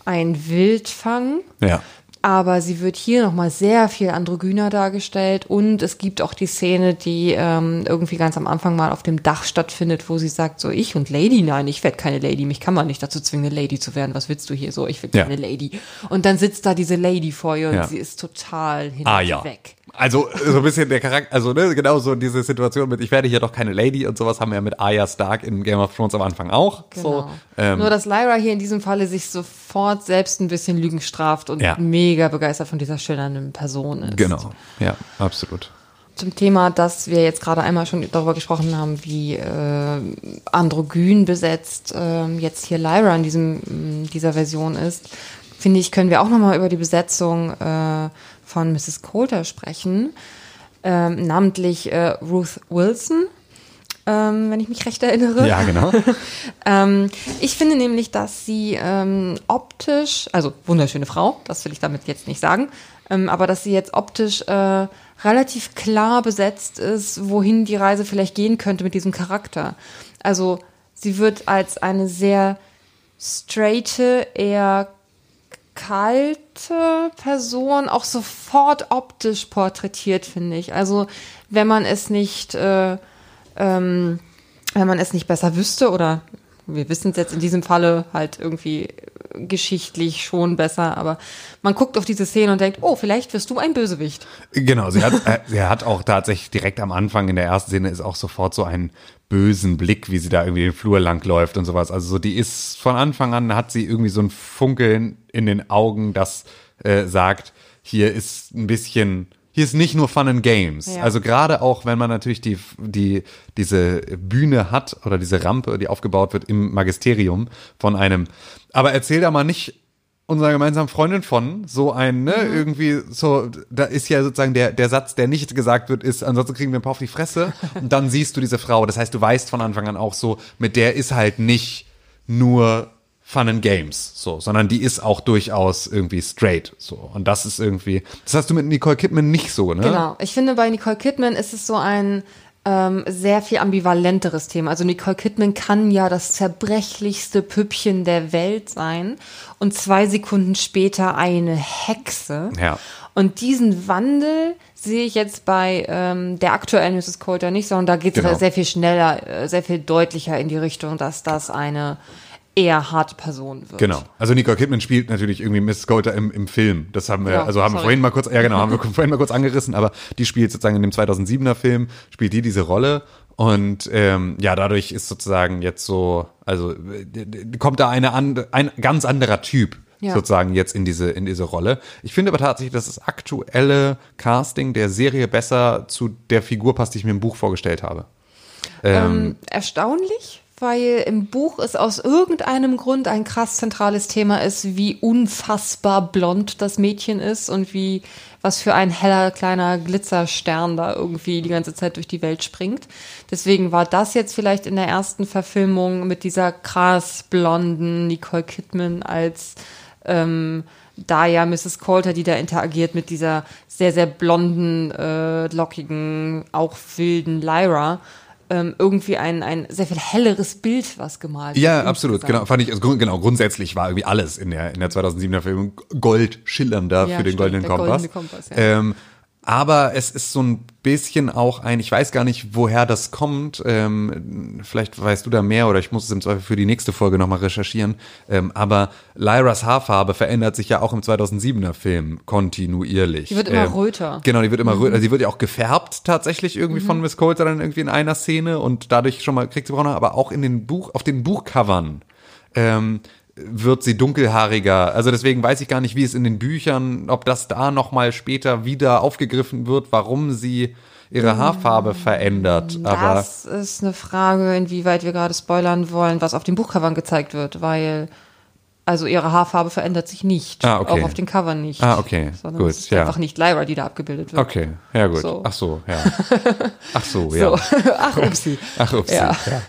ein Wildfang. ja. Aber sie wird hier nochmal sehr viel androgyner dargestellt und es gibt auch die Szene, die ähm, irgendwie ganz am Anfang mal auf dem Dach stattfindet, wo sie sagt, so ich und Lady, nein, ich werde keine Lady, mich kann man nicht dazu zwingen, eine Lady zu werden, was willst du hier so, ich will Ja. keine Lady. Und dann sitzt da diese Lady vor ihr und Ja. sie ist total hin Ah ja. weg. Also so ein bisschen der Charakter, also ne, genau so diese Situation mit, ich werde hier doch keine Lady und sowas haben wir ja mit Arya Stark in Game of Thrones am Anfang auch. So, Genau. ähm, Nur, dass Lyra hier in diesem Falle sich sofort selbst ein bisschen Lügen straft und Ja. mega begeistert von dieser schillernden Person ist. genau, ja, absolut. zum Thema, dass wir jetzt gerade einmal schon darüber gesprochen haben, wie äh, androgyn besetzt ähm, jetzt hier Lyra in diesem, dieser Version ist, finde ich, können wir auch nochmal über die Besetzung äh, von Mrs. Coulter sprechen. Ähm, namentlich äh, Ruth Wilson, ähm, wenn ich mich recht erinnere. Ja, genau. Ähm, ich finde nämlich, dass sie ähm, optisch, also wunderschöne Frau, das will ich damit jetzt nicht sagen, ähm, aber dass sie jetzt optisch äh, relativ klar besetzt ist, wohin die Reise vielleicht gehen könnte mit diesem Charakter. Also sie wird als eine sehr straighte, eher kalte Person auch sofort optisch porträtiert, finde ich. Also wenn man es nicht äh, ähm, wenn man es nicht besser wüsste oder wir wissen es jetzt in diesem Falle halt irgendwie geschichtlich schon besser, aber man guckt auf diese Szene und denkt, oh, vielleicht wirst du ein Bösewicht. Genau, sie hat, äh, sie hat auch tatsächlich direkt am Anfang in der ersten Szene ist auch sofort so einen bösen Blick, wie sie da irgendwie den Flur lang läuft und sowas. Also so, die ist von Anfang an hat sie irgendwie so ein Funkeln in den Augen, das äh, sagt, hier ist ein bisschen, hier ist nicht nur Fun and Games. Ja. Also gerade auch, wenn man natürlich die, die, diese Bühne hat oder diese Rampe, die aufgebaut wird im Magisterium von einem, aber erzähl da mal nicht unserer gemeinsamen Freundin von, so ein, ne, Mhm. irgendwie, so, da ist ja sozusagen der, der Satz, der nicht gesagt wird, ist, ansonsten kriegen wir ein paar auf die Fresse. Und dann siehst du diese Frau. Das heißt, du weißt von Anfang an auch so, mit der ist halt nicht nur Fun and Games, so, sondern die ist auch durchaus irgendwie straight, so. Und das ist irgendwie, das hast du mit Nicole Kidman nicht so, ne? Genau. Ich finde, bei Nicole Kidman ist es so ein ähm, sehr viel ambivalenteres Thema. Also Nicole Kidman kann ja das zerbrechlichste Püppchen der Welt sein und zwei Sekunden später eine Hexe. Ja. Und diesen Wandel sehe ich jetzt bei ähm, der aktuellen Mrs. Coulter nicht, sondern da geht es Genau. sehr viel schneller, äh, sehr viel deutlicher in die Richtung, dass das eine eher harte Person wird. Genau. Also Nicole Kidman spielt natürlich irgendwie Miss Coulter im, im Film. Das haben wir, Ja, also haben wir sorry. vorhin mal kurz, ja genau, haben wir vorhin mal kurz angerissen, aber die spielt sozusagen in dem 2007er Film, spielt die diese Rolle Und ähm, ja, dadurch ist sozusagen jetzt so, also äh, kommt da eine and, ein ganz anderer Typ Ja. sozusagen jetzt in diese in diese Rolle. Ich finde aber tatsächlich, dass das aktuelle Casting der Serie besser zu der Figur passt, die ich mir im Buch vorgestellt habe. Ähm, erstaunlich, weil im Buch es aus irgendeinem Grund ein krass zentrales Thema ist, wie unfassbar blond das Mädchen ist und wie was für ein heller kleiner Glitzerstern da irgendwie die ganze Zeit durch die Welt springt. Deswegen war das jetzt vielleicht in der ersten Verfilmung mit dieser krass blonden Nicole Kidman als ähm, da ja Mrs. Coulter, die da interagiert mit dieser sehr, sehr blonden, äh, lockigen, auch wilden Lyra, ähm, irgendwie ein, ein sehr viel helleres Bild, was gemalt Ja, wird absolut, insgesamt. genau. Fand ich, also, grund- genau, grundsätzlich war irgendwie alles in der, in der 2007er Film Gold schillernder Ja, für den stimmt, goldenen Kompass. goldene Kompass, ja. ähm, aber es ist so ein bisschen auch ein, ich weiß gar nicht, woher das kommt. Ähm, vielleicht weißt du da mehr oder ich muss es im Zweifel für die nächste Folge nochmal recherchieren. Ähm, aber Lyras Haarfarbe verändert sich ja auch im 2007er Film kontinuierlich. Die wird immer Ähm, röter. Genau, die wird immer röter. Also die wird ja auch gefärbt tatsächlich irgendwie von Miss Coulter dann irgendwie in einer Szene und dadurch schon mal kriegt sie braune, aber auch in den Buch, auf den Buchcovern ähm, wird sie dunkelhaariger. Also deswegen weiß ich gar nicht, wie es in den Büchern, ob das da noch mal später wieder aufgegriffen wird, warum sie ihre Haarfarbe verändert. Aber Das ist eine Frage, inwieweit wir gerade spoilern wollen, was auf den Buchcovern gezeigt wird, weil also ihre Haarfarbe verändert sich nicht. Ah, okay. Auch auf den Covern nicht. Ah, okay. Sondern Gut, es ist ja. einfach nicht Lyra, die da abgebildet wird. okay, ja gut. So. Ach so, ja. Ach so, ja. So. Ach, upsi. Ach, upsi. Ja. ja.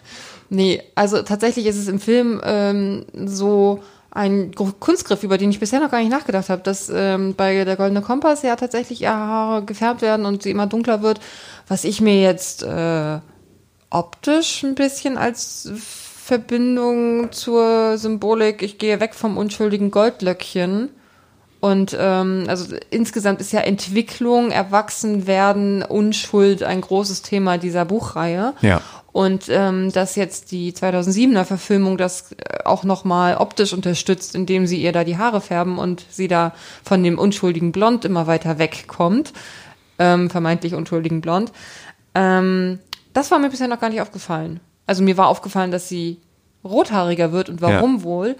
Nee, also tatsächlich ist es im Film ähm, so ein Gr- Kunstgriff, über den ich bisher noch gar nicht nachgedacht habe, dass ähm, bei der Goldene Kompass ja tatsächlich ihre Haare gefärbt werden und sie immer dunkler wird, was ich mir jetzt äh, optisch ein bisschen als Verbindung zur Symbolik, ich gehe weg vom unschuldigen Goldlöckchen. Und ähm, also insgesamt ist ja Entwicklung, Erwachsenwerden, Unschuld ein großes Thema dieser Buchreihe. Ja. Und ähm, dass jetzt die 2007er Verfilmung das äh, auch nochmal optisch unterstützt, indem sie ihr da die Haare färben und sie da von dem unschuldigen Blond immer weiter wegkommt, ähm, vermeintlich unschuldigen Blond. Ähm, das war mir bisher noch gar nicht aufgefallen. Also mir war aufgefallen, dass sie rothaariger wird und warum wohl.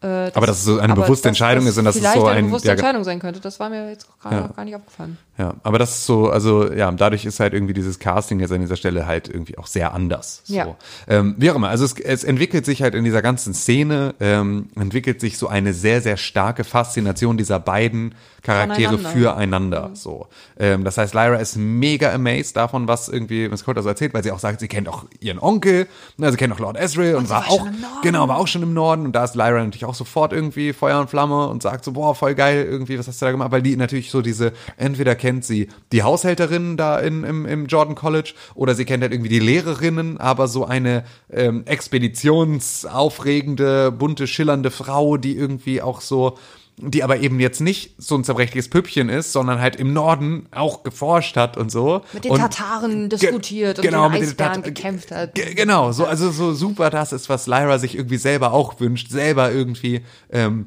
Äh, Aber dass es so eine bewusste Entscheidung ist und dass es so eine ein- bewusste ja, Entscheidung sein könnte, das war mir jetzt gerade Ja. noch gar nicht aufgefallen. Ja, aber das ist so, also ja, dadurch ist halt irgendwie dieses Casting jetzt an dieser Stelle halt irgendwie auch sehr anders. So. Ja. Ähm, wie auch immer, also es, es entwickelt sich halt in dieser ganzen Szene, ähm, entwickelt sich so eine sehr, sehr starke Faszination dieser beiden Charaktere füreinander. So. Ähm, das heißt, Lyra ist mega amazed davon, was irgendwie Miss Coulter so erzählt, weil sie auch sagt, sie kennt auch ihren Onkel, ne, sie kennt auch Lord Ezreal und, sie war war auch, schon im Norden. genau, war auch schon im Norden und da ist Lyra natürlich auch sofort irgendwie Feuer und Flamme und sagt so, boah, voll geil irgendwie, was hast du da gemacht? Weil die natürlich so diese, entweder kennt sie die Haushälterinnen da in, im, im Jordan College oder sie kennt halt irgendwie die Lehrerinnen, aber so eine ähm, expeditionsaufregende, bunte, schillernde Frau, die irgendwie auch so die aber eben jetzt nicht so ein zerbrechliches Püppchen ist, sondern halt im Norden auch geforscht hat und so. Mit den und Tataren diskutiert und genau, den mit den Eisbären gekämpft hat. Ge- Genau, so, also so super das ist, was Lyra sich irgendwie selber auch wünscht, selber irgendwie ähm,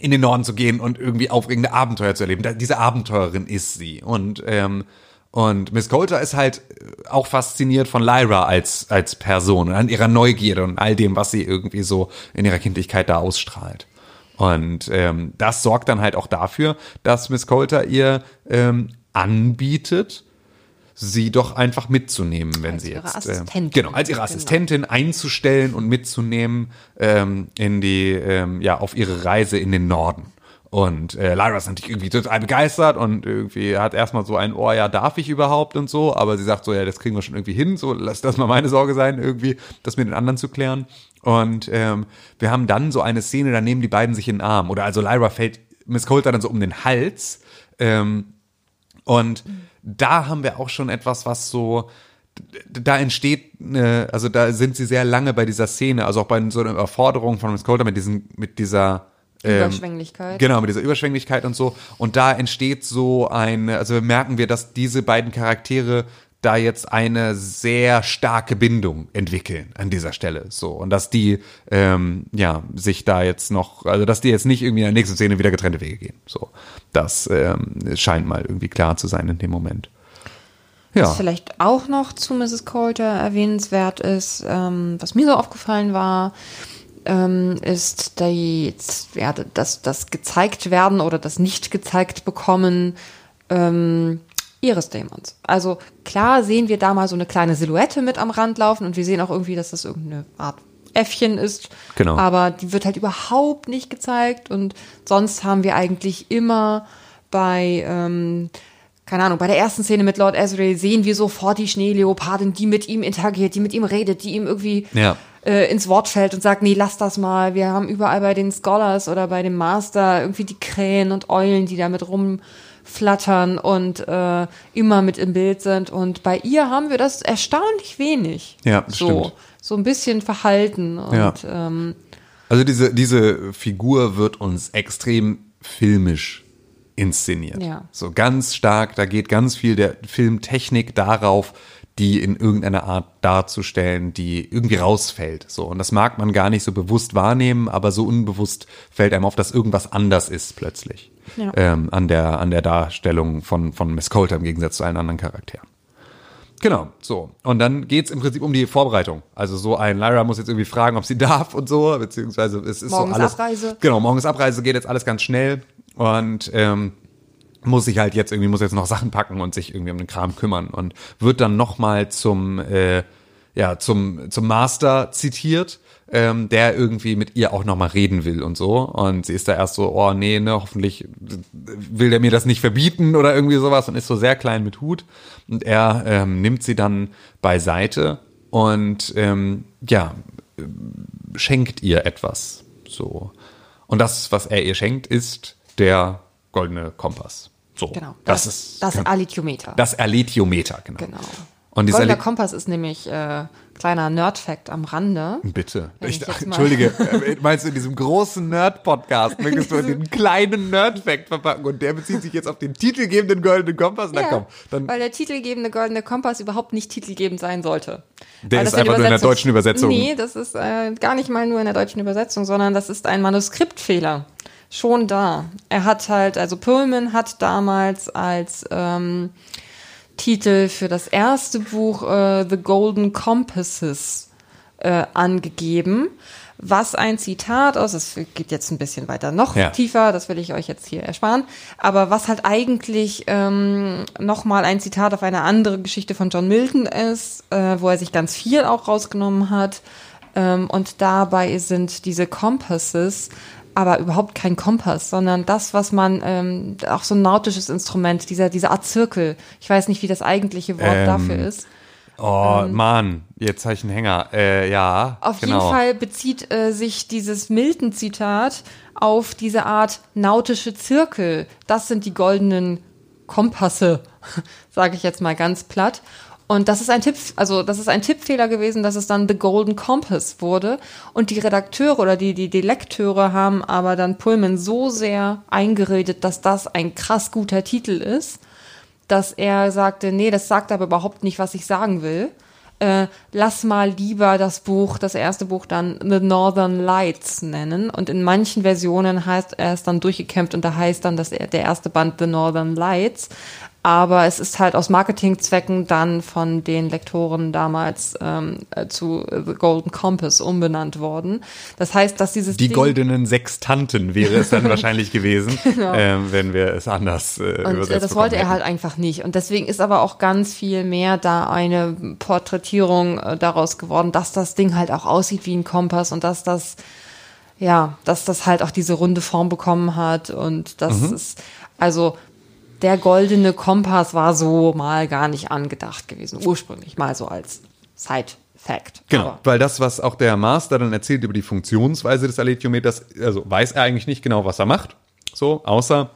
in den Norden zu gehen und irgendwie aufregende Abenteuer zu erleben. Da, diese Abenteurerin ist sie. Und, ähm, und Miss Coulter ist halt auch fasziniert von Lyra als, als Person und an ihrer Neugierde und all dem, was sie irgendwie so in ihrer Kindlichkeit da ausstrahlt. Und ähm, das sorgt dann halt auch dafür, dass Miss Coulter ihr ähm, anbietet, sie doch einfach mitzunehmen, wenn Als sie ihre jetzt Assistentin. Ähm, genau als ihre Genau. Assistentin einzustellen und mitzunehmen ähm, in die ähm, ja auf ihre Reise in den Norden. Und äh, Lyra ist natürlich irgendwie total begeistert und irgendwie hat erstmal so ein Ohr, ja, darf ich überhaupt und so, aber sie sagt so, ja, das kriegen wir schon irgendwie hin, so lass das mal meine Sorge sein, irgendwie das mit den anderen zu klären. Und ähm, wir haben dann so eine Szene, da nehmen die beiden sich in den Arm. Oder also Lyra fällt Miss Coulter dann so um den Hals. Ähm, und da haben wir auch schon etwas, was so, da entsteht, eine, also da sind sie sehr lange bei dieser Szene, also auch bei so einer Überforderung von Miss Coulter mit diesen, mit dieser ähm, Überschwänglichkeit. Genau, mit dieser Überschwänglichkeit und so. Und da entsteht so eine, also merken wir, dass diese beiden Charaktere da jetzt eine sehr starke Bindung entwickeln an dieser Stelle. So. Und dass die, ähm, ja, sich da jetzt noch, also dass die jetzt nicht irgendwie in der nächsten Szene wieder getrennte Wege gehen. So. Das ähm, scheint mal irgendwie klar zu sein in dem Moment. Ja. Was vielleicht auch noch zu Mrs. Coulter erwähnenswert ist, ähm, was mir so aufgefallen war, ähm, ist die, ja, das, das gezeigt werden oder das nicht gezeigt bekommen ähm, ihres Dämons. Also klar sehen wir da mal so eine kleine Silhouette mit am Rand laufen und wir sehen auch irgendwie, dass das irgendeine Art Äffchen ist. Genau. Aber die wird halt überhaupt nicht gezeigt und sonst haben wir eigentlich immer bei, ähm, keine Ahnung, bei der ersten Szene mit Lord Ezreal sehen wir sofort die Schneeleopardin, die mit ihm interagiert, die mit ihm redet, die ihm irgendwie Ja. Äh, ins Wort fällt und sagt, nee, lass das mal. Wir haben überall bei den Scholars oder bei dem Master irgendwie die Krähen und Eulen, die damit rumflattern und äh, immer mit im Bild sind. Und bei ihr haben wir das erstaunlich wenig. Ja, das so, stimmt. so ein bisschen verhalten. Und Ja. ähm, Also diese, diese Figur wird uns extrem filmisch inszeniert. Ja. So ganz stark, da geht ganz viel der Filmtechnik darauf, die in irgendeiner Art darzustellen, die irgendwie rausfällt. So. Und das mag man gar nicht so bewusst wahrnehmen, aber so unbewusst fällt einem auf, dass irgendwas anders ist plötzlich. Ja. Ähm, an der, an der Darstellung von, von Miss Coulter im Gegensatz zu allen anderen Charakteren. Genau, so. Und dann geht's im Prinzip um die Vorbereitung. Also so ein Lyra muss jetzt irgendwie fragen, ob sie darf und so, beziehungsweise es ist Morgens so alles. Abreise. Genau, morgens Abreise geht jetzt alles ganz schnell und ähm, muss sich halt jetzt irgendwie, muss jetzt noch Sachen packen und sich irgendwie um den Kram kümmern und wird dann nochmal zum, äh, ja, zum, zum Master zitiert, ähm, der irgendwie mit ihr auch nochmal reden will und so. Und sie ist da erst so, oh nee, ne, hoffentlich will der mir das nicht verbieten oder irgendwie sowas und ist so sehr klein mit Hut. Und er ähm, nimmt sie dann beiseite und ähm, ja, schenkt ihr etwas. So. Und das, was er ihr schenkt, ist der goldene Kompass. So. genau. Das, ist das Alithiometer. das Erletiometer, genau. genau. Und dieser Goldener Kompass ist nämlich äh, kleiner Nerd-Fact am Rande. Bitte. Ich, ich Entschuldige, äh, meinst du in diesem großen Nerd-Podcast möchtest du den kleinen Nerd-Fact verpacken und der bezieht sich jetzt auf den titelgebenden goldenen Kompass? Na Ja, komm, dann weil der titelgebende Goldene Kompass überhaupt nicht titelgebend sein sollte. Der Weil ist das einfach nur in der deutschen Übersetzung. Nee, das ist äh, gar nicht mal nur in der deutschen Übersetzung, sondern das ist ein Manuskriptfehler. Schon da. Er hat halt, also Pullman hat damals als ähm, Titel für das erste Buch äh, The Golden Compasses äh, angegeben, was ein Zitat aus, es geht jetzt ein bisschen weiter noch Ja. tiefer, das will ich euch jetzt hier ersparen, aber was halt eigentlich ähm, nochmal ein Zitat auf eine andere Geschichte von John Milton ist, äh, wo er sich ganz viel auch rausgenommen hat. Ähm, und dabei sind diese Compasses aber überhaupt kein Kompass, sondern das, was man, ähm, auch so ein nautisches Instrument, dieser, diese Art Zirkel. Ich weiß nicht, wie das eigentliche Wort Ähm, dafür ist. Oh, Mann, jetzt habe ich einen Hänger. Äh, ja, Auf genau. jeden Fall bezieht äh, sich dieses Milton-Zitat auf diese Art nautische Zirkel. Das sind die goldenen Kompasse, sage ich jetzt mal ganz platt. Und das ist ein Tipp, also das ist ein Tippfehler gewesen, dass es dann The Golden Compass wurde. Und die Redakteure oder die, die, die Lekteure haben aber dann Pullman so sehr eingeredet, dass das ein krass guter Titel ist, dass er sagte, nee, das sagt aber überhaupt nicht, was ich sagen will. Äh, lass mal lieber das Buch, das erste Buch dann The Northern Lights nennen. Und in manchen Versionen heißt er es dann durchgekämpft und da heißt dann dass er, der erste Band The Northern Lights. Aber es ist halt aus Marketingzwecken dann von den Lektoren damals ähm, äh, zu The Golden Compass umbenannt worden. Das heißt, dass dieses Die Ding- goldenen Sextanten wäre es dann wahrscheinlich gewesen, ähm, wenn wir es anders äh, Genau. Und äh, übersetzt das wollte er bekommen halt einfach nicht. Und deswegen ist aber auch ganz viel mehr da eine Porträtierung äh, daraus geworden, dass das Ding halt auch aussieht wie ein Kompass und dass das, ja, dass das halt auch diese runde Form bekommen hat und das Mhm. ist, also der goldene Kompass war so mal gar nicht angedacht gewesen, ursprünglich mal so als Side-Fact. Genau, Aber- weil das, was auch der Master dann erzählt über die Funktionsweise des Alethiometers, also weiß er eigentlich nicht genau, was er macht, so, außer,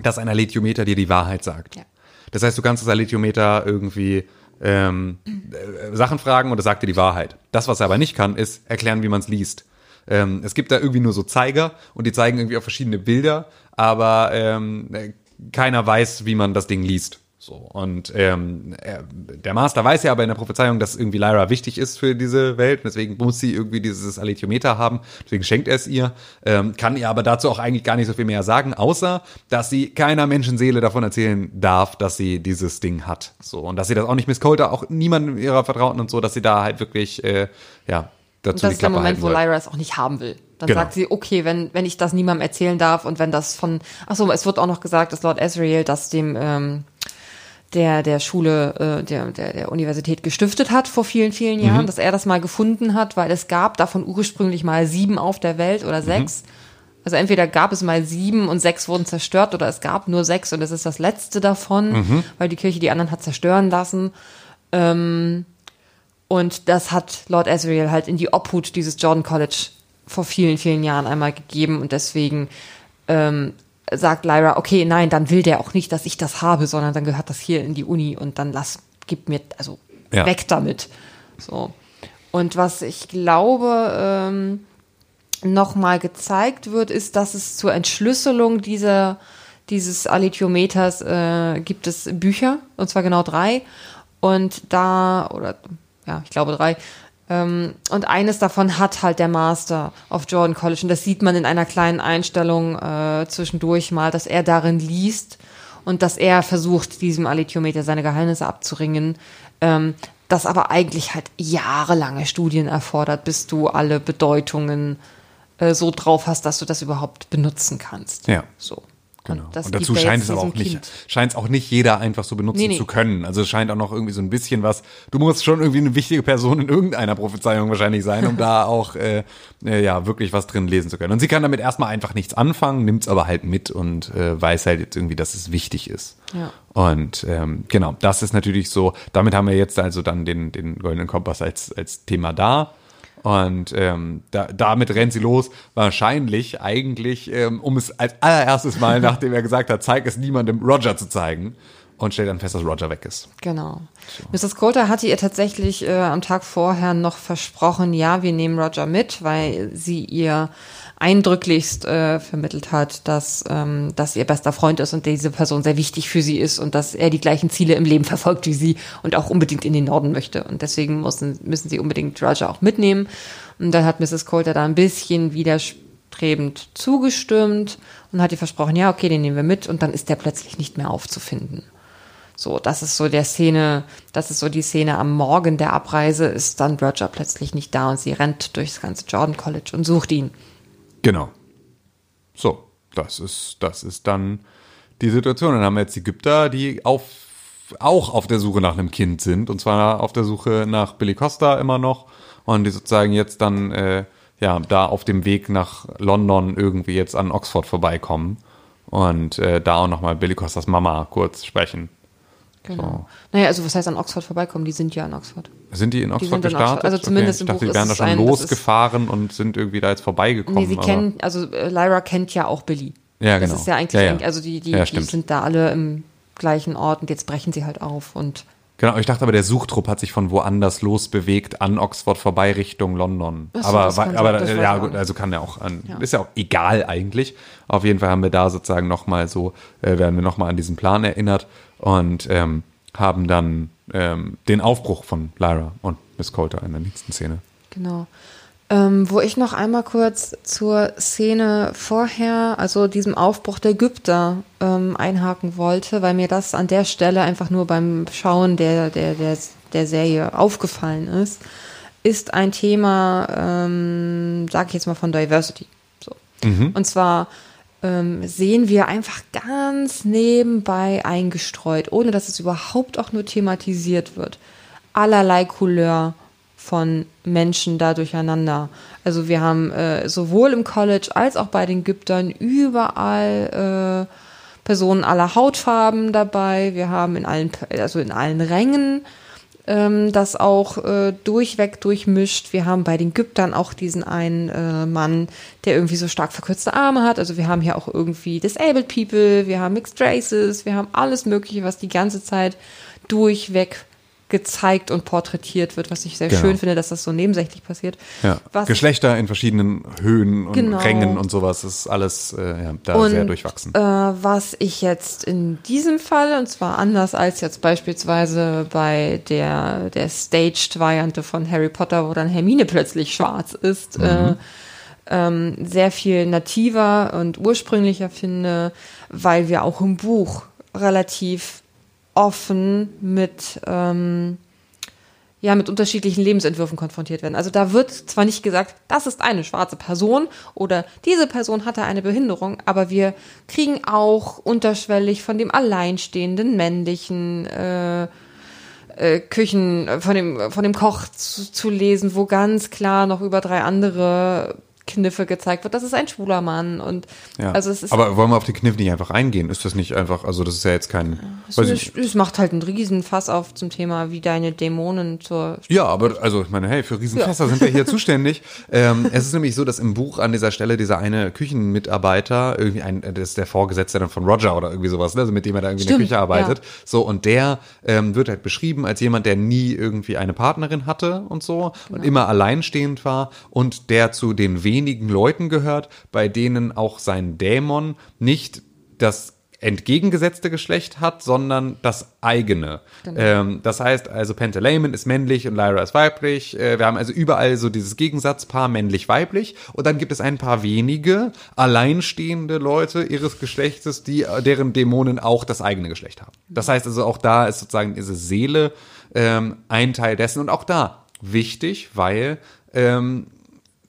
dass ein Alethiometer dir die Wahrheit sagt. Ja. Das heißt, du kannst das Alethiometer irgendwie ähm, äh, Sachen fragen und es sagt dir die Wahrheit. Das, was er aber nicht kann, ist erklären, wie man es liest. Ähm, es gibt da irgendwie nur so Zeiger und die zeigen irgendwie auf verschiedene Bilder, aber ähm, äh, keiner weiß, wie man das Ding liest. So, und ähm, er, der Master weiß ja aber in der Prophezeiung, dass irgendwie Lyra wichtig ist für diese Welt. Deswegen muss sie irgendwie dieses Alethiometer haben. Deswegen schenkt er es ihr. Ähm, kann ihr aber dazu auch eigentlich gar nicht so viel mehr sagen, außer, dass sie keiner Menschenseele davon erzählen darf, dass sie dieses Ding hat. So, und dass sie das auch nicht Miss Coulter, auch niemandem ihrer Vertrauten und so, dass sie da halt wirklich, äh, ja, dazu Und das die ist der Moment, wo. Lyra es auch nicht haben will. Dann Genau. sagt sie, okay, wenn, wenn ich das niemandem erzählen darf und wenn das von, ach so, es wird auch noch gesagt, dass Lord Asriel das dem, ähm, der, der Schule, äh, der, der, der Universität gestiftet hat vor vielen, vielen Mhm. Jahren, dass er das mal gefunden hat, weil es gab davon ursprünglich mal sieben auf der Welt oder sechs. Also entweder gab es mal sieben und sechs wurden zerstört oder es gab nur sechs und es ist das letzte davon, weil die Kirche die anderen hat zerstören lassen. Ähm, und das hat Lord Asriel halt in die Obhut dieses Jordan College vor vielen, vielen Jahren einmal gegeben und deswegen ähm, sagt Lyra, okay, nein, dann will der auch nicht, dass ich das habe, sondern dann gehört das hier in die Uni und dann lass, gib mir, also Ja. weg damit. So. Und was ich glaube, ähm, nochmal gezeigt wird, ist, dass es zur Entschlüsselung dieser, dieses Alethiometers äh, gibt es Bücher, und zwar genau drei. Und da, oder ja, ich glaube drei. Ähm, und eines davon hat halt der Master of Jordan College. Und das sieht man in einer kleinen Einstellung äh, zwischendurch mal, dass er darin liest und dass er versucht, diesem Alethiometer seine Geheimnisse abzuringen. Ähm, das aber eigentlich halt jahrelange Studien erfordert, bis du alle Bedeutungen äh, so drauf hast, dass du das überhaupt benutzen kannst. Ja. So. Genau. das Und, gibt dazu scheint es aber auch nicht, scheint es auch nicht jeder einfach so benutzen Nee, nee. zu können. Also es scheint auch noch irgendwie so ein bisschen was. Du musst schon irgendwie eine wichtige Person in irgendeiner Prophezeiung wahrscheinlich sein, um da auch äh, äh, ja wirklich was drin lesen zu können. Und sie kann damit erstmal einfach nichts anfangen, nimmt es aber halt mit und äh, weiß halt jetzt irgendwie, dass es wichtig ist. Ja. Und ähm, genau, das ist natürlich so. Damit haben wir jetzt also dann den den goldenen Kompass als als Thema da. Und ähm, da, damit rennt sie los, wahrscheinlich eigentlich, ähm, um es als allererstes Mal, nachdem er gesagt hat, zeig es niemandem, Roger zu zeigen. Und stellt dann fest, dass Roger weg ist. Genau. Mrs. Coulter hatte ihr tatsächlich äh, am Tag vorher noch versprochen, ja, wir nehmen Roger mit, weil sie ihr eindrücklichst äh, vermittelt hat, dass, ähm, dass ihr bester Freund ist und diese Person sehr wichtig für sie ist und dass er die gleichen Ziele im Leben verfolgt wie sie und auch unbedingt in den Norden möchte. Und deswegen müssen, müssen sie unbedingt Roger auch mitnehmen. Und dann hat Mrs. Coulter da ein bisschen widerstrebend zugestimmt und hat ihr versprochen, ja, okay, den nehmen wir mit und dann ist der plötzlich nicht mehr aufzufinden. So, das ist so der Szene, das ist so die Szene am Morgen der Abreise, ist dann Roger plötzlich nicht da und sie rennt durchs ganze Jordan College und sucht ihn. Genau. So, das ist, das ist dann die Situation. Dann haben wir jetzt Ägypter, die auf, auch auf der Suche nach einem Kind sind. Und zwar auf der Suche nach Billy Costa immer noch. Und die sozusagen jetzt dann, äh, ja, da auf dem Weg nach London irgendwie jetzt an Oxford vorbeikommen. Und äh, da auch nochmal Billy Costas Mama kurz sprechen. Genau. Naja, also was heißt an Oxford vorbeikommen? Die sind ja in Oxford. Sind die in Oxford sind in gestartet? Oxford. Also zumindest okay. Ich dachte, die wären da schon ein- losgefahren und sind irgendwie da jetzt vorbeigekommen. Nee, sie aber- kennen, also äh, Lyra kennt ja auch Billy. Ja, genau. Das ist ja eigentlich, Ja, ja. also die, die, Ja, die sind da alle im gleichen Ort und jetzt brechen sie halt auf und Genau, ich dachte aber, der Suchtrupp hat sich von woanders losbewegt an Oxford vorbei Richtung London. So, aber aber das äh, ja gut, also kann ja auch an, ist ja auch egal eigentlich. Auf jeden Fall haben wir da sozusagen nochmal so, äh, werden wir nochmal an diesen Plan erinnert und ähm, haben dann ähm, den Aufbruch von Lyra und Miss Coulter in der nächsten Szene. Genau. Ähm, wo ich noch einmal kurz zur Szene vorher, also diesem Aufbruch der Ägypter, ähm, einhaken wollte, weil mir das an der Stelle einfach nur beim Schauen der, der, der, der Serie aufgefallen ist, ist ein Thema, ähm, sag ich jetzt mal von Diversity. So. Und zwar ähm, sehen wir einfach ganz nebenbei eingestreut, ohne dass es überhaupt auch nur thematisiert wird, allerlei Couleur von Menschen da durcheinander. Also wir haben äh, sowohl im College als auch bei den Ägyptern überall äh, Personen aller Hautfarben dabei. Wir haben in allen, also in allen Rängen ähm, das auch äh, durchweg durchmischt. Wir haben bei den Ägyptern auch diesen einen äh, Mann, der irgendwie so stark verkürzte Arme hat. Also wir haben hier auch irgendwie Disabled People, wir haben Mixed Races, wir haben alles Mögliche, was die ganze Zeit durchweg gezeigt und porträtiert wird, was ich sehr Genau. schön finde, dass das so nebensächlich passiert. Ja. Was Geschlechter in verschiedenen Höhen und Genau. Rängen und sowas ist alles äh, ja, da Und, sehr durchwachsen. Äh, was ich jetzt in diesem Fall, und zwar anders als jetzt beispielsweise bei der, der Staged-Variante von Harry Potter, wo dann Hermine plötzlich schwarz ist, äh, ähm, sehr viel nativer und ursprünglicher finde, weil wir auch im Buch relativ offen mit ähm, ja, mit unterschiedlichen Lebensentwürfen konfrontiert werden. Also da wird zwar nicht gesagt, das ist eine schwarze Person oder diese Person hatte eine Behinderung, aber wir kriegen auch unterschwellig von dem alleinstehenden männlichen äh, äh, Küchen, äh, von dem, von dem Koch zu, zu lesen, wo ganz klar noch über drei andere Kniffe gezeigt wird. Das ist ein schwuler Mann und ja. also es ist Aber wollen wir auf den Kniff nicht einfach eingehen? Ist das nicht einfach, also das ist ja jetzt kein. es, es, es macht halt einen riesen Fass auf zum Thema, wie deine Dämonen zur Ja, aber also ich meine, hey, für Riesenfässer sind wir hier zuständig. Ähm, es ist nämlich so, dass im Buch an dieser Stelle dieser eine Küchenmitarbeiter, irgendwie ein, das ist der Vorgesetzte dann von Roger oder irgendwie sowas, ne? also mit dem er da irgendwie in Stimmt, der Küche arbeitet. ja. So, und der ähm, wird halt beschrieben als jemand, der nie irgendwie eine Partnerin hatte und so und immer alleinstehend war und der zu den wenigen Leuten gehört, bei denen auch sein Dämon nicht das entgegengesetzte Geschlecht hat, sondern das eigene. Ähm, das heißt also, Pantaleimon ist männlich und Lyra ist weiblich. Äh, wir haben also überall so dieses Gegensatzpaar männlich-weiblich. Und dann gibt es ein paar wenige alleinstehende Leute ihres Geschlechtes, die deren Dämonen auch das eigene Geschlecht haben. Das heißt also, auch da ist sozusagen diese Seele ähm, ein Teil dessen. Und auch da wichtig, weil ähm,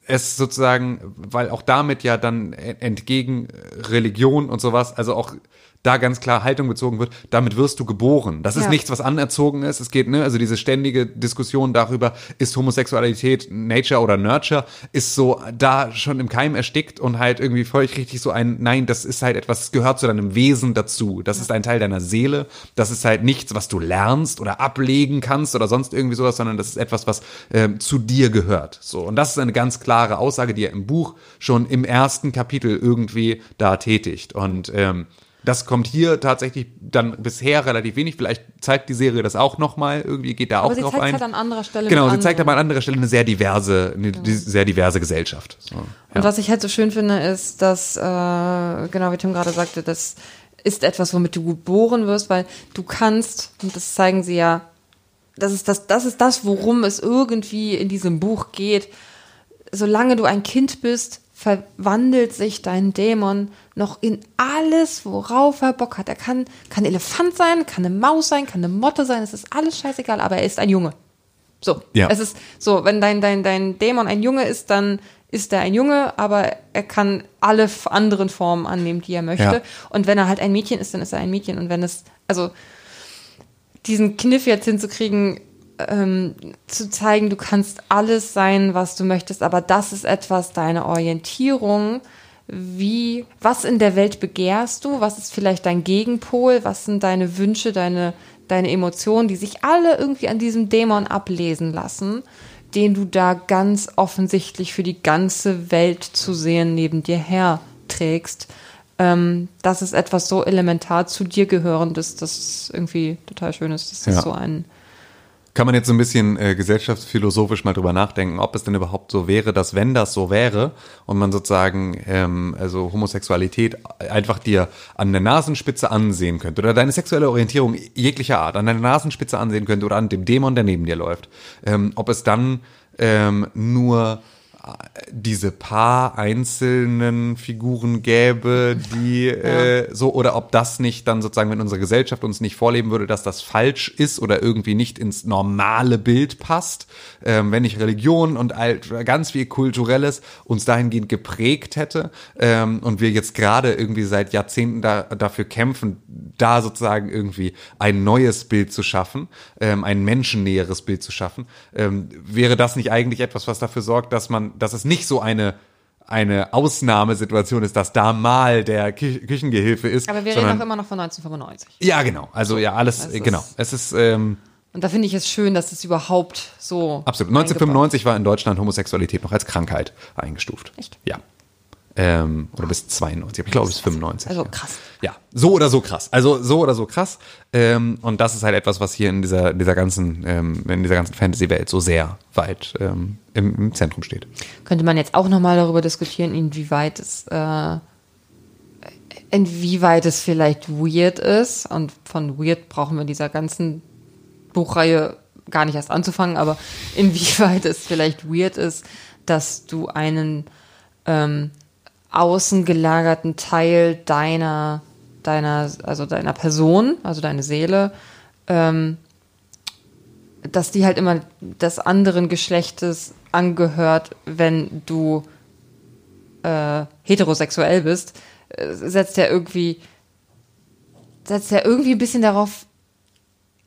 es sozusagen, weil auch damit ja dann entgegen Religion und sowas, also auch da ganz klar Haltung bezogen wird, damit wirst du geboren. Das ist Ja. nichts, was anerzogen ist. Es geht, ne, also diese ständige Diskussion darüber, ist Homosexualität Nature oder Nurture, ist so da schon im Keim erstickt und halt irgendwie völlig richtig so ein, nein, das ist halt etwas, das gehört zu deinem Wesen dazu. Das ist ein Teil deiner Seele. Das ist halt nichts, was du lernst oder ablegen kannst oder sonst irgendwie sowas, sondern das ist etwas, was ähm, zu dir gehört. So. Und das ist eine ganz klare Aussage, die er im Buch schon im ersten Kapitel irgendwie da tätigt. Und ähm, das kommt hier tatsächlich dann bisher relativ wenig. Vielleicht zeigt die Serie das auch nochmal irgendwie, geht da Aber auch sie drauf zeigt ein. halt an anderer Stelle. genau, sie zeigt aber an anderer Stelle eine sehr diverse, eine di- sehr diverse Gesellschaft. So, Und ja. was ich halt so schön finde, ist, dass, äh, genau wie Tim gerade sagte, das ist etwas, womit du geboren wirst, weil du kannst, und das zeigen sie ja, das ist das, das ist das, worum es irgendwie in diesem Buch geht. Solange du ein Kind bist, verwandelt sich dein Dämon noch in alles, worauf er Bock hat. Er kann, kann Elefant sein, kann eine Maus sein, kann eine Motte sein, es ist alles scheißegal, aber er ist ein Junge. So. Ja. Es ist so, wenn dein, dein, dein Dämon ein Junge ist, dann ist er ein Junge, aber er kann alle anderen Formen annehmen, die er möchte. Ja. Und wenn er halt ein Mädchen ist, dann ist er ein Mädchen. Und wenn es, also diesen Kniff jetzt hinzukriegen, ähm, zu zeigen, du kannst alles sein, was du möchtest, aber das ist etwas, deine Orientierung, wie, was in der Welt begehrst du, was ist vielleicht dein Gegenpol, was sind deine Wünsche, deine, deine Emotionen, die sich alle irgendwie an diesem Dämon ablesen lassen, den du da ganz offensichtlich für die ganze Welt zu sehen neben dir her trägst. Ähm, das ist etwas so elementar zu dir gehörendes, das irgendwie total schön ist. Das Ja. ist so ein, Kann man jetzt so ein bisschen äh, gesellschaftsphilosophisch mal drüber nachdenken, ob es denn überhaupt so wäre, dass wenn das so wäre und man sozusagen ähm, also Homosexualität einfach dir an der Nasenspitze ansehen könnte oder deine sexuelle Orientierung jeglicher Art an der Nasenspitze ansehen könnte oder an dem Dämon, der neben dir läuft, ähm, ob es dann ähm, nur diese paar einzelnen Figuren gäbe, die äh, so oder ob das nicht dann sozusagen, wenn unsere Gesellschaft uns nicht vorleben würde, dass das falsch ist oder irgendwie nicht ins normale Bild passt, ähm, wenn nicht Religion und all, ganz viel Kulturelles uns dahingehend geprägt hätte ähm, und wir jetzt gerade irgendwie seit Jahrzehnten da, dafür kämpfen, da sozusagen irgendwie ein neues Bild zu schaffen, ähm, ein menschennäheres Bild zu schaffen, ähm, wäre das nicht eigentlich etwas, was dafür sorgt, dass man, dass es nicht so eine eine Ausnahmesituation ist, dass da mal der Kü Küchengehilfe ist. aber wir reden auch immer noch von 1995. ja, genau. Also ja, alles, es ist- genau. Es ist ähm, Und da finde ich es schön, dass es überhaupt so. absolut. 1995 war in Deutschland Homosexualität noch als Krankheit eingestuft. Echt? Ja. Ähm, oder bis 92, aber ich glaube bis 95. Also ja. krass. Ja, so oder so krass. Also so oder so krass. Ähm, und das ist halt etwas, was hier in dieser, dieser ganzen, ähm, in dieser ganzen Fantasy-Welt so sehr weit ähm, im, im Zentrum steht. Könnte man jetzt auch nochmal darüber diskutieren, inwieweit es, äh, inwieweit es vielleicht weird ist. Und von weird brauchen wir in dieser ganzen Buchreihe gar nicht erst anzufangen, aber inwieweit es vielleicht weird ist, dass du einen ähm, außen gelagerten Teil deiner, deiner, also deiner Person, also deine Seele, ähm, dass die halt immer des anderen Geschlechtes angehört, wenn du äh, heterosexuell bist, äh, setzt ja irgendwie setzt ja irgendwie ein bisschen darauf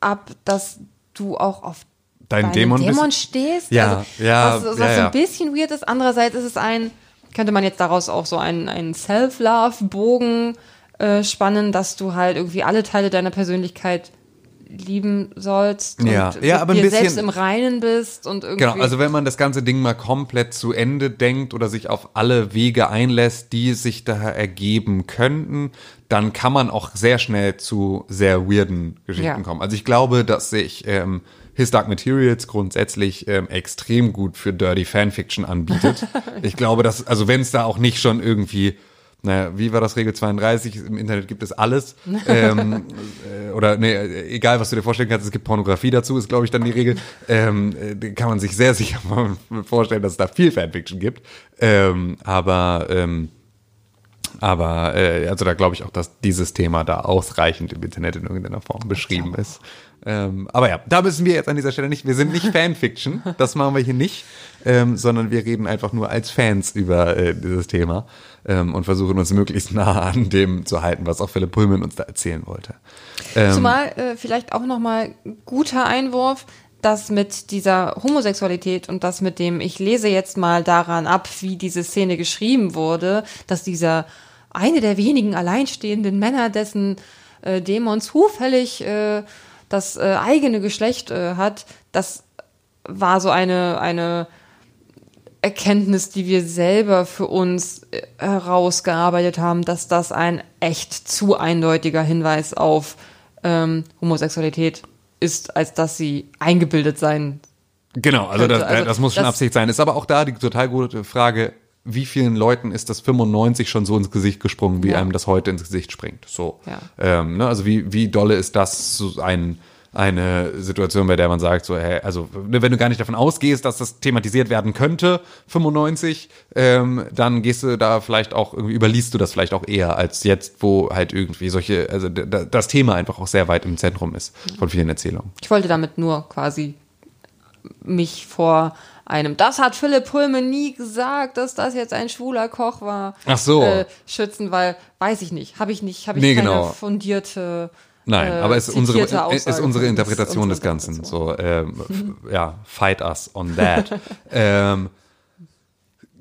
ab, dass du auch auf Dein deinen Dämon Dämon stehst. Ja, also, ja, Was, was ja, so ein bisschen weird ist. Andererseits ist es ein, könnte man jetzt daraus auch so einen, einen Self-Love-Bogen äh, spannen, dass du halt irgendwie alle Teile deiner Persönlichkeit lieben sollst Ja. und Ja, aber ein dir bisschen- selbst im Reinen bist und irgendwie Genau, also wenn man das ganze Ding mal komplett zu Ende denkt oder sich auf alle Wege einlässt, die sich da ergeben könnten, dann kann man auch sehr schnell zu sehr weirden Geschichten Ja. kommen. Also ich glaube, dass sich ähm, His Dark Materials grundsätzlich ähm, extrem gut für Dirty Fanfiction anbietet. ich glaube, dass, also wenn es da auch nicht schon irgendwie naja, wie war das Regel 32? Im Internet gibt es alles. ähm, äh, oder nee, egal, was du dir vorstellen kannst, es gibt Pornografie dazu, ist, glaube ich, dann die Regel. Ähm, äh, kann man sich sehr sicher vorstellen, dass es da viel Fanfiction gibt. Ähm, aber ähm, aber äh, also da glaube ich auch, dass dieses Thema da ausreichend im Internet in irgendeiner Form beschrieben ist. Ähm, aber ja, da müssen wir jetzt an dieser Stelle nicht, wir sind nicht Fanfiction, das machen wir hier nicht, ähm, sondern wir reden einfach nur als Fans über äh, dieses Thema ähm, und versuchen uns möglichst nah an dem zu halten, was auch Philipp Pullman uns da erzählen wollte. Ähm, Zumal äh, vielleicht auch nochmal guter Einwurf, dass mit dieser Homosexualität und das mit dem, ich lese jetzt mal daran ab, wie diese Szene geschrieben wurde, dass dieser eine der wenigen alleinstehenden Männer, dessen äh, Dämon zufällig äh, das äh, eigene Geschlecht äh, hat, das war so eine, eine Erkenntnis, die wir selber für uns äh, herausgearbeitet haben, dass das ein echt zu eindeutiger Hinweis auf ähm, Homosexualität ist, als dass sie eingebildet sein. Genau, also das, Also das muss schon das- Absicht sein. Ist aber auch da die total gute Frage, wie vielen Leuten ist das 95 schon so ins Gesicht gesprungen, wie Ja. einem das heute ins Gesicht springt? So. Ja. Ähm, ne, also wie, wie dolle ist das so ein, eine Situation, bei der man sagt, so, hey, also ne, wenn du gar nicht davon ausgehst, dass das thematisiert werden könnte, 95, ähm, dann gehst du da vielleicht auch, irgendwie überliest du das vielleicht auch eher als jetzt, wo halt irgendwie solche, also das Thema einfach auch sehr weit im Zentrum ist von vielen Erzählungen. Ich wollte damit nur quasi mich vor einem, das hat Philipp Pullman nie gesagt, dass das jetzt ein schwuler Koch war, Ach so. äh, schützen, weil, weiß ich nicht, habe ich nicht, habe ich Nee, keine genau. fundierte Nein, äh, aber es ist unsere, zitierte ist unsere Interpretation des unsere Ganzen. Interpretation. So, ähm, ja, fight us on that. ähm,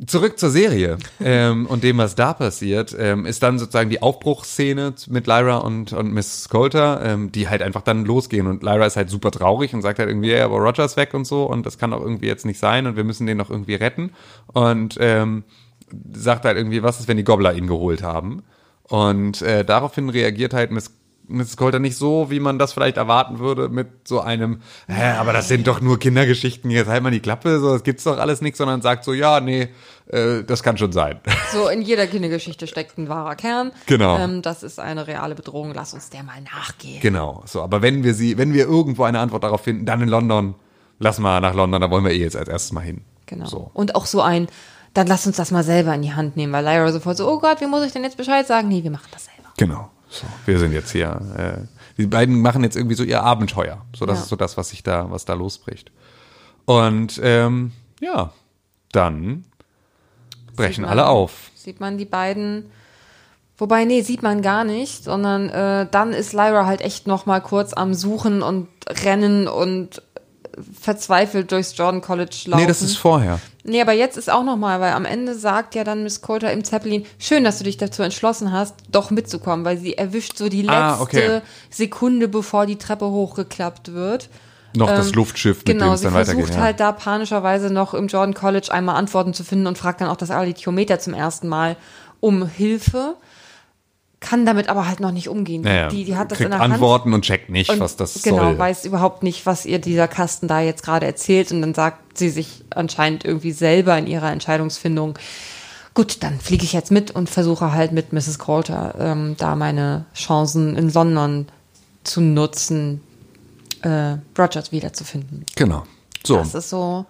zurück zur Serie ähm, und dem, was da passiert, ähm, ist dann sozusagen die Aufbruchsszene mit Lyra und, und Miss Coulter, ähm, die halt einfach dann losgehen. Und Lyra ist halt super traurig und sagt halt irgendwie, ja, aber Roger ist weg und so und das kann doch irgendwie jetzt nicht sein und wir müssen den noch irgendwie retten. Und ähm, sagt halt irgendwie, was ist, wenn die Gobbler ihn geholt haben? Und äh, daraufhin reagiert halt Miss Mrs. Coulter nicht so, wie man das vielleicht erwarten würde, mit so einem, hä, aber das sind doch nur Kindergeschichten, jetzt halt mal die Klappe, so, das gibt's doch alles nicht, sondern sagt so, ja, nee, äh, das kann schon sein. So, in jeder Kindergeschichte steckt ein wahrer Kern. Genau. Ähm, das ist eine reale Bedrohung. Lass uns der mal nachgehen. genau, so, aber wenn wir sie, wenn wir irgendwo eine Antwort darauf finden, dann in London, lass mal nach London, da wollen wir eh jetzt als erstes mal hin. Genau. So. Und auch so ein, dann lass uns das mal selber in die Hand nehmen, weil Lyra sofort so, oh Gott, wie muss ich denn jetzt Bescheid sagen? Nee, wir machen das selber. Genau. So, wir sind jetzt hier. Äh, die beiden machen jetzt irgendwie so ihr Abenteuer. So, das Ja. ist so das, was sich da, was da losbricht. Und ähm, ja, dann brechen man- alle auf. Sieht man die beiden. Wobei, nee, sieht man gar nicht, sondern äh, dann ist Lyra halt echt noch mal kurz am Suchen und Rennen und verzweifelt durchs Jordan College laufen. Nee, das ist vorher. Nee, aber jetzt ist auch noch mal, weil am Ende sagt ja dann Miss Coulter im Zeppelin, schön, dass du dich dazu entschlossen hast, doch mitzukommen, weil sie erwischt so die letzte Ah, okay. Sekunde, bevor die Treppe hochgeklappt wird. Noch das Luftschiff, mit genau, dem es sie dann versucht weitergeht. Ja. halt da panischerweise noch im Jordan College einmal Antworten zu finden und fragt dann auch das Alithiometer zum ersten Mal um Hilfe. Kann damit aber halt noch nicht umgehen. Ja, ja. Die, die hat das in der Hand. Antworten und checkt nicht, Und was das genau, soll. weiß überhaupt nicht, was ihr dieser Kasten da jetzt gerade erzählt. Und dann sagt sie sich anscheinend irgendwie selber in ihrer Entscheidungsfindung, gut, dann fliege ich jetzt mit und versuche halt mit Mrs. Coulter ähm, da meine Chancen in London zu nutzen, äh, Rogers wiederzufinden. Genau. So, Das ist so,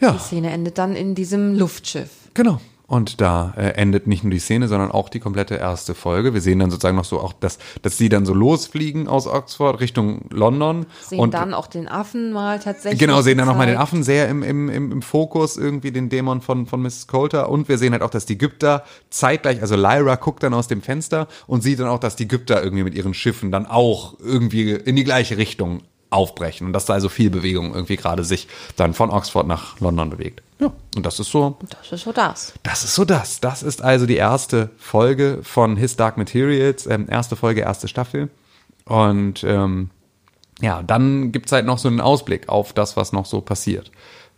ja, die Szene endet dann in diesem Luftschiff. genau. Und da äh, endet nicht nur die Szene, sondern auch die komplette erste Folge. Wir sehen dann sozusagen noch so auch, dass, dass sie dann so losfliegen aus Oxford Richtung London. Sehen und dann auch den Affen mal tatsächlich. Genau, sehen dann nochmal den. Affen sehr im, im, im, im Fokus, irgendwie den Dämon von, von Mrs. Coulter. Und wir sehen halt auch, dass die Ägypter zeitgleich, also Lyra guckt dann aus dem Fenster und sieht dann auch, dass die Ägypter irgendwie mit ihren Schiffen dann auch irgendwie in die gleiche Richtung aufbrechen. Und dass da also viel Bewegung irgendwie gerade sich dann von Oxford nach London bewegt. Ja, und das ist so, Das ist so das. das ist so das. Das ist also die erste Folge von His Dark Materials, ähm, erste Folge, erste Staffel. Und ähm, ja, dann gibt's halt noch so einen Ausblick auf das, was noch so passiert.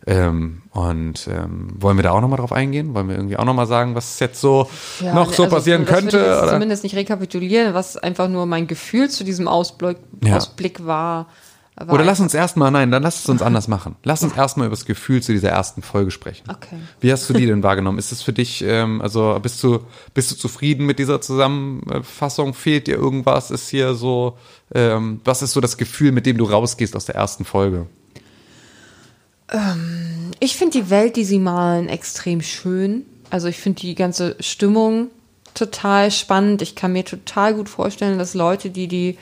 Ähm, und ähm, wollen wir da auch nochmal drauf eingehen? Wollen wir irgendwie auch nochmal sagen, was jetzt so Ja, noch so also passieren das würde könnte? Ich zumindest nicht rekapitulieren, was einfach nur mein Gefühl zu diesem Ausblick, Ja. Ausblick war. War Oder lass uns erstmal, nein, dann lass es uns anders machen. Lass uns erstmal über das Gefühl zu dieser ersten Folge sprechen. Okay. Wie hast du die denn wahrgenommen? Ist es für dich, ähm, also bist du, bist du zufrieden mit dieser Zusammenfassung? Fehlt dir irgendwas? Ist hier so, ähm, was ist so das Gefühl, mit dem du rausgehst aus der ersten Folge? Ich finde die Welt, die sie malen, extrem schön. Also ich finde die ganze Stimmung total spannend. Ich kann mir total gut vorstellen, dass Leute, die die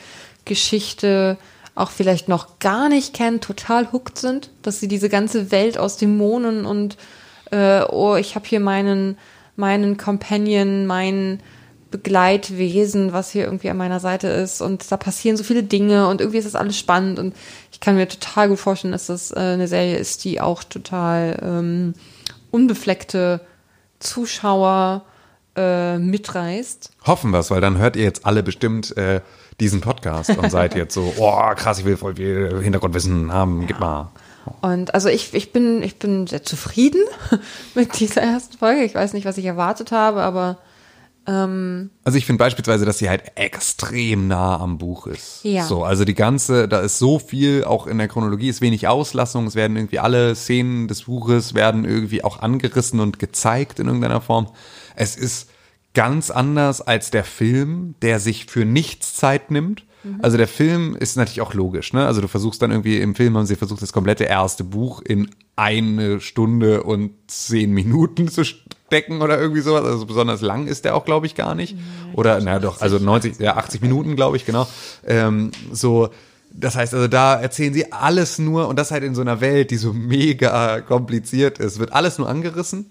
Geschichte auch vielleicht noch gar nicht kennen, total hooked sind, dass sie diese ganze Welt aus Dämonen und äh, oh, ich habe hier meinen meinen Companion, mein Begleitwesen, was hier irgendwie an meiner Seite ist und da passieren so viele Dinge und irgendwie ist das alles spannend und ich kann mir total gut vorstellen, dass das äh, eine Serie ist, die auch total ähm, unbefleckte Zuschauer äh, mitreißt. Hoffen wir es, weil dann hört ihr jetzt alle bestimmt äh, diesen Podcast und seid jetzt so, oh krass, ich will voll viel Hintergrundwissen haben, gib mal. Und also ich, ich bin, ich bin sehr zufrieden mit dieser ersten Folge. Ich weiß nicht, was ich erwartet habe, aber Also ich finde beispielsweise, dass sie halt extrem nah am Buch ist. Ja. So, also die ganze, da ist so viel, auch in der Chronologie ist wenig Auslassung, es werden irgendwie alle Szenen des Buches werden irgendwie auch angerissen und gezeigt in irgendeiner Form. Es ist ganz anders als der Film, der sich für nichts Zeit nimmt. Also der Film ist natürlich auch logisch, ne? Also du versuchst dann irgendwie im Film haben sie versucht, das komplette erste Buch in eine Stunde und zehn Minuten zu stecken oder irgendwie sowas. Also besonders lang ist der auch, glaube ich, gar nicht. Oder, na doch, also 90, ja, 80 Minuten, glaube ich, genau. Ähm, so, das heißt, also da erzählen sie alles nur, und das halt in so einer Welt, die so mega kompliziert ist, wird alles nur angerissen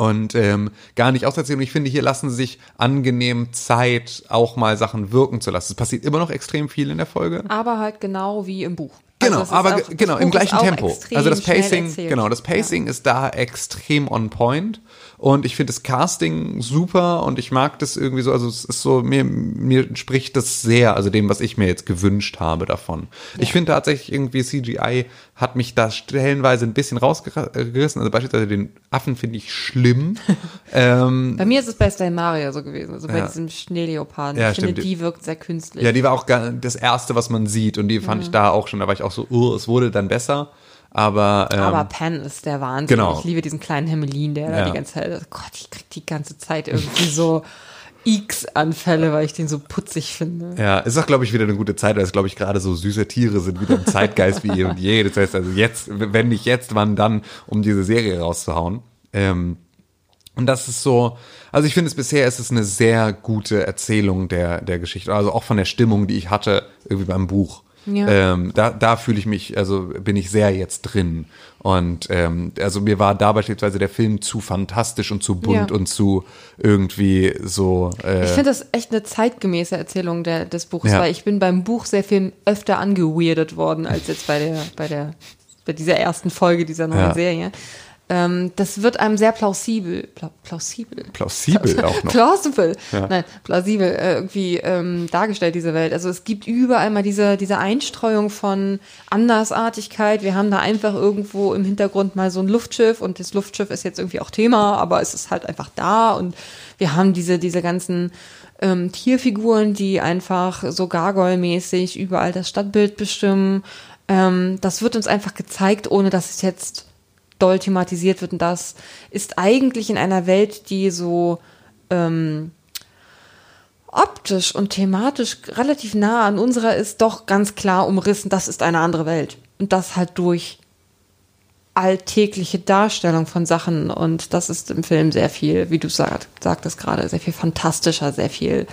und ähm, gar nicht auserzählen. Und ich finde, hier lassen sie sich angenehm Zeit, auch mal Sachen wirken zu lassen. Es passiert immer noch extrem viel in der Folge. aber halt genau wie im Buch. Genau, Also es ist aber auch- genau im gleichen Tempo. Also das Pacing, genau, das Pacing ist da extrem on point und ich finde das Casting super und ich mag das irgendwie so, also es ist so mir mir entspricht das sehr, also dem, was ich mir jetzt gewünscht habe davon. Ich finde tatsächlich irgendwie CGI hat mich da stellenweise ein bisschen rausgerissen, also beispielsweise den Affen finde ich schlimm. ähm, Bei mir ist es bei Stella Maria so gewesen, also bei Ja. diesem Schneeleoparden. Ja, ich finde, stimmt. die wirkt sehr künstlich. Ja, die war auch das erste, was man sieht und die fand ich da auch schon, da war ich auch so, oh, es wurde dann besser, aber, ähm, Aber Pan ist der Wahnsinn. Genau. Ich liebe diesen kleinen Hermelin, der Ja. da die ganze Zeit, oh Gott, ich krieg die ganze Zeit irgendwie so X-Anfälle, weil ich den so putzig finde. Ja, ist auch, glaube ich, wieder eine gute Zeit, weil es, glaube ich, gerade so süße Tiere sind wieder im Zeitgeist wie eh und je. Das heißt also jetzt, wenn nicht jetzt, wann dann, um diese Serie rauszuhauen. Ähm, und das ist so, also ich finde es bisher ist es eine sehr gute Erzählung der, der Geschichte, also auch von der Stimmung, die ich hatte, irgendwie beim Buch. Ja. Ähm, da da fühle ich mich, also bin ich sehr jetzt drin. Und ähm, also mir war da beispielsweise der Film zu fantastisch und zu bunt Ja. und zu irgendwie so. Äh, Ich finde das echt eine zeitgemäße Erzählung der, des Buches, Ja. weil ich bin beim Buch sehr viel öfter angeweirdet worden als jetzt bei der, bei der, bei dieser ersten Folge dieser neuen. Serie. Ähm, das wird einem sehr plausibel, pla plausibel, Plausibel auch noch. plausible, nein, plausibel äh, irgendwie ähm, dargestellt diese Welt. Also es gibt überall mal diese diese Einstreuung von Andersartigkeit. Wir haben da einfach irgendwo im Hintergrund mal so ein Luftschiff und das Luftschiff ist jetzt irgendwie auch Thema, aber es ist halt einfach da und wir haben diese diese ganzen ähm, Tierfiguren, die einfach so Gargoyle-mäßig überall das Stadtbild bestimmen. Ähm, das wird uns einfach gezeigt, ohne dass es jetzt doll thematisiert wird. Und das ist eigentlich in einer Welt, die so ähm, optisch und thematisch relativ nah an unserer ist, doch ganz klar umrissen, das ist eine andere Welt. Und das halt durch alltägliche Darstellung von Sachen. Und das ist im Film sehr viel, wie du sagt, sagtest gerade, sehr viel fantastischer, sehr viel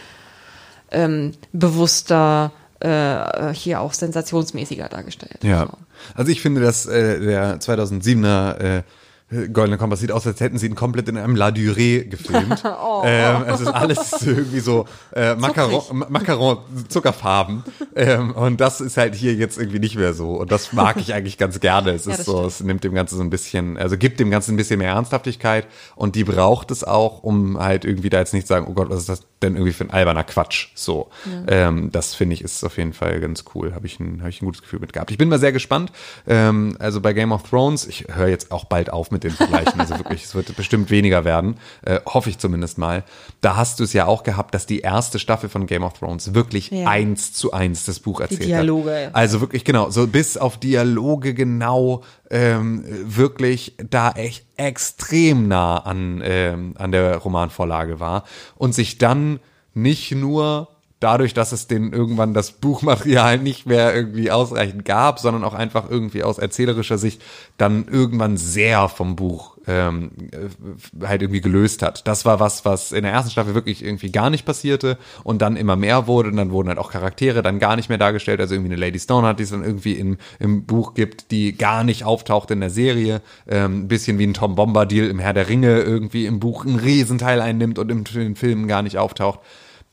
ähm, bewusster, äh, hier auch sensationsmäßiger dargestellt. Ja. So. Also ich finde, dass äh, der 2007er äh, Goldene Kompass sieht aus, als hätten sie ihn komplett in einem La Durée gefilmt. Oh. ähm, es ist alles irgendwie so äh, Macaron, Macaron Zuckerfarben. ähm, und das ist halt hier jetzt irgendwie nicht mehr so. Und das mag ich eigentlich ganz gerne. Es Ja, ist so, stimmt. es nimmt dem Ganzen so ein bisschen, also gibt dem Ganzen ein bisschen mehr Ernsthaftigkeit. Und die braucht es auch, um halt irgendwie da jetzt nicht zu sagen, oh Gott, was ist das denn irgendwie für ein alberner Quatsch? So. Ähm, das finde ich ist auf jeden Fall ganz cool. Habe ich, ein, hab ich ein gutes Gefühl mit gehabt. Ich bin mal sehr gespannt. Ähm, also bei Game of Thrones, ich höre jetzt auch bald auf mit den Vergleichen. Also wirklich, es wird bestimmt weniger werden. Äh, hoffe ich zumindest mal. Da hast du es ja auch gehabt, dass die erste Staffel von Game of Thrones wirklich Ja. eins zu eins das Buch erzählt Dialoge, hat. Also wirklich genau, so bis auf Dialoge genau ähm, wirklich da echt extrem nah an, ähm, an der Romanvorlage war und sich dann nicht nur dadurch, dass es den irgendwann das Buchmaterial nicht mehr irgendwie ausreichend gab, sondern auch einfach irgendwie aus erzählerischer Sicht dann irgendwann sehr vom Buch ähm, äh, halt irgendwie gelöst hat. Das war was, was in der ersten Staffel wirklich irgendwie gar nicht passierte und dann immer mehr wurde und dann wurden halt auch Charaktere dann gar nicht mehr dargestellt. Also irgendwie eine Lady Stone hat, die es dann irgendwie im, im Buch gibt, die gar nicht auftaucht in der Serie. Ähm, ein bisschen wie ein Tom Bombadil im Herr der Ringe irgendwie im Buch einen Riesenteil einnimmt und im, in den Filmen gar nicht auftaucht.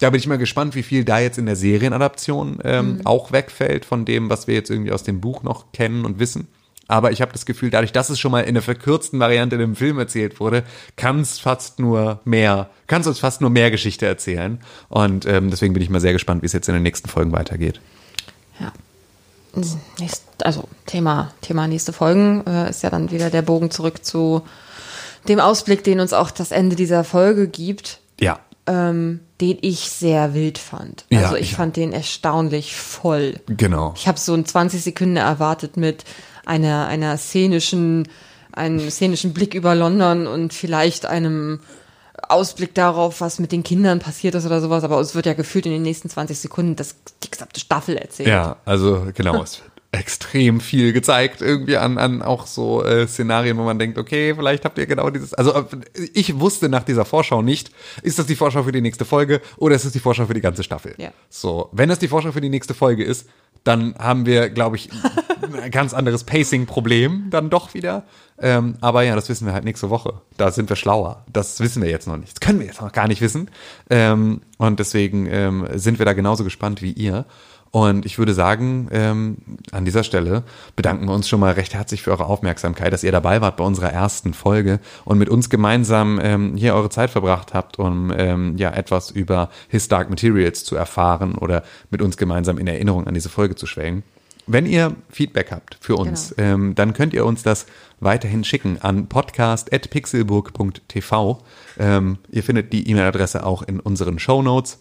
Da bin ich mal gespannt, wie viel da jetzt in der Serienadaption ähm, auch wegfällt von dem, was wir jetzt irgendwie aus dem Buch noch kennen und wissen. Aber ich habe das Gefühl, dadurch, dass es schon mal in der verkürzten Variante in dem Film erzählt wurde, kann es fast nur mehr, kann es uns fast nur mehr Geschichte erzählen. Und ähm, deswegen bin ich mal sehr gespannt, wie es jetzt in den nächsten Folgen weitergeht. Ja. Nächst, also Thema, Thema nächste Folgen äh, ist ja dann wieder der Bogen zurück zu dem Ausblick, den uns auch das Ende dieser Folge gibt, Ja. Ähm, den ich sehr wild fand. Ja, Also ich ich fand den erstaunlich voll. Genau. Ich habe so ein 20 Sekunden erwartet mit einer, einer szenischen, einem szenischen Blick über London und vielleicht einem Ausblick darauf, was mit den Kindern passiert ist oder sowas, aber es wird ja gefühlt in den nächsten 20 Sekunden das, die gesamte Staffel erzählt. Ja, also genau, es extrem viel gezeigt, irgendwie an, an auch so äh, Szenarien, wo man denkt, okay, vielleicht habt ihr genau dieses. Also äh, ich wusste nach dieser Vorschau nicht, ist das die Vorschau für die nächste Folge oder ist das die Vorschau für die ganze Staffel? Ja. So, wenn das die Vorschau für die nächste Folge ist, dann haben wir, glaube ich, ein ganz anderes Pacing-Problem dann doch wieder. Ähm, aber ja, das wissen wir halt nächste Woche. Da sind wir schlauer. Das wissen wir jetzt noch nicht. Das können wir jetzt noch gar nicht wissen. Ähm, und deswegen ähm, sind wir da genauso gespannt wie ihr. Und ich würde sagen, ähm, an dieser Stelle bedanken wir uns schon mal recht herzlich für eure Aufmerksamkeit, dass ihr dabei wart bei unserer ersten Folge und mit uns gemeinsam ähm, hier eure Zeit verbracht habt, um ähm, ja etwas über His Dark Materials zu erfahren oder mit uns gemeinsam in Erinnerung an diese Folge zu schwelgen. Wenn ihr Feedback habt für uns, ähm, dann könnt ihr uns das weiterhin schicken an podcast.pixelburg.tv. Ähm, ihr findet die E-Mail-Adresse auch in unseren Show Notes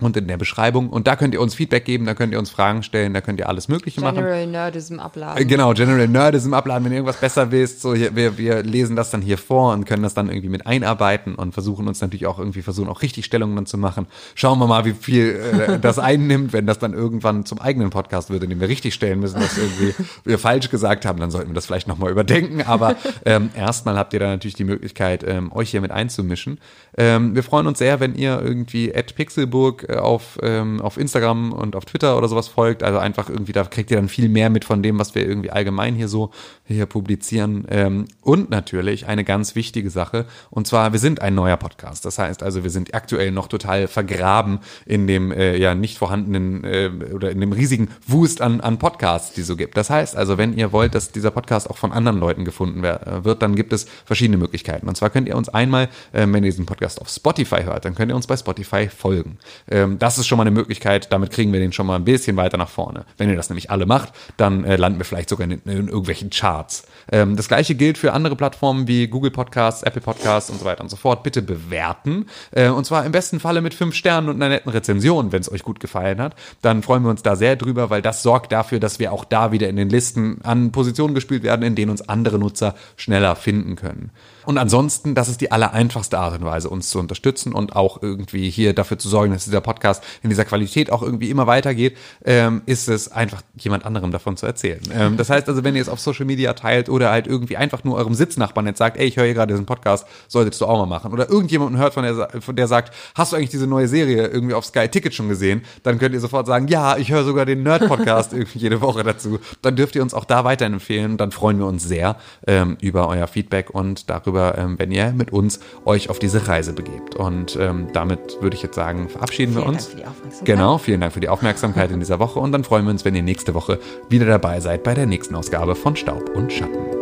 und in der Beschreibung. Und da könnt ihr uns Feedback geben, da könnt ihr uns Fragen stellen, da könnt ihr alles Mögliche machen. General Nerdism abladen. Äh, Genau, General Nerdism abladen, wenn ihr irgendwas besser wisst. So, hier, wir, wir lesen das dann hier vor und können das dann irgendwie mit einarbeiten und versuchen uns natürlich auch irgendwie versuchen, auch richtig Stellungen dann zu machen. Schauen wir mal, wie viel äh, das einnimmt, wenn das dann irgendwann zum eigenen Podcast wird, in dem wir richtig stellen müssen, dass irgendwie wir falsch gesagt haben, dann sollten wir das vielleicht nochmal überdenken. Aber ähm, erstmal habt ihr da natürlich die Möglichkeit, ähm, euch hier mit einzumischen. Ähm, wir freuen uns sehr, wenn ihr irgendwie at Pixelburg Äh, auf, ähm, auf Instagram und auf Twitter oder sowas folgt. Also einfach irgendwie, da kriegt ihr dann viel mehr mit von dem, was wir irgendwie allgemein hier so hier publizieren. Ähm, und natürlich eine ganz wichtige Sache, und zwar, wir sind ein neuer Podcast. Das heißt also, wir sind aktuell noch total vergraben in dem äh, ja nicht vorhandenen äh, oder in dem riesigen Wust an, an Podcasts, die so gibt. Das heißt also, wenn ihr wollt, dass dieser Podcast auch von anderen Leuten gefunden wird, dann gibt es verschiedene Möglichkeiten. Und zwar könnt ihr uns einmal, äh, wenn ihr diesen Podcast auf Spotify hört, dann könnt ihr uns bei Spotify folgen. Ähm, das ist schon mal eine Möglichkeit, damit kriegen wir den schon mal ein bisschen weiter nach vorne. Wenn ihr das nämlich alle macht, dann äh, landen wir vielleicht sogar in, in irgendwelchen Charts. Ähm, das gleiche gilt für andere Plattformen wie Google Podcasts, Apple Podcasts und so weiter und so fort. Bitte bewerten. Äh, und zwar im besten Falle mit fünf Sternen und einer netten Rezension, wenn es euch gut gefallen hat. Dann freuen wir uns da sehr drüber, weil das sorgt dafür, dass wir auch da wieder in den Listen an Positionen gespielt werden, in denen uns andere Nutzer schneller finden können. Und ansonsten, das ist die allereinfachste Art und Weise, uns zu unterstützen und auch irgendwie hier dafür zu sorgen, dass dieser Podcast in dieser Qualität auch irgendwie immer weitergeht, ähm, ist es einfach jemand anderem davon zu erzählen. Ähm, das heißt also, wenn ihr es auf Social Media teilt oder halt irgendwie einfach nur eurem Sitznachbarn jetzt sagt, ey, ich höre hier gerade diesen Podcast, solltest du auch mal machen. Oder irgendjemanden hört von der, von der sagt, hast du eigentlich diese neue Serie irgendwie auf Sky Ticket schon gesehen? Dann könnt ihr sofort sagen, ja, ich höre sogar den Nerd-Podcast irgendwie jede Woche dazu. Dann dürft ihr uns auch da weiterempfehlen. Dann freuen wir uns sehr ähm, über euer Feedback und darüber, darüber, ähm, wenn ihr mit uns euch auf diese Reise begebt. Und ähm, damit würde ich jetzt sagen, verabschieden vielen wir uns. Dank für die Aufmerksamkeit. Genau, vielen Dank für die Aufmerksamkeit in dieser Woche und dann freuen wir uns, wenn ihr nächste Woche wieder dabei seid bei der nächsten Ausgabe von Staub und Schatten.